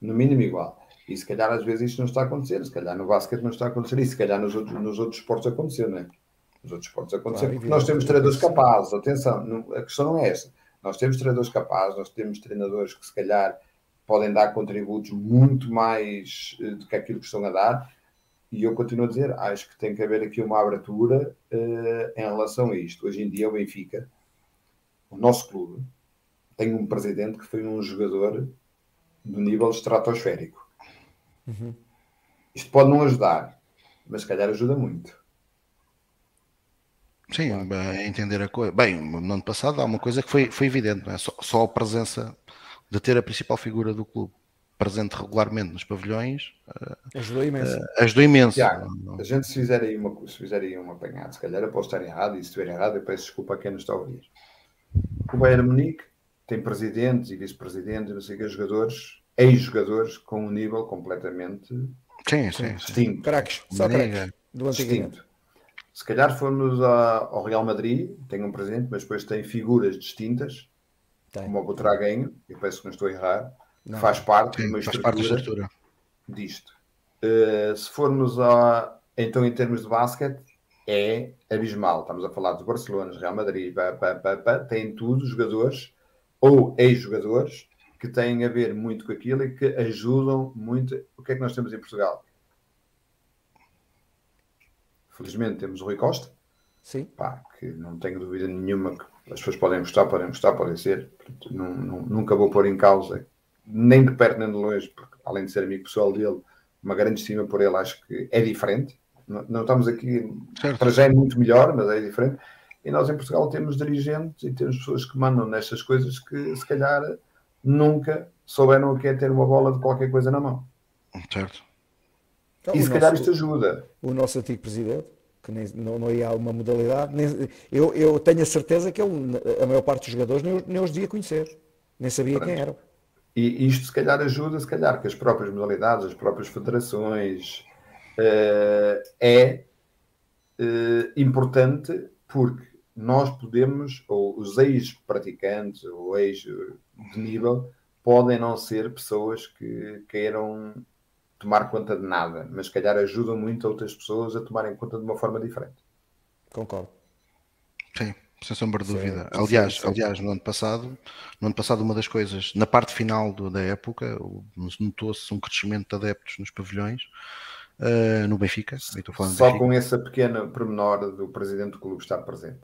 No mínimo, igual. E se calhar às vezes isto não está a acontecer, se calhar no basquete não está a acontecer, e se calhar nos outros, nos outros esportes aconteceu, não é? Nos outros esportes aconteceu, claro, porque nós temos treinadores capazes, atenção, não, a questão não é essa. Nós temos treinadores capazes, nós temos treinadores que se calhar podem dar contributos muito mais eh, do que aquilo que estão a dar, e eu continuo a dizer, acho que tem que haver aqui uma abertura uh, em relação a isto. Hoje em dia, o Benfica, o nosso clube, tem um presidente que foi um jogador do nível estratosférico. Uhum. Isto pode não ajudar, mas se calhar ajuda muito. Sim, a entender a coisa. Bem, no ano passado há uma coisa que foi, foi evidente, é? Só, só a presença de ter a principal figura do clube presente regularmente nos pavilhões uh, ajudou imenso. Uh, ajudou imenso. Tiago, a gente se fizer aí uma, se fizer aí uma apanhada, se calhar eu posso estar errado e se estiver errado eu peço desculpa a quem nos está a ouvir. O Bayern Munique tem presidentes e vice-presidentes, não sei o que, jogadores, ex-jogadores com um nível completamente sim, sim, distinto. Sim. Craques, só craques do distinto. Se calhar formos a, ao Real Madrid, tem um presidente, mas depois tem figuras distintas, tem. como o Butraguenho, eu penso que não estou a errar, não. faz parte Sim, de uma faz parte da estrutura disto. Uh, se formos a, então em termos de basquete, é abismal. Estamos a falar dos Barcelona, Real Madrid, pá, pá, pá, pá, têm tudo jogadores ou ex-jogadores que têm a ver muito com aquilo e que ajudam muito. O que é que nós temos em Portugal? Felizmente temos o Rui Costa, Sim. Pá, que não tenho dúvida nenhuma que as pessoas podem gostar, podem gostar, podem ser. Não, não, nunca vou pôr em causa nem de perto nem de longe, porque além de ser amigo pessoal dele, uma grande estima por ele, acho que é diferente. Não, não estamos aqui, certo. para já é muito melhor, mas é diferente. E nós em Portugal temos dirigentes e temos pessoas que mandam nestas coisas que se calhar nunca souberam o que é ter uma bola de qualquer coisa na mão. Certo. Então, e se calhar isto ajuda. O nosso antigo presidente, que nem, não, não ia a uma modalidade, nem, eu, eu tenho a certeza que ele, a maior parte dos jogadores nem, nem os devia conhecer, nem sabia Pronto. quem eram. E isto, se calhar, ajuda, se calhar, que as próprias modalidades, as próprias federações, uh, é uh, importante porque nós podemos, ou os ex-praticantes, ou ex de nível, podem não ser pessoas que queiram tomar conta de nada, mas se calhar ajudam muito outras pessoas a tomarem conta de uma forma diferente. Concordo. Sim sem sombra de dúvida. Sim, aliás, sim, sim. aliás, no ano passado, no ano passado uma das coisas, na parte final do, da época, notou-se um crescimento de adeptos nos pavilhões uh, no Benfica. Só Benfica. com essa pequena pormenor do presidente do clube estar presente.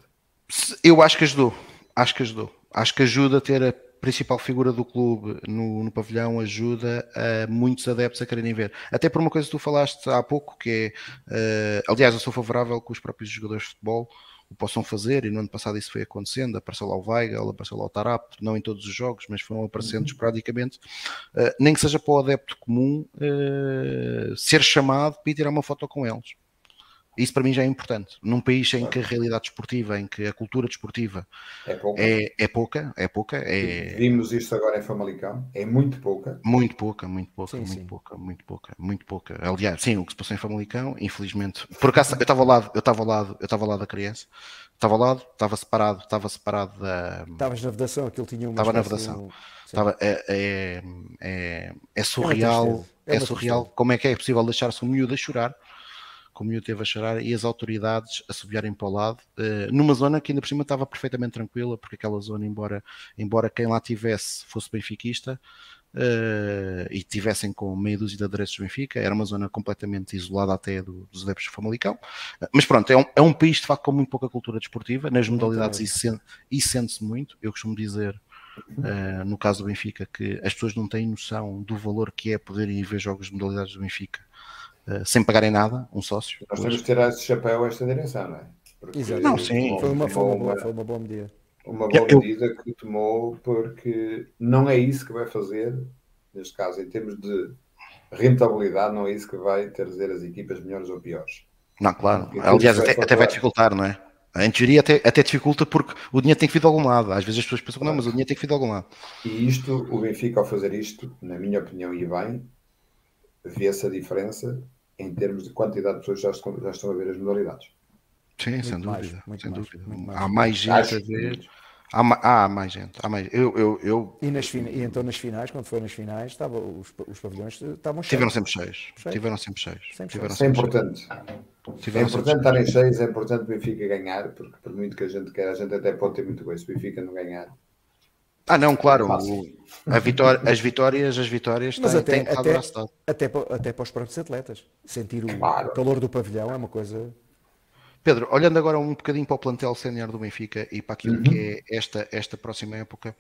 Eu acho que ajudou. Acho que ajudou. Acho que ajuda a ter a principal figura do clube no, no, pavilhão ajuda a muitos adeptos a quererem ver. Até por uma coisa que tu falaste há pouco, que é, uh, aliás, eu sou favorável que os próprios jogadores de futebol o possam fazer, e no ano passado isso foi acontecendo, apareceu lá o Weigel, apareceu lá o Tarap, não em todos os jogos, mas foram aparecendo uhum. esporadicamente, uh, nem que seja para o adepto comum uh, ser chamado para ir tirar uma foto com eles. Isso para mim já é importante. Num país em que a realidade desportiva, em que a cultura desportiva é pouca, é, é pouca, é pouca. É... Vimos isto agora em Famalicão, é muito pouca. Muito pouca, muito pouca, sim, muito sim. pouca, muito pouca, muito pouca. Aliás, sim, o que se passou em Famalicão, infelizmente. Por acaso, eu estava ao lado, eu estava ao lado, eu estava ao lado da criança, estava ao lado, estava separado, estava separado da. Estavas na vedação, aquilo tinha uma. Estava na vedação. Estava, é, é, é, é surreal, é, é surreal como é que é possível deixar-se um miúdo a chorar como eu teve a chorar, e as autoridades a subirem para o lado, uh, numa zona que ainda por cima estava perfeitamente tranquila, porque aquela zona, embora, embora quem lá tivesse fosse benfiquista, uh, e tivessem com meia dúzia de adereços do Benfica, era uma zona completamente isolada até do, dos adeptos do Famalicão, uh, mas pronto, é um, é um país de facto com muito pouca cultura desportiva, nas modalidades e sente-se muito, eu costumo dizer, Uh, no caso do Benfica, que as pessoas não têm noção do valor que é poderem ir ver jogos de modalidades do Benfica eh, sem pagarem nada, um sócio. Nós temos que tirar esse chapéu a esta direção, não é? Porque Exato. Não, sim. Foi uma, foi, uma boa, foi uma boa medida. Uma boa eu, medida que tomou, porque não é isso que vai fazer, neste caso, em termos de rentabilidade, não é isso que vai trazer as equipas melhores ou piores. Não, claro. Aliás, até, até vai dificultar, não é? Em teoria até, até dificulta porque o dinheiro tem que vir de algum lado. Às vezes as pessoas pensam, não, mas o dinheiro tem que vir de algum lado. E isto, o Benfica ao fazer isto, na minha opinião, e bem, vê-se a diferença em termos de quantidade de pessoas já estão, já estão a ver as modalidades. Sim, muito sem mais, dúvida. Sem mais, dúvida. Há mais gente Acho a ver. Há, há, mais gente. Há mais... Eu, eu, eu... E, nas e então nas finais, quando foi nas finais, estava, os, os pavilhões estavam cheios. Tiveram sempre cheios. Tiveram sempre cheios. Sempre Tiveram sempre é importante. É importante estarem cheios, é importante o Benfica ganhar, porque por muito que a gente quer, a gente até pode ter muito bem se o Benfica não ganhar. Ah, não, claro. O, a vitória, as vitórias, as vitórias Mas têm, até, têm até, até, até para os próprios atletas. Sentir o claro. calor do pavilhão é uma coisa. Pedro, olhando agora um bocadinho para o plantel sénior do Benfica e para aquilo uhum. que é esta, esta próxima época,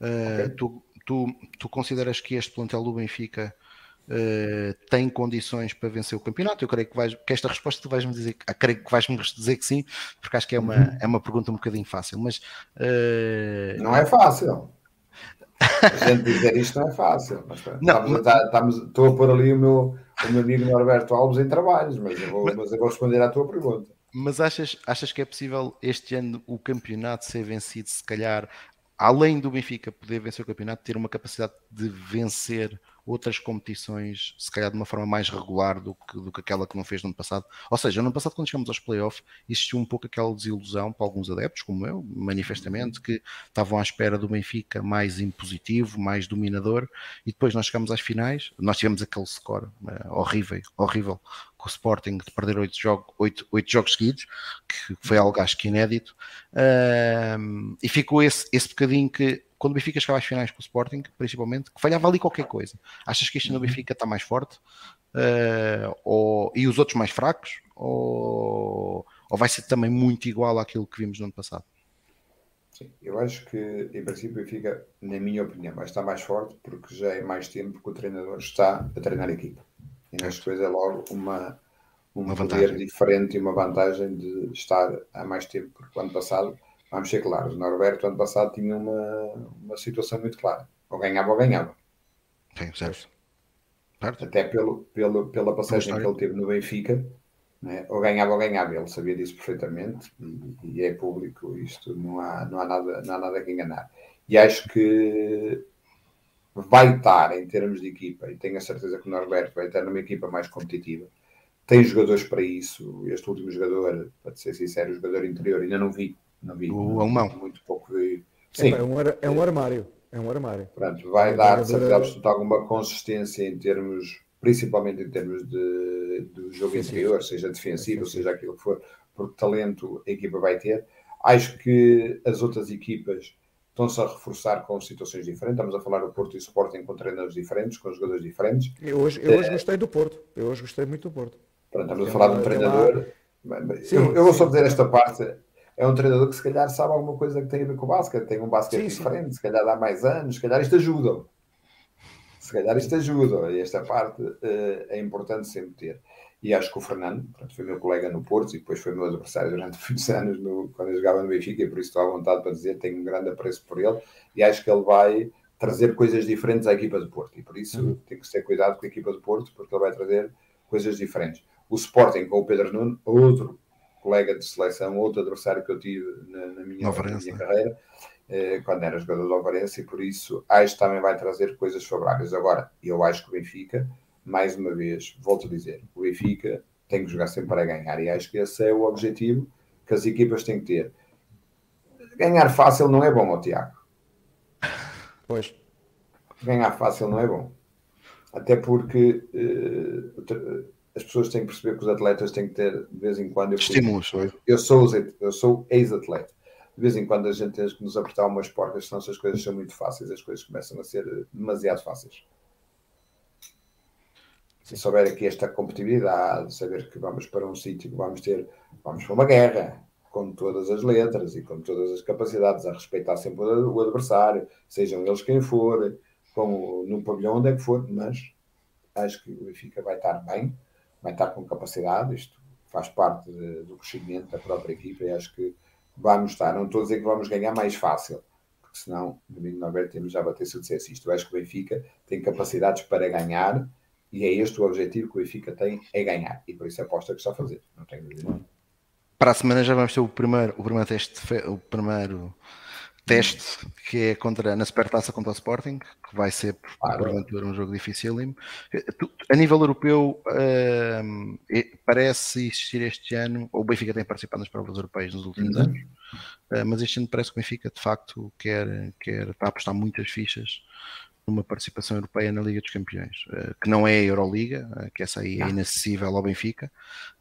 uh, okay. tu, tu, tu consideras que este plantel do Benfica uh, tem condições para vencer o campeonato? Eu creio que, vais, que esta resposta tu vais-me dizer, ah, creio que vais-me dizer que sim, porque acho que é uma, uhum. é uma pergunta um bocadinho fácil, mas uh... não é fácil. A gente dizer isto não é fácil, mas, não, estamos, mas... Estamos, estou a pôr ali o meu, o meu amigo Norberto Alves em trabalhos, mas eu, vou, mas... mas eu vou responder à tua pergunta. Mas achas, achas que é possível este ano o campeonato ser vencido, se calhar, além do Benfica poder vencer o campeonato, ter uma capacidade de vencer outras competições, se calhar de uma forma mais regular do que, do que aquela que não fez no ano passado. Ou seja, no ano passado, quando chegamos aos playoffs, existiu um pouco aquela desilusão para alguns adeptos, como eu, manifestamente, que estavam à espera do Benfica mais impositivo, mais dominador, e depois nós chegamos às finais, nós tivemos aquele score uh, horrível, horrível, com o Sporting de perder oito jogos, oito, oito jogos seguidos, que foi algo acho que inédito, e ficou esse, esse bocadinho que quando o Benfica chegava às finais com o Sporting, principalmente, que falhava ali qualquer coisa. Achas que este ano o uhum. Benfica está mais forte? Uh, ou, e os outros mais fracos? Ou, ou vai ser também muito igual àquilo que vimos no ano passado? Sim, eu acho que, em princípio, o Benfica, na minha opinião, vai estar mais forte porque já é mais tempo que o treinador está a treinar a equipa. E nesta coisa é logo uma, um uma poder vantagem. diferente e uma vantagem de estar há mais tempo, porque o ano passado vamos ser claros, o Norberto ano passado tinha uma, uma situação muito clara. Ou ganhava ou ganhava. Sim, certo. certo. Até pelo, pelo, pela passagem que ele teve no Benfica, né? ou ganhava ou ganhava, ele sabia disso perfeitamente e, e, é público isto, não há, não, há nada, não há nada que enganar. E acho que vai estar em termos de equipa, e tenho a certeza que o Norberto vai estar numa equipa mais competitiva. Tem jogadores para isso. Este último jogador, para ser sincero, o jogador interior, ainda não vi não vi. O alemão. Muito pouco de. Sim. É, um, é um armário. É um armário. Pronto, vai é dar, de certeza absoluta, alguma consistência em termos, principalmente em termos de, do jogo Defensivo. interior, seja defensivo, seja aquilo que for, porque talento a equipa vai ter. Acho que as outras equipas estão-se a reforçar com situações diferentes. Estamos a falar do Porto e Sporting com treinadores diferentes, com jogadores diferentes. Eu hoje, eu hoje gostei do Porto. Eu hoje gostei muito do Porto. Pronto, estamos a falar de um treinador. Sim, eu, eu vou só dizer esta parte é um treinador que se calhar sabe alguma coisa que tem a ver com o basquete, tem um basquete sim, diferente, sim. se calhar dá mais anos, se calhar isto ajuda. Se calhar isto ajuda, e esta parte uh, é importante sempre ter. E acho que o Fernando, portanto, foi meu colega no Porto e depois foi meu adversário durante muitos anos no, quando eu jogava no Benfica, e por isso estou à vontade para dizer, tenho um grande apreço por ele, e acho que ele vai trazer coisas diferentes à equipa do Porto, e por isso uhum. tem que ter cuidado com a equipa do Porto, porque ele vai trazer coisas diferentes. O Sporting com o Pedro Nuno, outro colega de seleção, outro adversário que eu tive na, na minha, na minha carreira, eh, quando era jogador do Alvarense, e por isso acho que também vai trazer coisas favoráveis. Agora, eu acho que o Benfica, mais uma vez, volto a dizer, o Benfica tem que jogar sempre para ganhar, e acho que esse é o objetivo que as equipas têm que ter. Ganhar fácil não é bom, ó, Tiago. Pois. Ganhar fácil não é bom. Até porque uh, as pessoas têm que perceber que os atletas têm que ter, de vez em quando. Estímulos, eu, eu sou, eu sou ex-atleta. De vez em quando a gente tem que nos apertar umas portas, senão se as coisas são muito fáceis, as coisas começam a ser demasiado fáceis. Se souber aqui esta competitividade, saber que vamos para um sítio que vamos ter, vamos para uma guerra, com todas as letras e com todas as capacidades, a respeitar sempre o adversário, sejam eles quem for, como no pavilhão onde é que for, mas acho que o Benfica vai estar bem, vai estar com capacidade, isto faz parte de, do crescimento da própria equipa e acho que vamos estar, não estou a dizer que vamos ganhar mais fácil, porque senão, domingo Norberto, temos já bater se eu dissesse isto, eu acho que o Benfica tem capacidades para ganhar e é este o objetivo que o Benfica tem, é ganhar, e por isso a aposta que está a fazer, não tenho dúvida. Para a semana já vamos ter o primeiro, o primeiro teste, o primeiro teste que é contra, na Supertaça contra o Sporting, que vai ser claro. porventura um jogo dificílimo. A nível europeu, uh, parece existir este ano, ou o Benfica tem participado nas provas europeias nos últimos uhum. anos, mas este ano parece que o Benfica de facto quer, quer está a apostar muitas fichas numa participação europeia na Liga dos Campeões, eh, que não é a Euroliga, eh, que essa aí é inacessível ao Benfica.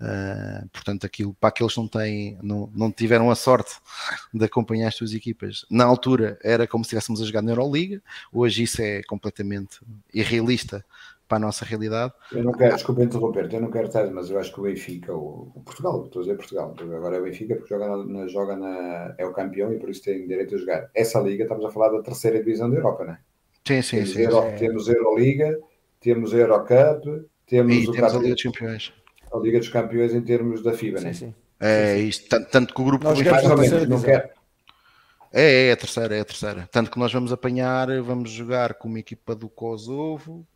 Eh, portanto, aquilo para aqueles que não têm, não, não tiveram a sorte de acompanhar as suas equipas, na altura era como se estivéssemos a jogar na Euroliga, hoje isso é completamente irrealista para a nossa realidade. Eu não quero, desculpa interromper, eu não quero estar, mas eu acho que o Benfica, o, o Portugal, estou a dizer Portugal, agora é o Benfica porque joga na, joga na, é o campeão e por isso tem direito a jogar. Essa liga, estamos a falar da terceira divisão da Europa, não é? Sim, sim, temos, sim, Euro, sim. temos Euroliga, temos Eurocup, temos, e o temos a Liga dos Campeões. A Liga dos Campeões em termos da FIBA, sim, né? Sim. É isto, tanto, tanto que o grupo nós mais ou menos, não quer. É, é a terceira, é a terceira. Tanto que nós vamos apanhar, vamos jogar com uma equipa do Kosovo.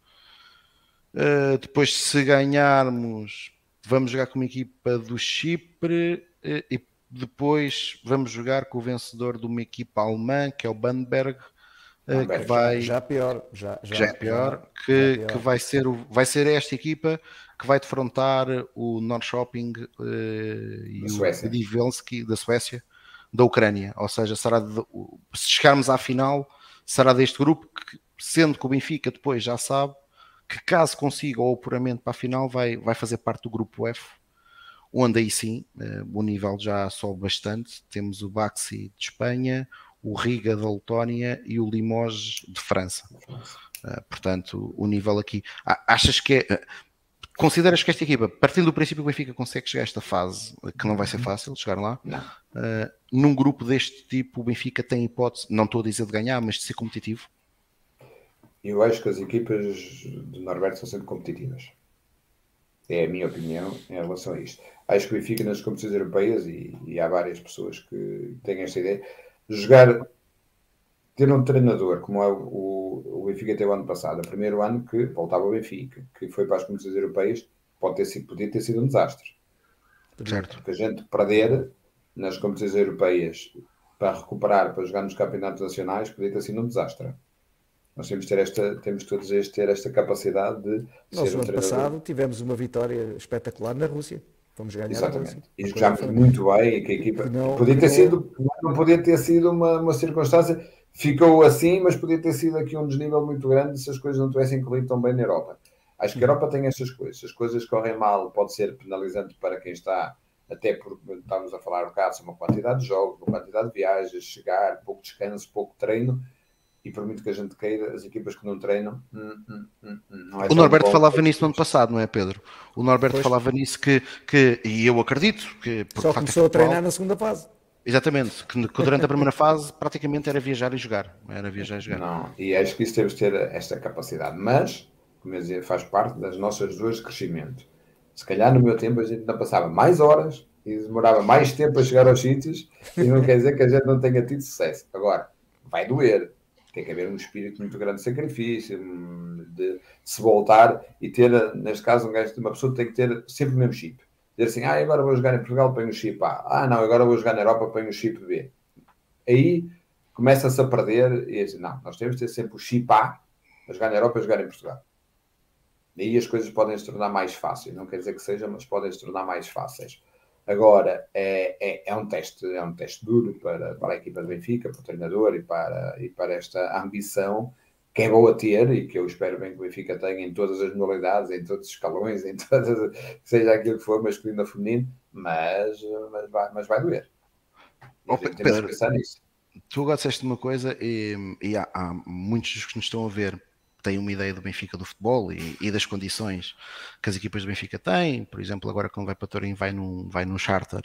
Uh, depois, se ganharmos, vamos jogar com uma equipa do Chipre uh, e depois vamos jogar com o vencedor de uma equipa alemã, que é o Bandberg, uh, que vai já pior, já, já, já é pior, já, que, pior. que vai ser o, vai ser esta equipa que vai defrontar o Norrköping uh, e Suécia. o Divelsky da Suécia da Ucrânia, ou seja, será de, se chegarmos à final, será deste grupo que, sendo que o Benfica depois já sabe que caso consiga ou puramente para a final vai, vai fazer parte do grupo F onde aí sim uh, o nível já sobe bastante. Temos o Baxi de Espanha, o Riga da Letónia e o Limoges de França. Uh, portanto, o nível aqui. Ah, achas que é. Uh, consideras que esta equipa, partindo do princípio que o Benfica consegue chegar a esta fase, que não vai ser uhum. fácil chegar lá, uh, num grupo deste tipo, o Benfica tem hipótese, não estou a dizer de ganhar, mas de ser competitivo? Eu acho que as equipas do Norberto são sempre competitivas. É a minha opinião em relação a isto. Acho que o Benfica nas competições europeias, e, e há várias pessoas que têm esta ideia, jogar, ter um treinador como é o, o Benfica teve o ano passado, o primeiro ano que voltava ao Benfica, que foi para as competições europeias, pode ter sido, podia ter sido um desastre. Certo. Porque a gente perder nas competições europeias para recuperar, para jogar nos campeonatos nacionais, podia ter sido um desastre. Nós temos, ter esta, temos todos este, ter esta capacidade de Nós, ser um ano treinador. passado tivemos uma vitória espetacular na Rússia. Fomos ganhar Exatamente. E jogámos muito bem e que a equipa não, podia ter não... sido, não podia ter sido uma, uma circunstância, ficou assim, mas podia ter sido aqui um desnível muito grande se as coisas não tivessem corrido tão bem na Europa. Acho que a Europa tem estas coisas. Se as coisas correm mal, pode ser penalizante para quem está, até porque estamos a falar um bocado sobre uma quantidade de jogos, uma quantidade de viagens, chegar, pouco descanso, pouco treino e por muito que a gente queira, as equipas que não treinam. Hum, hum, hum, não é o Norberto falava nisso no ano passado, não é, Pedro? O Norberto pois. falava nisso que, que, e eu acredito que. Só começou a treinar na segunda fase. Exatamente, que, que durante a primeira fase praticamente era viajar e jogar. Era viajar e jogar. Não, e acho que isso temos de ter esta capacidade. Mas, como eu dizia, faz parte das nossas duas de crescimento. Se calhar no meu tempo a gente não passava mais horas e demorava mais tempo a chegar aos sítios e não quer dizer que a gente não tenha tido sucesso. Agora, vai doer. Tem que haver um espírito muito grande de sacrifício, de se voltar e ter, neste caso, um gajo, uma pessoa tem que ter sempre o mesmo chip dizer assim, ah, agora vou jogar em Portugal, ponho o chip A. Ah, não, agora vou jogar na Europa, ponho o chip B. Aí começa-se a perder e diz, não, nós temos de ter sempre o chip A a jogar na Europa e jogar em Portugal. E aí as coisas podem se tornar mais fáceis. Não quer dizer que seja, mas podem se tornar mais fáceis. Agora, é, é, é, um teste, é um teste duro para, para a equipa do Benfica, para o treinador e para, e para esta ambição que é boa ter e que eu espero bem que o Benfica tenha em todas as modalidades, em todos os escalões, em todas, seja aquilo que for, masculino ou feminino, mas, mas, vai, mas vai doer. Oh, Pedro, tu agora disseste uma coisa e, e há, há, muitos que nos estão a ver têm uma ideia do Benfica do futebol e, e, das condições que as equipas do Benfica têm, por exemplo, agora quando vai para Turim vai num, vai num charter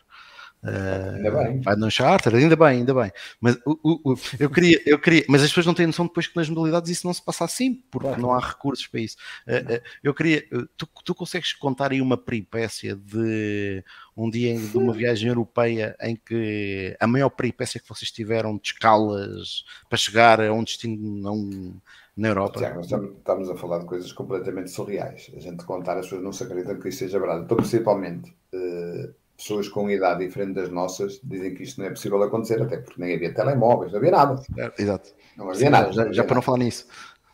ainda bem. Vai no charter, ainda bem, ainda bem. Mas o, o, eu, queria, eu queria, mas as pessoas não têm noção depois que nas modalidades isso não se passa assim, porque claro. não há recursos para isso. Uh, uh, eu queria, tu, tu consegues contar aí uma peripécia de um dia de uma viagem europeia em que a maior peripécia que vocês tiveram de escalas para chegar a um destino não na Europa. Tiago, estamos, a falar de coisas completamente surreais. A gente contar, as pessoas não se acreditam que isso seja verdade. Então, principalmente, uh, pessoas com idade diferente das nossas dizem que isto não é possível acontecer, até porque nem havia telemóveis, não havia nada. É, exato. Não havia Sim, nada. Já, já para não falar nisso.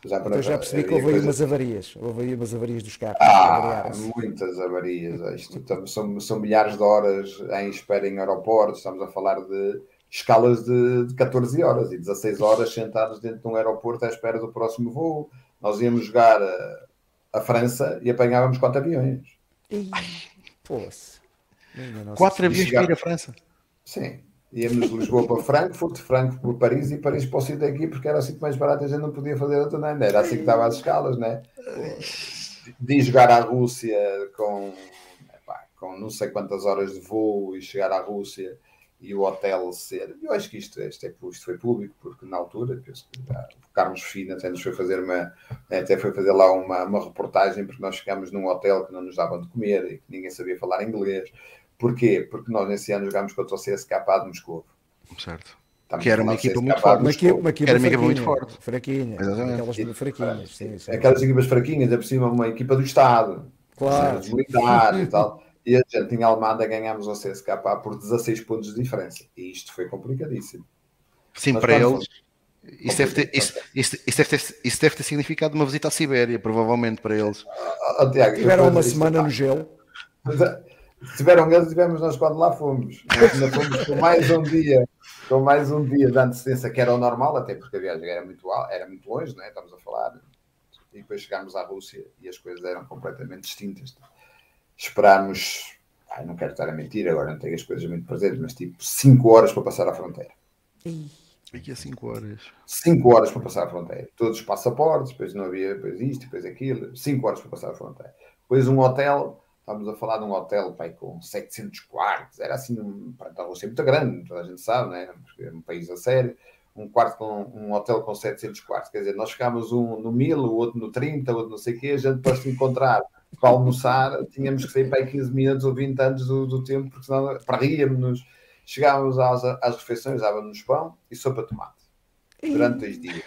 Já, para, eu já percebi que houve aí umas avarias. Houve aí umas avarias dos carros. Ah, muitas avarias. Isto, são, são milhares de horas em espera em aeroportos. Estamos a falar de escalas de, de 14 horas e 16 horas sentados dentro de um aeroporto à espera do próximo voo. Nós íamos jogar a, a França e apanhávamos quatro aviões. Poxa. Quatro aviões para ir à França. Sim. Íamos de Lisboa para Frankfurt, Frankfurt para Paris e Paris para o sítio daqui, porque era assim que mais barato a gente não podia fazer outra nem Era assim que estava às escalas, né? De jogar à Rússia com, epá, com não sei quantas horas de voo e chegar à Rússia e o hotel ser. Eu acho que isto, isto, é, isto foi público, porque na altura, penso que o Carlos Fina até nos foi fazer uma. Até foi fazer lá uma, uma reportagem, porque nós chegámos num hotel que não nos davam de comer e que ninguém sabia falar inglês. Porquê? Porque nós nesse ano jogámos contra o CSKA de Moscou. Certo. Estamos que era uma equipa muito forte. Uma equipa, uma equipa era uma equipa muito forte. Fraquinha. Aquelas fraquinhas. Sim, sim. Aquelas equipas fraquinhas, é por cima uma equipa do Estado. Claro. Militar e tal. E a gente em Almada ganhámos o CSKA por 16 pontos de diferença. E isto foi complicadíssimo. Sim, Mas para eles. Isso deve, ter, isso, isso, isso, deve ter, isso deve ter significado uma visita à Sibéria, provavelmente, para eles. Oh, Tiago, Tiveram uma semana no gelo. tiveram eles, tivemos nós quando lá fomos. Nós ainda fomos com mais um dia, com mais um dia de antecedência, que era o normal, até porque a viagem era muito, era muito longe, não é? estamos a falar. E depois chegámos à Rússia e as coisas eram completamente distintas. Esperámos, ai, não quero estar a mentir, agora não tenho as coisas muito presentes, mas tipo 5 horas para passar a fronteira. Daqui a 5 horas. 5 horas para passar a fronteira. Todos os passaportes, depois não havia depois isto, depois aquilo. 5 horas para passar a fronteira. Depois um hotel Estávamos a falar de um hotel pai, com 700 quartos, era assim, um, a Rússia é muito grande, toda a gente sabe, né? é um país a sério. Um quarto com um hotel com 700 quartos, quer dizer, nós ficámos um no 1000, o outro no 30, o outro não sei o quê, a gente para se encontrar para almoçar, tínhamos que sair para aí 15 minutos ou 20 antes do, do tempo, porque senão parríamos-nos. Chegávamos às, às refeições, dávamos pão e sopa de tomate durante dois dias.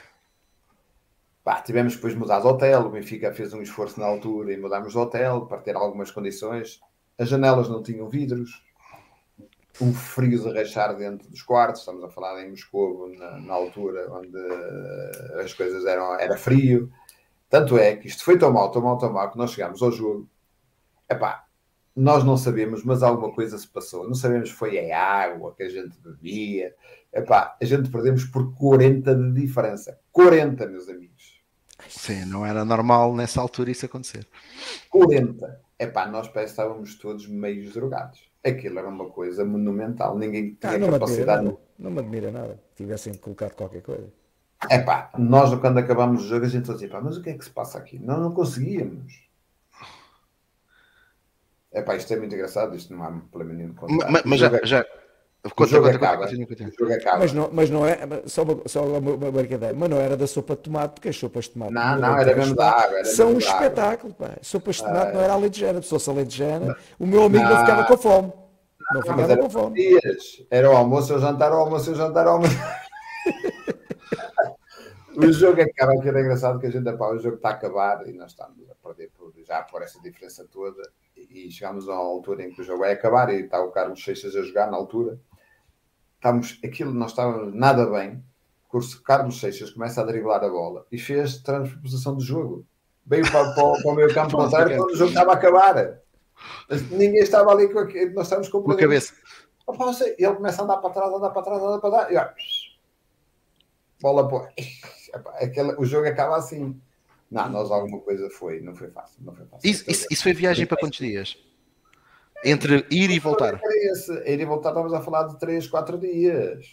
Pá, tivemos depois mudar de hotel, o Benfica fez um esforço na altura e mudámos de hotel para ter algumas condições. As janelas não tinham vidros, um frio de rachar dentro dos quartos, estamos a falar em Moscou, na, na altura onde as coisas eram era frio. Tanto é que isto foi tão mal, tão mal, tão mal, que nós chegámos ao jogo. Epá, nós não sabemos, mas alguma coisa se passou. Não sabemos se foi a água que a gente bebia. Epá, a gente perdemos por 40 de diferença. 40, meus amigos. Sim, não era normal nessa altura isso acontecer. 40. Epá, nós parece que estávamos todos meio drogados. Aquilo era uma coisa monumental. Ninguém tinha ah, não capacidade. Me não me admira nada. Tivessem colocado qualquer coisa. Epá, nós quando acabámos o jogo a gente dizia, mas o que é que se passa aqui? Nós não conseguíamos. Epá, isto é muito engraçado, isto não há problema nenhum. Mas, mas já, já, o jogo acaba. O jogo acaba. Mas não, mas não é, só uma, só uma brincadeira, mas não era da sopa de tomate, porque as sopas de tomate não, não, era mesmo da água. Era são um espetáculo, pá. Sopas de tomate não era alentejana, se fosse alentejana, o meu amigo não, ficava com fome. Não, não ficava com fome. Dias. Era o almoço, o jantar, o almoço, o jantar, o almoço. O jogo acaba, que era engraçado que a gente, pá, o jogo está a acabar e nós estamos a perder por, já por essa diferença toda e chegamos a uma altura em que o jogo vai acabar e está o Carlos Seixas a jogar na altura estamos, aquilo não estava nada bem. O Carlos Seixas começa a driblar a bola e fez transposição do jogo. Veio para, para, para o meio campo contrário quando o jogo estava a acabar. Ninguém estava ali com aquilo. Nós estamos com a cabeça. Ele começa a andar para trás, andar para trás, andar para trás. E, ó, bola Aquela, o jogo acaba assim. Não, nós alguma coisa foi, não foi fácil. Não foi fácil. Isso, isso, isso foi viagem para quantos dias? Entre ir e voltar. Ir e voltar, estamos a falar de 3, 4 dias.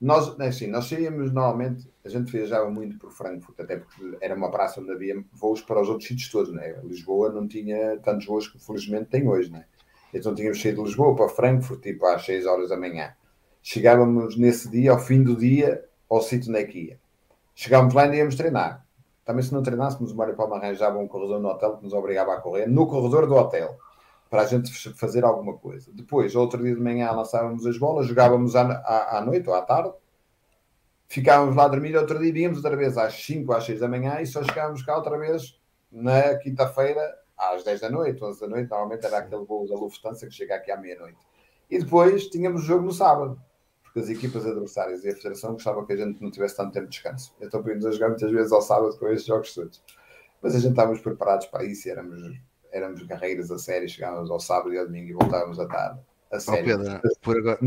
Nós, é assim, nós saíamos normalmente, a gente viajava muito por Frankfurt, até porque era uma praça onde havia voos para os outros sítios todos, né? Lisboa não tinha tantos voos que felizmente tem hoje, né? Então tínhamos saído de Lisboa para Frankfurt, tipo às 6 horas da manhã. Chegávamos nesse dia, ao fim do dia, ao sítio onde é que ia. Chegávamos lá e íamos treinar. Também se não treinássemos, o Mário Palma arranjava um corredor no hotel que nos obrigava a correr no corredor do hotel para a gente fazer alguma coisa. Depois, outro dia de manhã, lançávamos as bolas, jogávamos à, à, à noite ou à tarde, ficávamos lá a dormir, outro dia víamos outra vez às 5, às 6 da manhã e só chegávamos cá outra vez na quinta-feira às 10 da noite, 11 da noite, normalmente era aquele voo da Lufthansa que chega aqui à meia-noite. E depois tínhamos o jogo no sábado, porque as equipas adversárias e a Federação gostavam que a gente não tivesse tanto tempo de descanso. Então podíamos jogar muitas vezes ao sábado com esses jogos todos. Mas a gente estávamos preparados para isso e éramos éramos guerreiros a sério, chegávamos ao sábado e ao domingo e voltávamos a tarde. A sério. Oh, Pedro, por agora,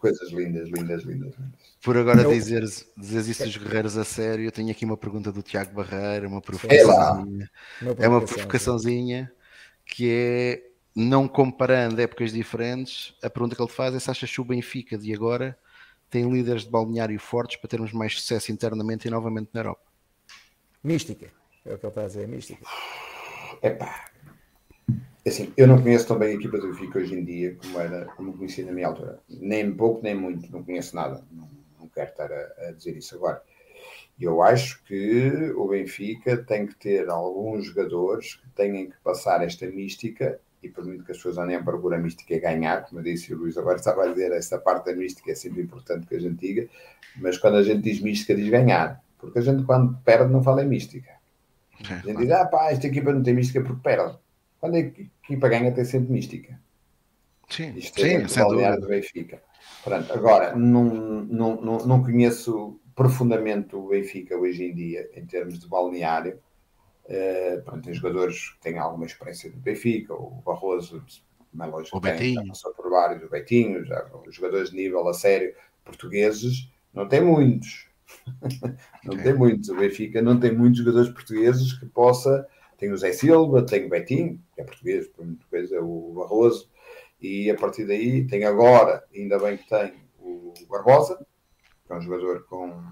coisas lindas, lindas, lindas, lindas. Por agora eu... dizeres, dizeres isso dos guerreiros a sério, eu tenho aqui uma pergunta do Tiago Barreira, uma provocaçãozinha. É uma provocaçãozinha que é não comparando épocas diferentes, a pergunta que ele faz é se achas que o Benfica de agora tem líderes de balneário fortes para termos mais sucesso internamente e novamente na Europa? Mística, é o que ele está a dizer, mística. Epá, Assim, eu não conheço tão bem a equipa do Benfica hoje em dia como era, como conheci na minha altura. Nem pouco, nem muito, não conheço nada. Não, não quero estar a, a, dizer isso agora. Eu acho que o Benfica tem que ter alguns jogadores que tenham que passar esta mística e permite que as pessoas andem a procura mística é ganhar, como eu disse, o Luís agora estava a dizer, essa parte da mística é sempre importante que a gente diga, mas quando a gente diz mística, diz ganhar, porque a gente quando perde não fala em mística. A gente diz, ah pá, esta equipa não tem mística porque perde. Quando a equipa ganha, tem sempre mística. Sim, Isto é sim, sem dúvida. do Benfica. Pronto, agora, não, não, não, não conheço profundamente o Benfica hoje em dia, em termos de balneário. Uh, pronto, tem jogadores que têm alguma experiência do Benfica, o Barroso, mas lógico, o tem, Betinho. passou por vários, o Betinho, já, jogadores de nível a sério portugueses, não tem muitos. não tem muitos. O Benfica não tem muitos jogadores portugueses que possa tem o Zé Silva, tem o Betinho, que é português, por muita coisa, o Barroso, e a partir daí tem agora, ainda bem que tem o Barbosa, que é um jogador com,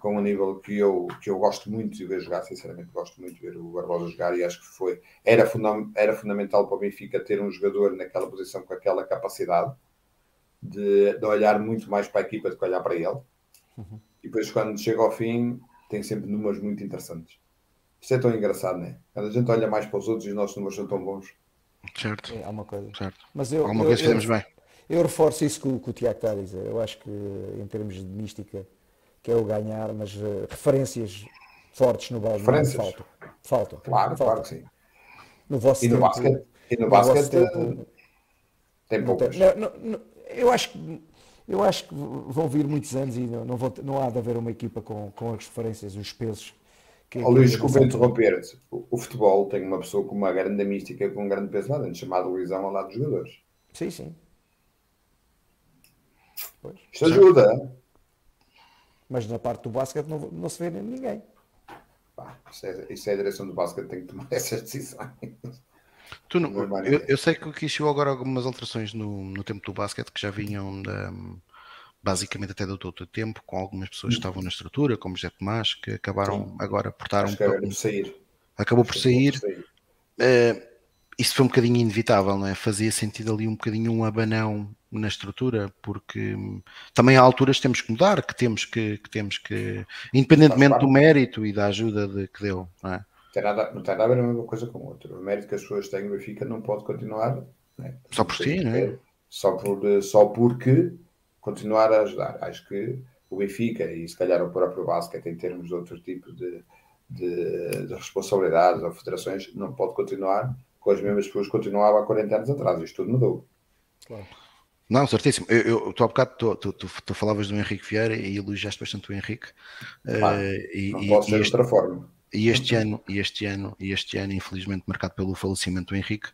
com um nível que eu, que eu gosto muito de ver jogar, sinceramente gosto muito de ver o Barbosa jogar e acho que foi, era, funda era fundamental para o Benfica ter um jogador naquela posição com aquela capacidade de, de olhar muito mais para a equipa do que olhar para ele. Uhum. E depois quando chega ao fim tem sempre números muito interessantes. Isto é tão engraçado, não é? Quando a gente olha mais para os outros e os nossos números são tão bons. Certo. É, uma coisa. Certo. Mas eu, Alguma eu, coisa fizemos bem. Eu reforço isso que o, que o Tiago está a dizer. Eu acho que, em termos de mística, que é o ganhar, mas uh, referências fortes no balde faltam. Faltam. Claro, faltam. claro que sim. No vosso e tempo, no basquete, e no, no basquete tempo, tem poucos. Não, não, não, eu acho que eu acho que vão vir muitos anos e não, não, vou, não há de haver uma equipa com, com as referências, os pesos que, oh, Luís, desculpa interromper. O, o futebol tem uma pessoa com uma grande mística, com um grande peso lá dentro, chamado Luizão ao lado dos jogadores. Sim, sim. Pois. Isto ajuda. Mas na parte do basquete não, não se vê ninguém. Pá, isso, é, isso é a direção do basquete tem que tomar essas decisões. Tu não, eu, eu, sei que aqui chegou agora algumas alterações no, no tempo do basquete que já vinham da, basicamente até do todo o tempo, com algumas pessoas que estavam na estrutura, como José Tomás, que acabaram Sim. agora por estar um pouco. Sair. Acabou por sair. Uh, isso foi um bocadinho inevitável, não é? Fazia sentido ali um bocadinho um abanão na estrutura, porque também há alturas que temos que mudar, que temos que, que temos que, independentemente do mérito e da ajuda de, que deu, não é? Tem nada, não tem nada a ver a mesma coisa com outra. O mérito que as pessoas têm no Benfica não pode continuar. É? Só por si, não é? Só, por, só porque continuar a ajudar. Acho que o Benfica e se calhar o próprio basquete em termos de outro tipo de, de, de responsabilidades ou federações não pode continuar com as mesmas pessoas que continuava há 40 anos atrás. Isto tudo mudou. Claro. Não, certíssimo. Eu, eu, tu há bocado tu, tu, tu, tu, falavas do Henrique Vieira e elogiaste bastante o Henrique. Ah, uh, e, não pode e, ser de outra forma. E este ano, e este ano, e este ano, infelizmente marcado pelo falecimento do Henrique,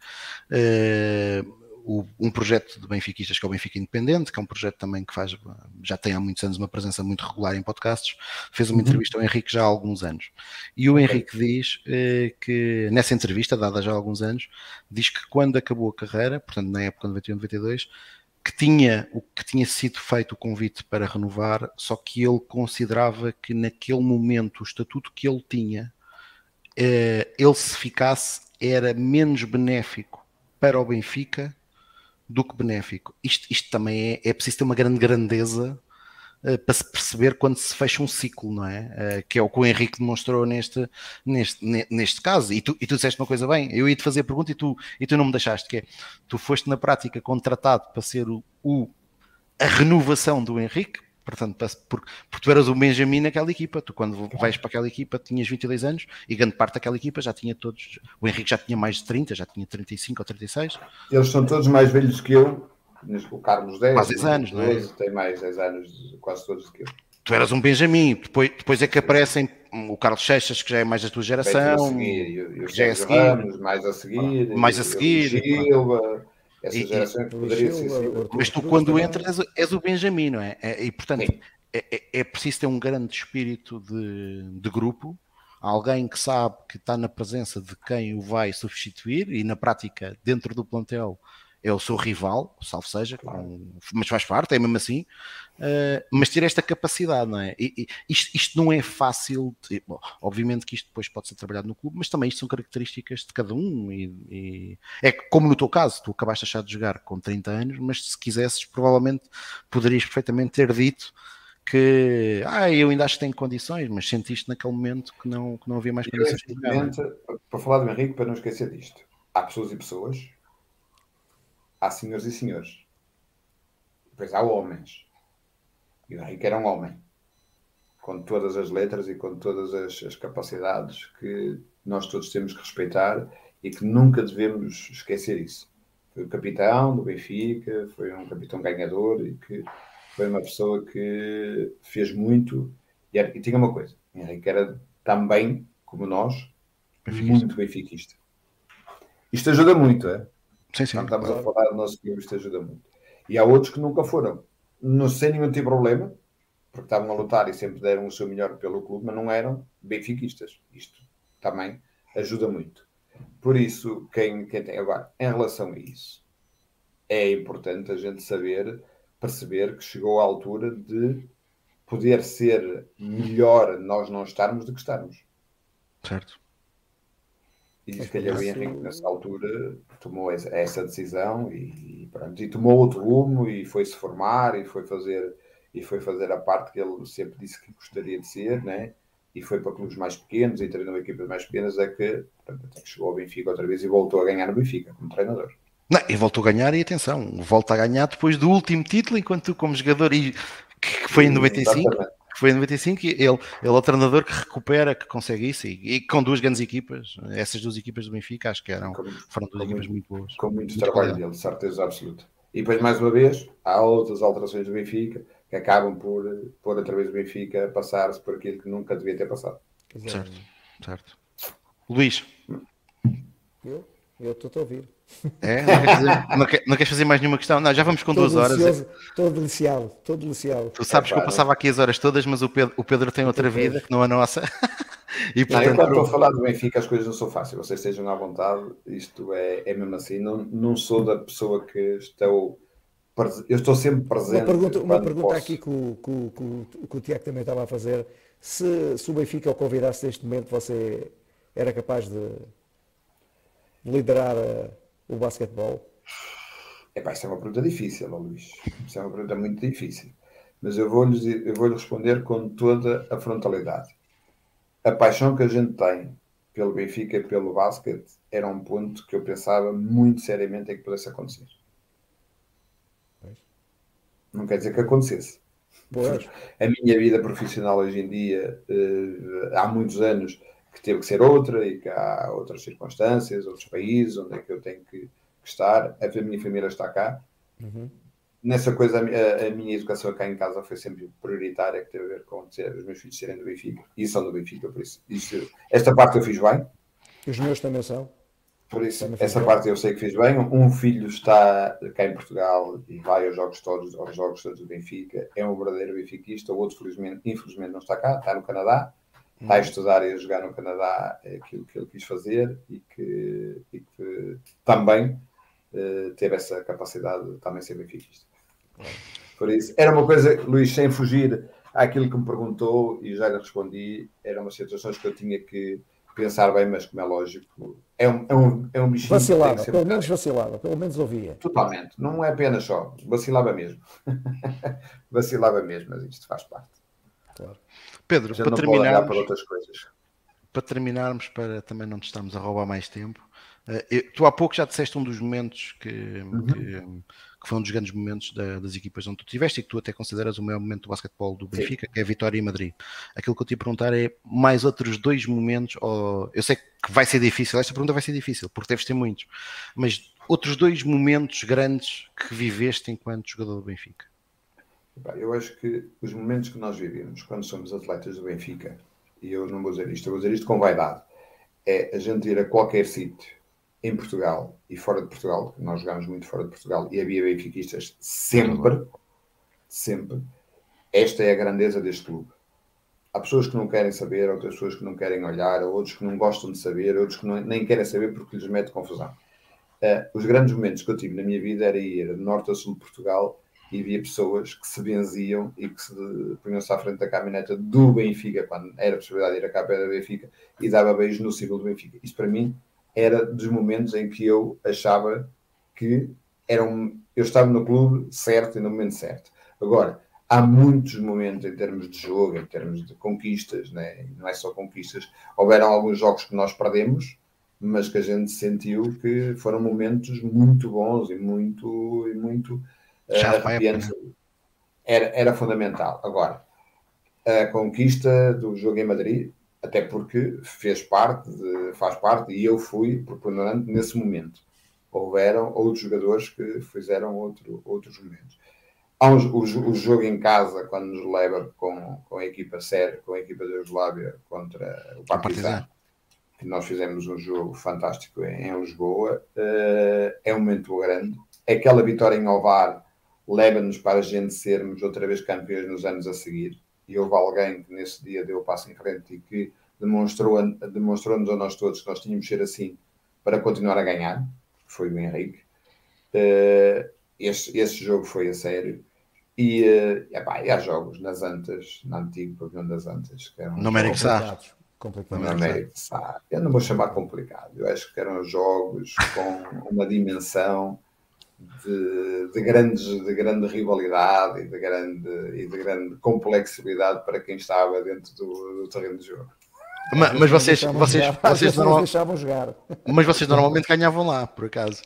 uh, o, um projeto de benfiquistas que é o Benfica Independente, que é um projeto também que faz, já tem há muitos anos uma presença muito regular em podcasts, fez uma uhum. entrevista ao Henrique já há alguns anos. E o Henrique diz eh, que, nessa entrevista, dada já há alguns anos, diz que quando acabou a carreira, portanto na época de 91, 92, que tinha o que tinha sido feito o convite para renovar, só que ele considerava que naquele momento o estatuto que ele tinha, eh, ele se ficasse era menos benéfico para o Benfica do que benéfico. Isto, isto também é, é preciso ter uma grande grandeza para se perceber quando se fecha um ciclo, não é? Uh, que é o que o Henrique demonstrou neste, neste, neste caso. E tu, e tu disseste uma coisa bem, eu ia te fazer a pergunta e tu, e tu não me deixaste, que é, tu foste na prática contratado para ser o, o a renovação do Henrique, Portanto, porque, porque tu eras o Benjamin naquela equipa, tu quando vais para aquela equipa tinhas 22 anos e grande parte daquela equipa já tinha todos, o Henrique já tinha mais de 30, já tinha 35 ou 36. Eles são todos mais velhos que eu, o Carlos 10, quase 10 anos, 12, não é? tem mais 10 anos, quase todos que eu. Tu eras um Benjamin, depois, depois é que aparecem o Carlos Seixas, que já é mais da tua geração, e, o, já é a seguir, Ramos, mais a seguir, mais a seguir, o Silva, essa e, geração é que poderia ser. Mas tu, quando entras, és, és, o Benjamin, não é? é e, portanto, é, é, é, preciso ter um grande espírito de, de grupo, alguém que sabe que está na presença de quem o vai substituir e, na prática, dentro do plantel, é o seu rival, salvo seja, com, mas faz parte, é mesmo assim, uh, mas ter esta capacidade, não é? E, e, isto, isto, não é fácil, de, bom, obviamente que isto depois pode ser trabalhado no clube, mas também isto são características de cada um, e, é como no teu caso, tu acabaste achar de jogar com 30 anos, mas se quisesses, provavelmente poderias perfeitamente ter dito que ah, eu ainda acho que tenho condições, mas sentiste naquele momento que não, que não havia mais condições. Para falar do Henrique, para não esquecer disto, há pessoas e pessoas há senhores e senhores. Depois há homens. E o Henrique era um homem. Com todas as letras e com todas as, as capacidades que nós todos temos que respeitar e que nunca devemos esquecer isso. Foi o capitão do Benfica, foi um capitão ganhador e que foi uma pessoa que fez muito. E, era, e tinha uma coisa: Henrique era também, como nós, benfiquista. muito benfiquista. Isto ajuda muito, é? Sim, sim. Quando estamos claro. a falar do nosso clube, isto ajuda muito. E há outros que nunca foram. Não sem nenhum tipo de problema, porque estavam a lutar e sempre deram o seu melhor pelo clube, mas não eram benfiquistas. Isto também ajuda muito. Por isso, quem, quem tem. Agora, em relação a isso, é importante a gente saber, perceber que chegou à altura de poder ser melhor nós não estarmos do que estarmos. Certo. E se calhar o Henrique, nessa altura, tomou essa decisão e, pronto, e tomou outro rumo e foi se formar e foi fazer e foi fazer a parte que ele sempre disse que gostaria de ser, né? E foi para clubes mais pequenos e treinou equipas mais pequenas, é que, que chegou ao Benfica outra vez e voltou a ganhar no Benfica como treinador. Não, e voltou a ganhar, e atenção, volta a ganhar depois do último título, enquanto tu, como jogador, e que foi em 95, Exatamente foi em 95 e ele, ele é o treinador que recupera, que consegue isso e, e, com duas grandes equipas, essas duas equipas do Benfica acho que eram, com, foram duas equipas muito boas. Com muito, muito trabalho dele, certeza absoluta. E depois, mais uma vez, há outras alterações do Benfica que acabam por pôr outra vez o Benfica passar-se por aquilo que nunca devia ter passado. Certo, certo. Luís. Eu? Eu estou a ouvir. É? Não queres, fazer, não, quer, não queres, fazer, mais nenhuma questão? Não, já vamos com todo duas horas. Estou deliciado, estou deliciado. Tu sabes é, que eu passava aqui as horas todas, mas o Pedro, o Pedro tem outra vida que não a nossa. e, portanto, não, eu quando estou a falar do Benfica as coisas não são fáceis, vocês estejam à vontade, isto é, é mesmo assim, não, não sou da pessoa que estou eu estou sempre presente. Uma pergunta, uma pergunta aqui que o, que, o, que o Tiago também estava a fazer. Se, se o Benfica o convidasse neste momento, você era capaz de liderar o basquetebol? Epá, isso é uma pergunta difícil, Luís. Isso é uma pergunta muito difícil. Mas eu vou-lhe vou responder com toda a frontalidade. A paixão que a gente tem pelo Benfica e pelo basquete era um ponto que eu pensava muito seriamente em que pudesse acontecer. Não quer dizer que acontecesse. Pois. A minha vida profissional hoje em dia, uh, há muitos anos que teve que ser outra e que há outras circunstâncias, outros países onde é que eu tenho que, que estar. A minha família está cá. Uhum. Nessa coisa, a, a, minha educação cá em casa foi sempre prioritária, que teve a ver com ter, os meus filhos serem do Benfica e são do Benfica, por isso. Isto, esta parte eu fiz bem. Os meus também são. Por isso, essa parte eu sei que fiz bem. Um filho está cá em Portugal e vai aos jogos todos, aos jogos todos do Benfica, é um verdadeiro benfiquista. O outro, felizmente, infelizmente, não está cá, está no Canadá está a estudar e a jogar no Canadá é aquilo que ele quis fazer e que, e que também uh, teve essa capacidade de também ser benfiquista. Por isso, era uma coisa, Luís, sem fugir àquilo que me perguntou e já lhe respondi, eram umas situações que eu tinha que pensar bem, mas como é lógico, é um, é um, é um bichinho. Vacilava, pelo menos vacilava, pelo menos ouvia. Totalmente, não é apenas só, vacilava mesmo. vacilava mesmo, mas isto faz parte. Claro. Pedro, para terminarmos, para, para terminarmos, para também não te estamos a roubar mais tempo, uh, tu há pouco já disseste um dos momentos que, uhum. que, que, foi um dos grandes momentos da, das equipas onde tu tiveste e que tu até consideras o maior momento do basquetebol do Benfica, Sim. que é a vitória em Madrid. Aquilo que eu te ia perguntar é mais outros dois momentos, ou, eu sei que vai ser difícil, esta pergunta vai ser difícil, porque deves ter muitos, mas outros dois momentos grandes que viveste enquanto jogador do Benfica. Eu acho que os momentos que nós vivemos quando somos atletas do Benfica, e eu não vou dizer isto, eu vou dizer isto com vaidade, é a gente ir a qualquer sítio em Portugal e fora de Portugal, nós jogámos muito fora de Portugal e havia benfiquistas sempre, sempre. Esta é a grandeza deste clube. Há pessoas que não querem saber, outras pessoas que não querem olhar, outros que não gostam de saber, outros que não, nem querem saber porque lhes mete confusão. Uh, os grandes momentos que eu tive na minha vida era ir de norte a sul de Portugal e havia pessoas que se benziam e que se punham-se à frente da caminhoneta do Benfica, quando era a possibilidade de ir a capa do Benfica, e dava beijos no símbolo do Benfica. Isso para mim era dos momentos em que eu achava que era um, eu estava no clube certo e no momento certo. Agora, há muitos momentos em termos de jogo, em termos de conquistas, né? não é só conquistas. Houveram alguns jogos que nós perdemos, mas que a gente sentiu que foram momentos muito bons e muito, e muito arrepiantes. Era, era fundamental. Agora, a conquista do jogo em Madrid, até porque fez parte, de, faz parte, e eu fui preponderante nesse momento. Houveram outros jogadores que fizeram outro, outros momentos. Há um, o, o, jogo em casa, quando nos leva com, com a equipa séria, com a equipa da Yugoslávia contra o Partizan, que nós fizemos um jogo fantástico em, em Lisboa, uh, é um momento grande. Aquela vitória em Ovar leva-nos para a gente sermos outra vez campeões nos anos a seguir. E houve alguém que nesse dia deu o passo em frente e que demonstrou-nos demonstrou a nós todos que nós tínhamos de ser assim para continuar a ganhar, foi o Henrique. Uh, esse, esse jogo foi a sério. E, uh, epá, e há jogos nas Antas, no antigo pavilhão das Antas, que eram no Américo Sá. Sá. Eu não vou chamar complicado, eu acho que eram jogos com uma dimensão de, de, grandes, de grande rivalidade e de grande, e de grande complexibilidade para quem estava dentro do, do terreno de jogo. Mas, mas vocês, vocês, vocês, normal... deixavam jogar. Mas vocês normalmente ganhavam lá, por acaso.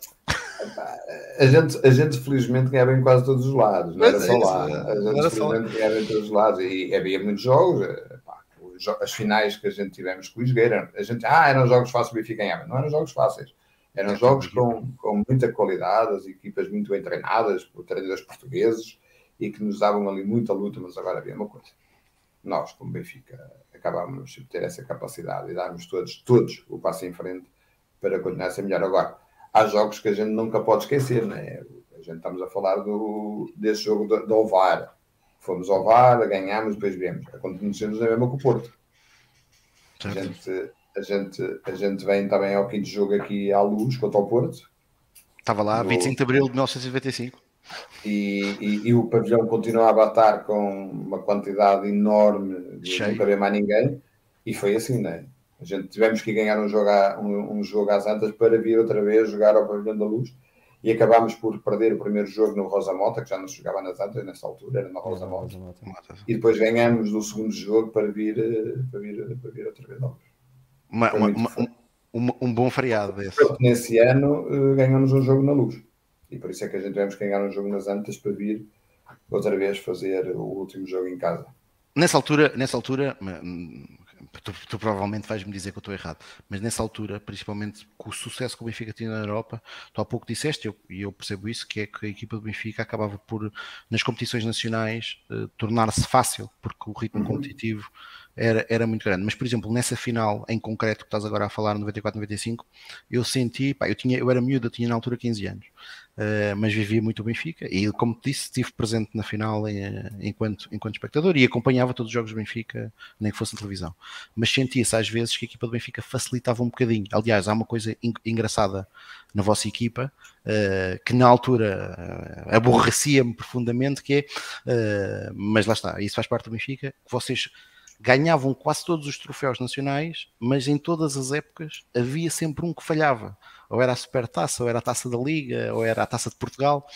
A gente, a gente felizmente ganhava em quase todos os lados, não era só é lá. A gente felizmente ganhava em todos os lados e havia muitos jogos. Pá, as finais que a gente tivemos com o Isgueira, a gente, ah, eram jogos fáceis, o Benfica ganhava. Não eram jogos fáceis eram jogos com, com muita qualidade, as equipas muito bem treinadas por treinadores portugueses e que nos davam ali muita luta, mas agora havia uma coisa. Nós, como Benfica, acabámos de ter essa capacidade e darmos todos, todos o passo em frente para continuar a ser melhor. Agora, há jogos que a gente nunca pode esquecer, né? A gente estamos a falar do, desse jogo do, do Ovar. Fomos ao VAR, ganhámos, depois viemos. Acontecemos a mesma com o Porto. A gente, a gente, a gente vem também ao quinto jogo aqui à luz contra o Porto. Estava lá, no... 25 de abril de 1995. E, e, e, o pavilhão continuava a estar com uma quantidade enorme de Cheio. não caber mais ninguém. E foi assim, né? A gente tivemos que ganhar um jogo, a, um, um jogo às antas para vir outra vez jogar ao pavilhão da luz. E acabámos por perder o primeiro jogo no Rosa Mota, que já não se jogava nas Antas nessa altura, era na Rosa Mota. E depois ganhamos o segundo jogo para vir, eh, para vir, para vir outra vez. Uma, uma, uma, um, um, bom feriado esse. Nesse ano uh, ganhamos um jogo na luz. E por isso é que a gente tivemos que ganhar um jogo nas Antas para vir outra vez fazer o último jogo em casa. Nessa altura, nessa altura tu, tu, provavelmente vais-me dizer que eu estou errado, mas nessa altura, principalmente com o sucesso que o Benfica tinha na Europa, tu há pouco disseste, e eu, eu, percebo isso, que é que a equipa do Benfica acabava por, nas competições nacionais, uh, tornar-se fácil, porque o ritmo uhum. competitivo era, era muito grande. Mas, por exemplo, nessa final em concreto que estás agora a falar, 94-95, eu senti, pá, eu, tinha, eu era miúdo, eu tinha na altura 15 anos, uh, mas vivia muito o Benfica e, como te disse, estive presente na final em, eh, enquanto, enquanto espectador e acompanhava todos os jogos do Benfica, nem que fosse televisão. Mas sentia-se às vezes que a equipa do Benfica facilitava um bocadinho. Aliás, há uma coisa engraçada na vossa equipa, uh, que na altura uh, aborrecia-me profundamente, que é, mas lá está, isso faz parte do Benfica, que vocês ganhavam quase todos os troféus nacionais, mas em todas as épocas havia sempre um que falhava. Ou era a Supertaça, ou era a Taça da Liga, ou era a Taça de Portugal.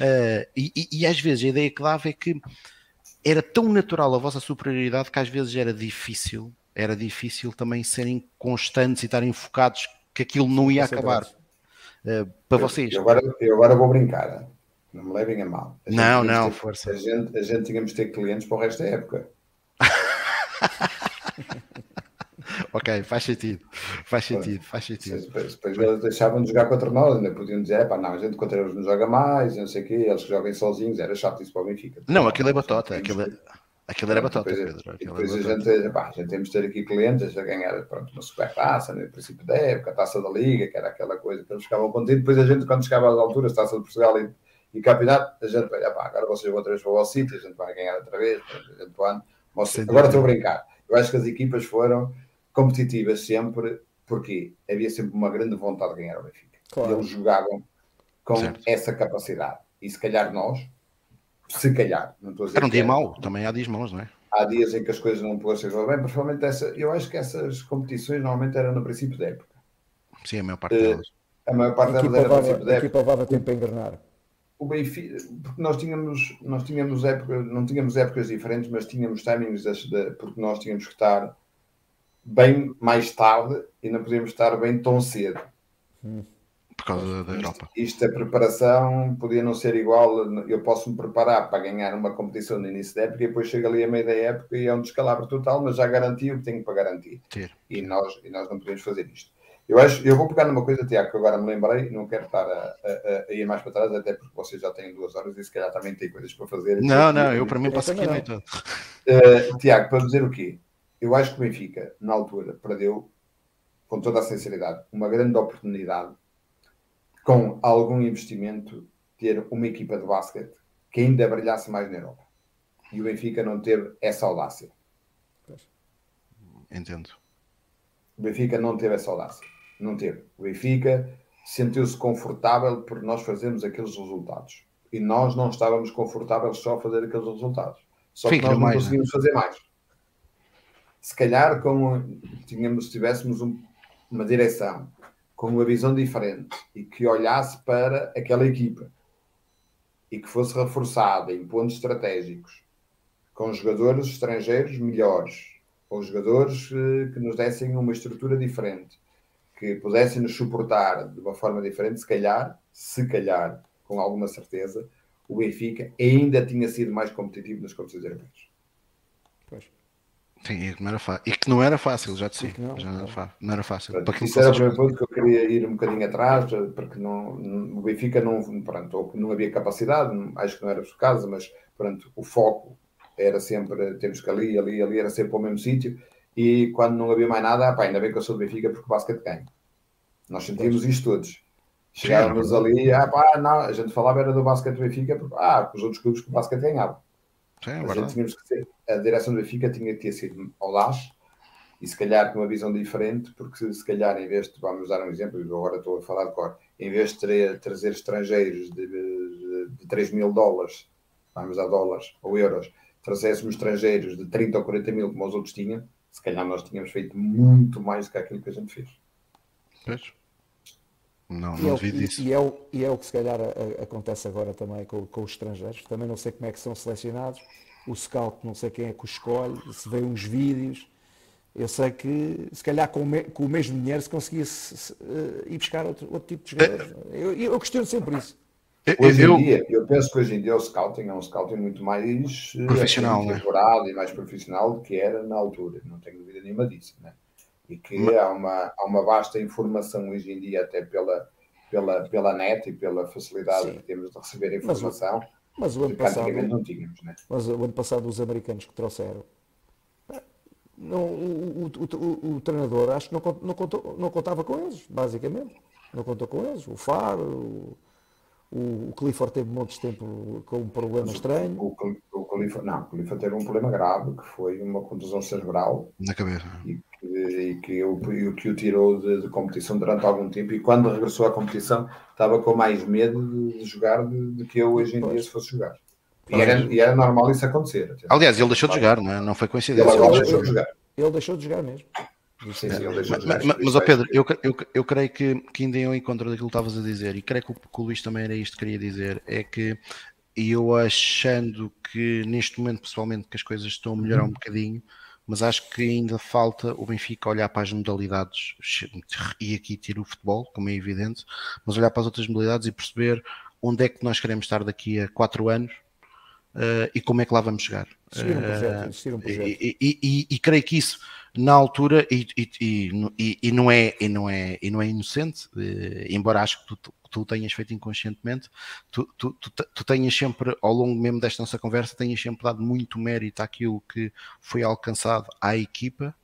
Uh, e, e, e, às vezes a ideia que dava é que era tão natural a vossa superioridade que às vezes era difícil, era difícil também serem constantes e estarem focados que aquilo não ia acabar. Uh, para vocês. Eu agora, eu agora vou brincar, não me levem a mal. A não, não, ter, força. A gente, a gente tínhamos de ter clientes para o resto da época. ok, faz sentido. Faz sentido, faz sentido. Depois, depois eles deixavam de jogar contra nós, ainda podiam dizer, pá, não, a gente contra eles não joga mais, não sei o quê, eles que joguem sozinhos, era chato isso para o Benfica. Não, aquilo é batota, aquilo é... Aquilo era batota, depois, Pedro. depois a, gente, pá, a gente temos de ter aqui clientes a ganhar pronto, uma super taça, no princípio da época, a taça da Liga, que era aquela coisa que eles ficavam contentes. Depois a gente, quando chegava às alturas, taça de Portugal e, e campeonato, a gente, pá, agora vocês vão outra vez para o sítio, a gente vai ganhar outra vez, a gente Agora estou a brincar. Eu acho que as equipas foram competitivas sempre, porque havia sempre uma grande vontade de ganhar o Benfica. Claro. Eles jogavam com certo. essa capacidade. E se calhar nós, se calhar, não estou a dizer. Era um dia mau, também há dias maus, não é? Há dias em que as coisas não podem ser bem, principalmente essa. Eu acho que essas competições normalmente eram no princípio da época. Sim, a maior parte delas. A maior parte delas era no princípio da época. A equipa levava tempo a engrenar o Benfica, porque nós tínhamos, nós tínhamos épocas, não tínhamos épocas diferentes, mas tínhamos timings de, porque nós tínhamos que estar bem mais tarde e não podíamos estar bem tão cedo. Hum. Por causa da Europa. Isto, a preparação podia não ser igual. Eu posso me preparar para ganhar uma competição no início da época e depois chega ali a meio da época e é um descalabro total, mas já garanti o que tenho para garantir. E nós, e nós não podemos fazer isto. Eu acho, eu vou pegar numa coisa, Tiago, que agora me lembrei, não quero estar a, a, a, ir mais para trás, até porque vocês já têm duas horas e se calhar também têm coisas para fazer. Não, não, eu para mim passo aqui a noite uh, Tiago, para dizer o quê? Eu acho que o Benfica, na altura, perdeu, com toda a sinceridade, uma grande oportunidade com algum investimento ter uma equipa de basquete que ainda brilhasse mais na Europa. E o Benfica não teve essa audácia. Entendo. O Benfica não teve essa audácia. Não teve. O Benfica sentiu-se confortável por nós fazermos aqueles resultados. E nós não estávamos confortáveis só a fazer aqueles resultados. Só que nós não mais, conseguimos né? fazer mais. Se calhar, com, tínhamos, tivéssemos um, uma direção com uma visão diferente e que olhasse para aquela equipa e que fosse reforçada em pontos estratégicos, com jogadores estrangeiros melhores, com jogadores eh, que nos dessem uma estrutura diferente, que pudessem nos suportar de uma forma diferente, se calhar, se calhar, com alguma certeza, o Benfica ainda tinha sido mais competitivo nas competições europeias. Pois. Sim, e que não era, e que não era fácil, já te não, já não, era, não era fácil. Pronto, isso era o primeiro ponto que eu queria ir um bocadinho atrás, porque não, o Benfica não, pronto, não havia capacidade, acho que não era o caso, mas pronto, o foco era sempre, temos que ali, ali, ali, era sempre para o mesmo sítio. E quando não havia mais nada, pá, ainda bem que eu sou do Benfica porque o basquete ganha. Nós sentimos isto todos. Chegávamos Sim, ali, ah, pá, não, a gente falava era do basquete do Benfica, porque, ah, os outros clubes que o basquete ganhava. Sim, é a, gente tínhamos que ser, a direção do Benfica tinha que ter sido audaz e se calhar com uma visão diferente, porque se, se calhar em vez de, vamos dar um exemplo, agora estou a falar de cor, em vez de ter, trazer estrangeiros de, de, de 3 mil dólares, vamos a dólares ou euros, trouxéssemos estrangeiros de 30 ou 40 mil como os outros tinham, se calhar nós tínhamos feito muito mais do que aquilo que a gente fez. Pois. Não, não e, é, disso. E, é o, e é o que se calhar a, a, acontece agora também com, com, os estrangeiros. Também não sei como é que são selecionados. O scout não sei quem é que os escolhe, se vê uns vídeos. Eu sei que se calhar com o, me, com o mesmo dinheiro se conseguia se, se, uh, ir buscar outro, outro tipo de jogadores. Eu, eu questiono sempre isso. Hoje em dia, eu penso que hoje em dia o scouting é um scouting muito mais eh, profissional, né? e mais profissional do que era na altura, não tenho dúvida nenhuma disso. Né? E que Mas... há, uma, há uma vasta informação hoje em dia, até pela, pela, pela net e pela facilidade Sim. que temos de receber informação. Mas o, mas o ano passado, não tínhamos, né? Mas o ano passado os americanos que trouxeram não, o, o, o, o, treinador acho que não, não, contou, não contava com eles, basicamente. Não contou com eles. O Faro, o, o Clifford teve de tempo com um problema estranho. O, o, Clifford, não, o Clifford teve um problema grave, que foi uma contusão cerebral. Na cabeça. E que, e que, o, que o tirou de, de, competição durante algum tempo. E quando regressou à competição, estava com mais medo de, jogar do que eu hoje em pois. dia se fosse jogar. E era, e era normal isso acontecer. Aliás, ele deixou de jogar, não, é? não foi coincidência. Ele, ele, deixou de jogar. ele deixou de jogar mesmo. Mas, mas, mas Pedro, eu, eu, eu creio que, que ainda eu encontro daquilo que estavas a dizer, e creio que o, que o Luís também era isto que queria dizer, é que eu achando que neste momento, pessoalmente, que as coisas estão a melhorar um bocadinho, mas acho que ainda falta o Benfica olhar para as modalidades, e aqui tiro o futebol, como é evidente, mas olhar para as outras modalidades e perceber onde é que nós queremos estar daqui a quatro anos uh, e como é que lá vamos chegar. Seguir um projeto, seguir um projeto. E, e, e, e, creio que isso na altura e, e, não é e não é e não é inocente eh, embora acho que tu, tu tenhas feito inconscientemente tu, tu, tu, tu tenhas sempre ao longo mesmo desta nossa conversa tenhas sempre dado muito mérito àquilo que foi alcançado à equipa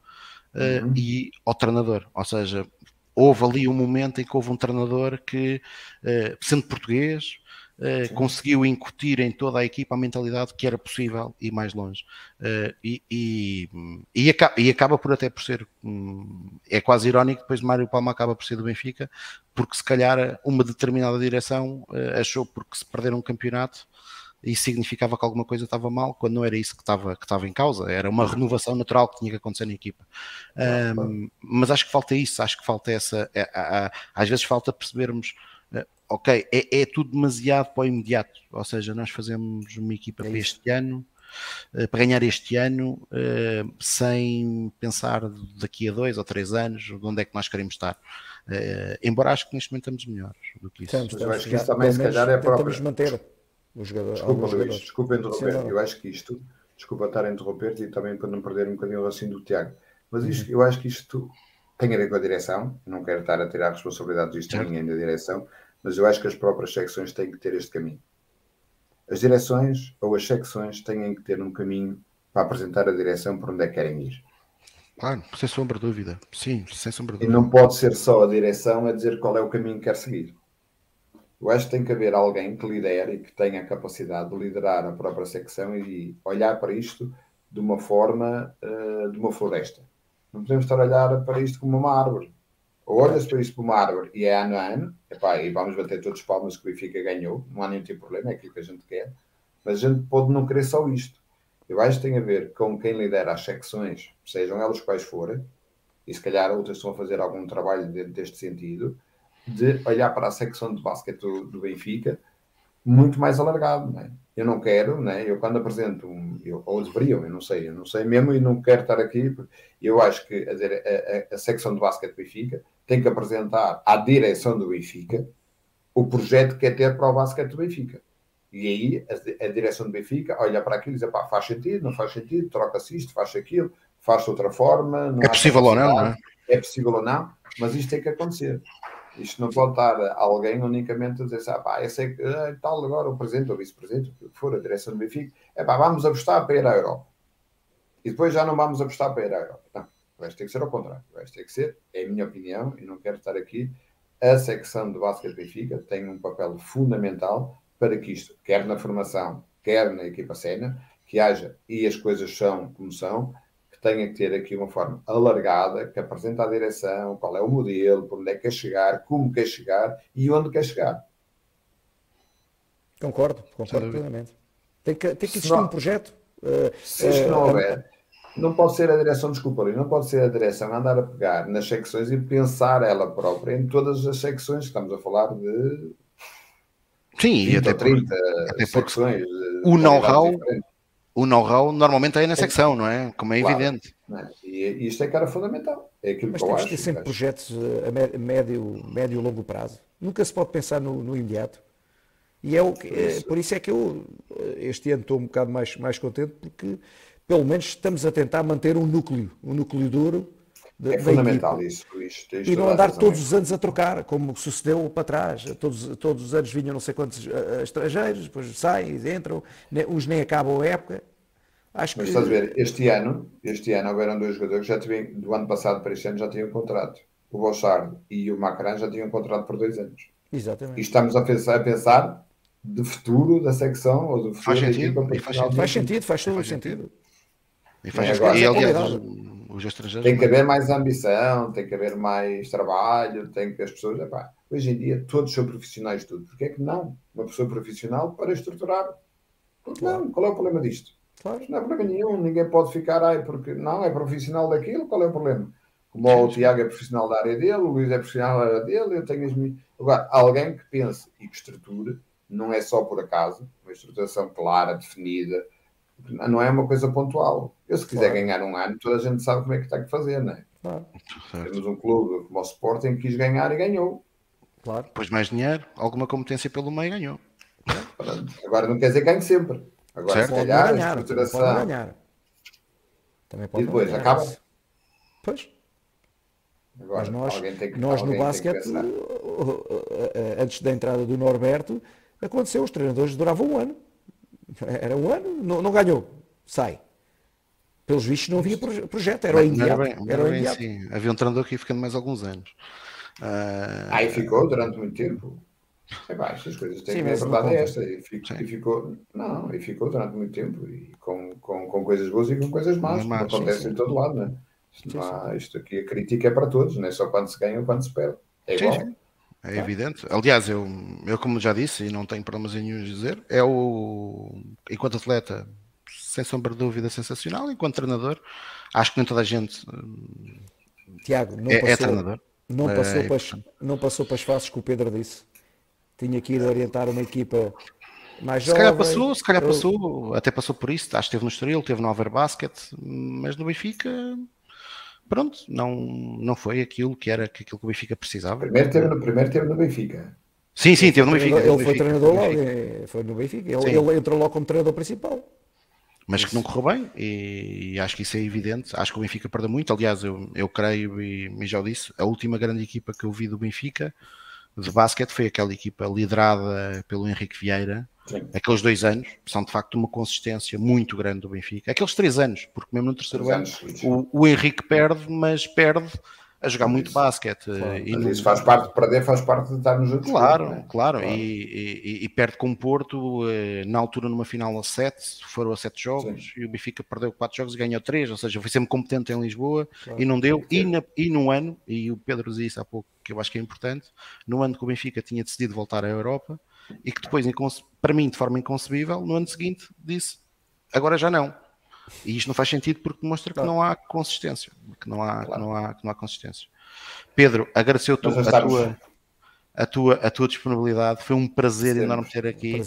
uh, uhum. e ao treinador ou seja houve ali um momento em que houve um treinador que uh, sendo português uh, conseguiu incutir em toda a equipa a mentalidade que era possível ir mais longe. Uh, e, e, e, acaba, e, acaba, por até por ser, um, é quase irónico, depois Mário Palma acaba por ser do Benfica, porque se calhar uma determinada direção uh, achou porque se perder um campeonato isso significava que alguma coisa estava mal, quando não era isso que estava, que estava em causa, era uma renovação natural que tinha que acontecer na equipa. Um, mas acho que falta isso, acho que falta essa. É, às vezes falta percebermos ok, é, é, tudo demasiado para o imediato. Ou seja, nós fazemos uma equipa é para este ano, uh, para ganhar este ano, uh, sem pensar daqui a dois ou três anos de onde é que nós queremos estar. Uh, embora acho que neste momento estamos melhores do que isso. Estamos, estamos, eu acho que isso também, se calhar, é próprio. manter o jogador. Desculpa, Luís, desculpa interromper. Eu acho que isto, desculpa estar a interromper-te e também para não perder um bocadinho o raciocínio do Tiago, mas isto, uhum. eu acho que isto tem a ver com a direção. Não quero estar a tirar a responsabilidade disto a ninguém da direção, mas eu acho que as próprias secções têm que ter este caminho. As direções ou as secções têm que ter um caminho para apresentar a direção por onde é que querem ir. Claro, sem sombra de dúvida. Sim, sem sombra de dúvida. E não pode ser só a direção a dizer qual é o caminho que quer seguir. Eu acho que tem que haver alguém que lidere e que tenha a capacidade de liderar a própria secção e olhar para isto de uma forma uh, de uma floresta. Não podemos estar a olhar para isto como uma árvore. Ou olha-se para isso como árvore e é ano a ano, epá, e vamos bater todos os palmas que o Benfica ganhou, não há nenhum tipo de problema, é aquilo que a gente quer, mas a gente pode não querer só isto. Eu acho que tem a ver com quem lidera as secções, sejam elas quais forem, e se calhar outras estão a fazer algum trabalho dentro deste sentido, de olhar para a secção de basquete do, do Benfica muito mais alargado, não é? Eu não quero, né? Eu quando apresento um, eu, ou deveriam, eu não sei, eu não sei mesmo e não quero estar aqui. Eu acho que a, a, a secção de basquete do Benfica tem que apresentar à direção do Benfica o projeto que quer ter para o basquete do Benfica. E aí a, a direção do Benfica olha para aquilo e diz: pá, faz sentido, não faz sentido, troca-se isto, faz aquilo, faz de outra forma. é possível ou não, não é? É possível ou não, mas isto tem que acontecer. Isto não pode estar alguém unicamente a dizer assim, ah, pá, sei que ah, tal agora o presidente ou vice-presidente, o que for, a direção do Benfica, é pá, vamos apostar para ir à Europa. E depois já não vamos apostar para ir à Europa. Não, vai ter que ser ao contrário. Vai ter que ser, é a minha opinião, e não quero estar aqui, a secção do basquete Benfica tem um papel fundamental para que isto, quer na formação, quer na equipa sénior, que haja, e as coisas são como são, tenha que ter aqui uma forma alargada que apresenta a direção, qual é o modelo, por onde é que quer chegar, como quer chegar e onde quer chegar. Concordo, concordo plenamente. Tem que, tem que existir não, um projeto. Se isto uh, não houver, não pode ser a direção, desculpa não pode ser a direção andar a pegar nas secções e pensar ela própria em todas as secções. Estamos a falar de Sim, 20 até ou 30 até secções. o know-how o know-how normalmente é na secção, não é? Como é Claro. evidente. É? E isto é que era fundamental. É aquilo Mas que eu temos acho. que ter sempre acho. projetos eh, a mé- médio, médio e longo prazo. Nunca se pode pensar no, no imediato. E é o que, é, por isso é que eu eh, este ano estou um bocado mais, mais contente porque pelo menos estamos a tentar manter um núcleo, um núcleo duro da, É da fundamental equipa. isso, Luís. E não andar todos os anos a trocar, como sucedeu para trás. Todos, todos os anos vinham não sei quantos eh, eh, estrangeiros, depois saem, entram, ne- uns nem acabam a época. Acho Mas que estás a ver, este ano, este ano houveram dois jogadores que já tinham, do ano passado para este ano já tinham contrato. O Bochard e o Macaran já tinham contrato por dois anos. E Exatamente. estamos a pensar, a pensar de futuro da secção ou do futuro Faz da sentido, equipa e faz de Faz sentido, faz todo o Faz sentido. E, faz É, e, agora- aliás. Os, os estrangeiros. Tem que haver mais ambição, tem que haver mais trabalho, tem que as pessoas. Epá, hoje em dia todos são profissionais de tudo. Porquê é que não? Uma pessoa profissional para estruturar. Porque não? Qual é o problema disto? Claro. Não é problema nenhum, ninguém pode ficar, ai, porque não é profissional daquilo, qual é o problema? Como o. Tiago é profissional da área dele, o Luís é profissional da área dele, eu tenho as minhas. Agora, alguém que pense e que estruture, não é só por acaso, uma estruturação clara, definida, não é uma coisa pontual. Eu, se quiser Claro. ganhar um ano, toda a gente sabe como é que tem que fazer, não é? Claro. Temos um clube como o Sporting que quis ganhar e ganhou. claro. Depois mais dinheiro, alguma competência pelo meio ganhou. Pronto. Agora não quer dizer que ganhe sempre. Agora, Certo. se Pode calhar, a ganhar, também pode estruturação. não ganhar. Também pode E depois, ganhar. acaba? Pois, Agora, mas nós, alguém tem que, nós no basquete, antes da entrada do Norberto, aconteceu, os treinadores duravam um ano. Era um ano, não, não ganhou, sai. Pelos vistos não havia proje- projeto, era o era imediato. bem, não Era era o bem imediato. assim. Havia um treinador que ia ficando mais alguns anos. Ah, Aí ficou durante muito tempo. É pá, estas coisas têm Sim, que ver. A verdade é esta. E, fico- e ficou, não, e ficou durante muito tempo. E com, com, com coisas boas e com coisas más. Como acontece sim. em todo lado, não é? Isto, há- isto aqui, a crítica é para todos, não é só quando se ganha ou quando se perde. É Sim, igual. sim. É evidente. Aliás, eu, eu, como já disse, e não tenho problemas nenhum em dizer, é o, enquanto atleta, sem sombra de dúvida, sensacional. Enquanto treinador, acho que nem toda a gente hum, Tiago, não é, é passou, treinador. não É, passou, é para as, não passou para as faces que o Pedro disse. Tinha que ir orientar uma equipa mais Se jovem. calhar passou, se calhar Eu- passou, até passou por isso. Acho que esteve no Estoril, esteve no Alver Basket, mas no Benfica, pronto, não, não foi aquilo que era que aquilo que o Benfica precisava. Primeiro teve, no, primeiro teve no Benfica. Sim, sim, teve no Benfica. Ele foi Benfica, treinador logo, Benfica. eh, foi no Benfica. Ele, ele entrou logo como treinador principal. mas que não correu bem e, acho que isso é evidente. Acho que o Benfica perdeu muito. Aliás, eu, eu creio e, e já o disse, a última grande equipa que eu vi do Benfica de basquete foi aquela equipa liderada pelo Henrique Vieira. Sim. Aqueles dois anos são de facto uma consistência muito grande do Benfica. Aqueles três anos, porque mesmo no terceiro Três ano o, o Henrique perde, mas perde a jogar muito Isso. basquete. Claro. E Mas não- isso faz parte de perder, faz parte de estar nos outros. Claro, clubes, não é? claro, Claro. E, e- e perde com o Porto eh, na altura numa final a 7, foram a 7 jogos e o Benfica perdeu 4 jogos e ganhou 3, ou seja, foi sempre competente em Lisboa Claro. e não deu. E, na, e num ano, e o Pedro disse isso há pouco, que eu acho que é importante, no ano que o Benfica tinha decidido voltar à Europa e que depois, para mim, de forma inconcebível, no ano seguinte disse agora já não. E isto não faz sentido porque demonstra que Claro. não há consistência, que não há, que Claro. não há, que não há consistência. Pedro, agradeceu-te Mas já a tua, a, tua, a tua disponibilidade, foi um prazer Sempre. enorme ter aqui.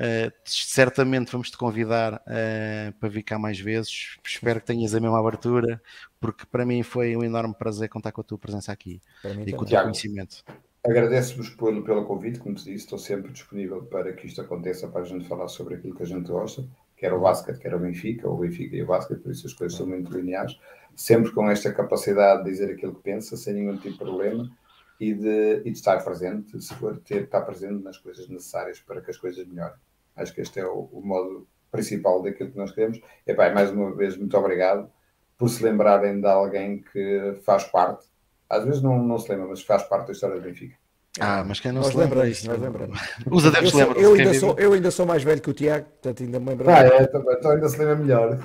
Uh, certamente vamos te convidar uh, para vir cá mais vezes. Espero que tenhas a mesma abertura, porque para mim foi um enorme prazer contar com a tua presença aqui Para mim e com o também. teu Tiago. conhecimento. Agradeço-vos pelo, pelo convite, como te disse, estou sempre disponível para que isto aconteça, para a gente falar sobre aquilo que a gente gosta, quer o basquete, quer o Benfica, ou o Benfica e o basquete, por isso as coisas são muito lineares, sempre com esta capacidade de dizer aquilo que pensa, sem nenhum tipo de problema, e de, e de estar presente, se for ter, estar presente nas coisas necessárias para que as coisas melhorem. Acho que este é o, o modo principal daquilo que nós queremos. E, pá, mais uma vez, muito obrigado por se lembrarem de alguém que faz parte, às vezes não, não se lembra, mas faz parte da história do Benfica. Ah, mas quem não Nós se lembra nós lembramos. Os Eu, adeptos lembram eu ainda sou, eu ainda sou mais velho que o Tiago, portanto ainda me lembro. Ah, é, então, então ainda se lembra melhor.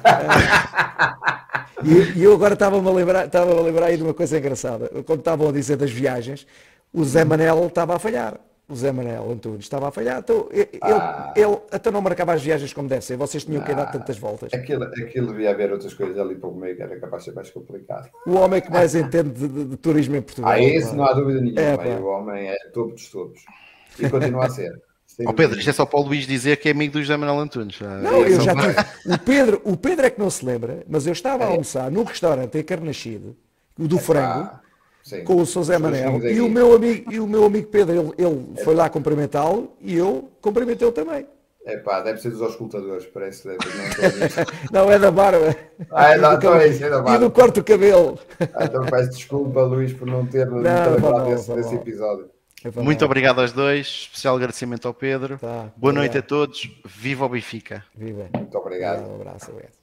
E, e eu agora estava-me a lembrar, estava a lembrar aí de uma coisa engraçada. Quando estavam a dizer das viagens, o Zé Manel estava a falhar. O Zé Manel Antunes estava a falhar, então ele, Ah. ele até não marcava as viagens como deve ser, vocês tinham que ir dar Ah. tantas voltas. Aquilo, aquilo devia haver outras coisas ali para o meio que era capaz de ser mais complicado. O homem que mais entende de, de- de turismo em Portugal. Ah, esse pá. não há dúvida nenhuma. É, É, pá. o homem é topo dos topos. E continua a ser. Ó Pedro, dúvida. isto é só para o Luís dizer que é amigo do José Manuel Antunes. Ah, Não, eu já tive. O Pedro, o Pedro é que não se lembra, mas eu estava É. a almoçar num restaurante em Carnaxide, o do frango, Ah, sim. com o Os Manel, e o meu amigo, e o meu amigo Pedro, ele, ele foi lá cumprimentá-lo e eu cumprimentei-o também. É pá, deve ser dos auscultadores, parece. Deve, não ver. Não, é da barba. Ah, é E da- do então cabelo- é isso, é da E barba. do corte do cabelo. Ah, então peço desculpa, Luís, por não ter não, não desse, desse episódio. É Muito obrigado aos dois, especial agradecimento ao Pedro. Tá, Boa noite obrigado. a todos, viva o Benfica! Viva. Muito obrigado. Um abraço, obrigado.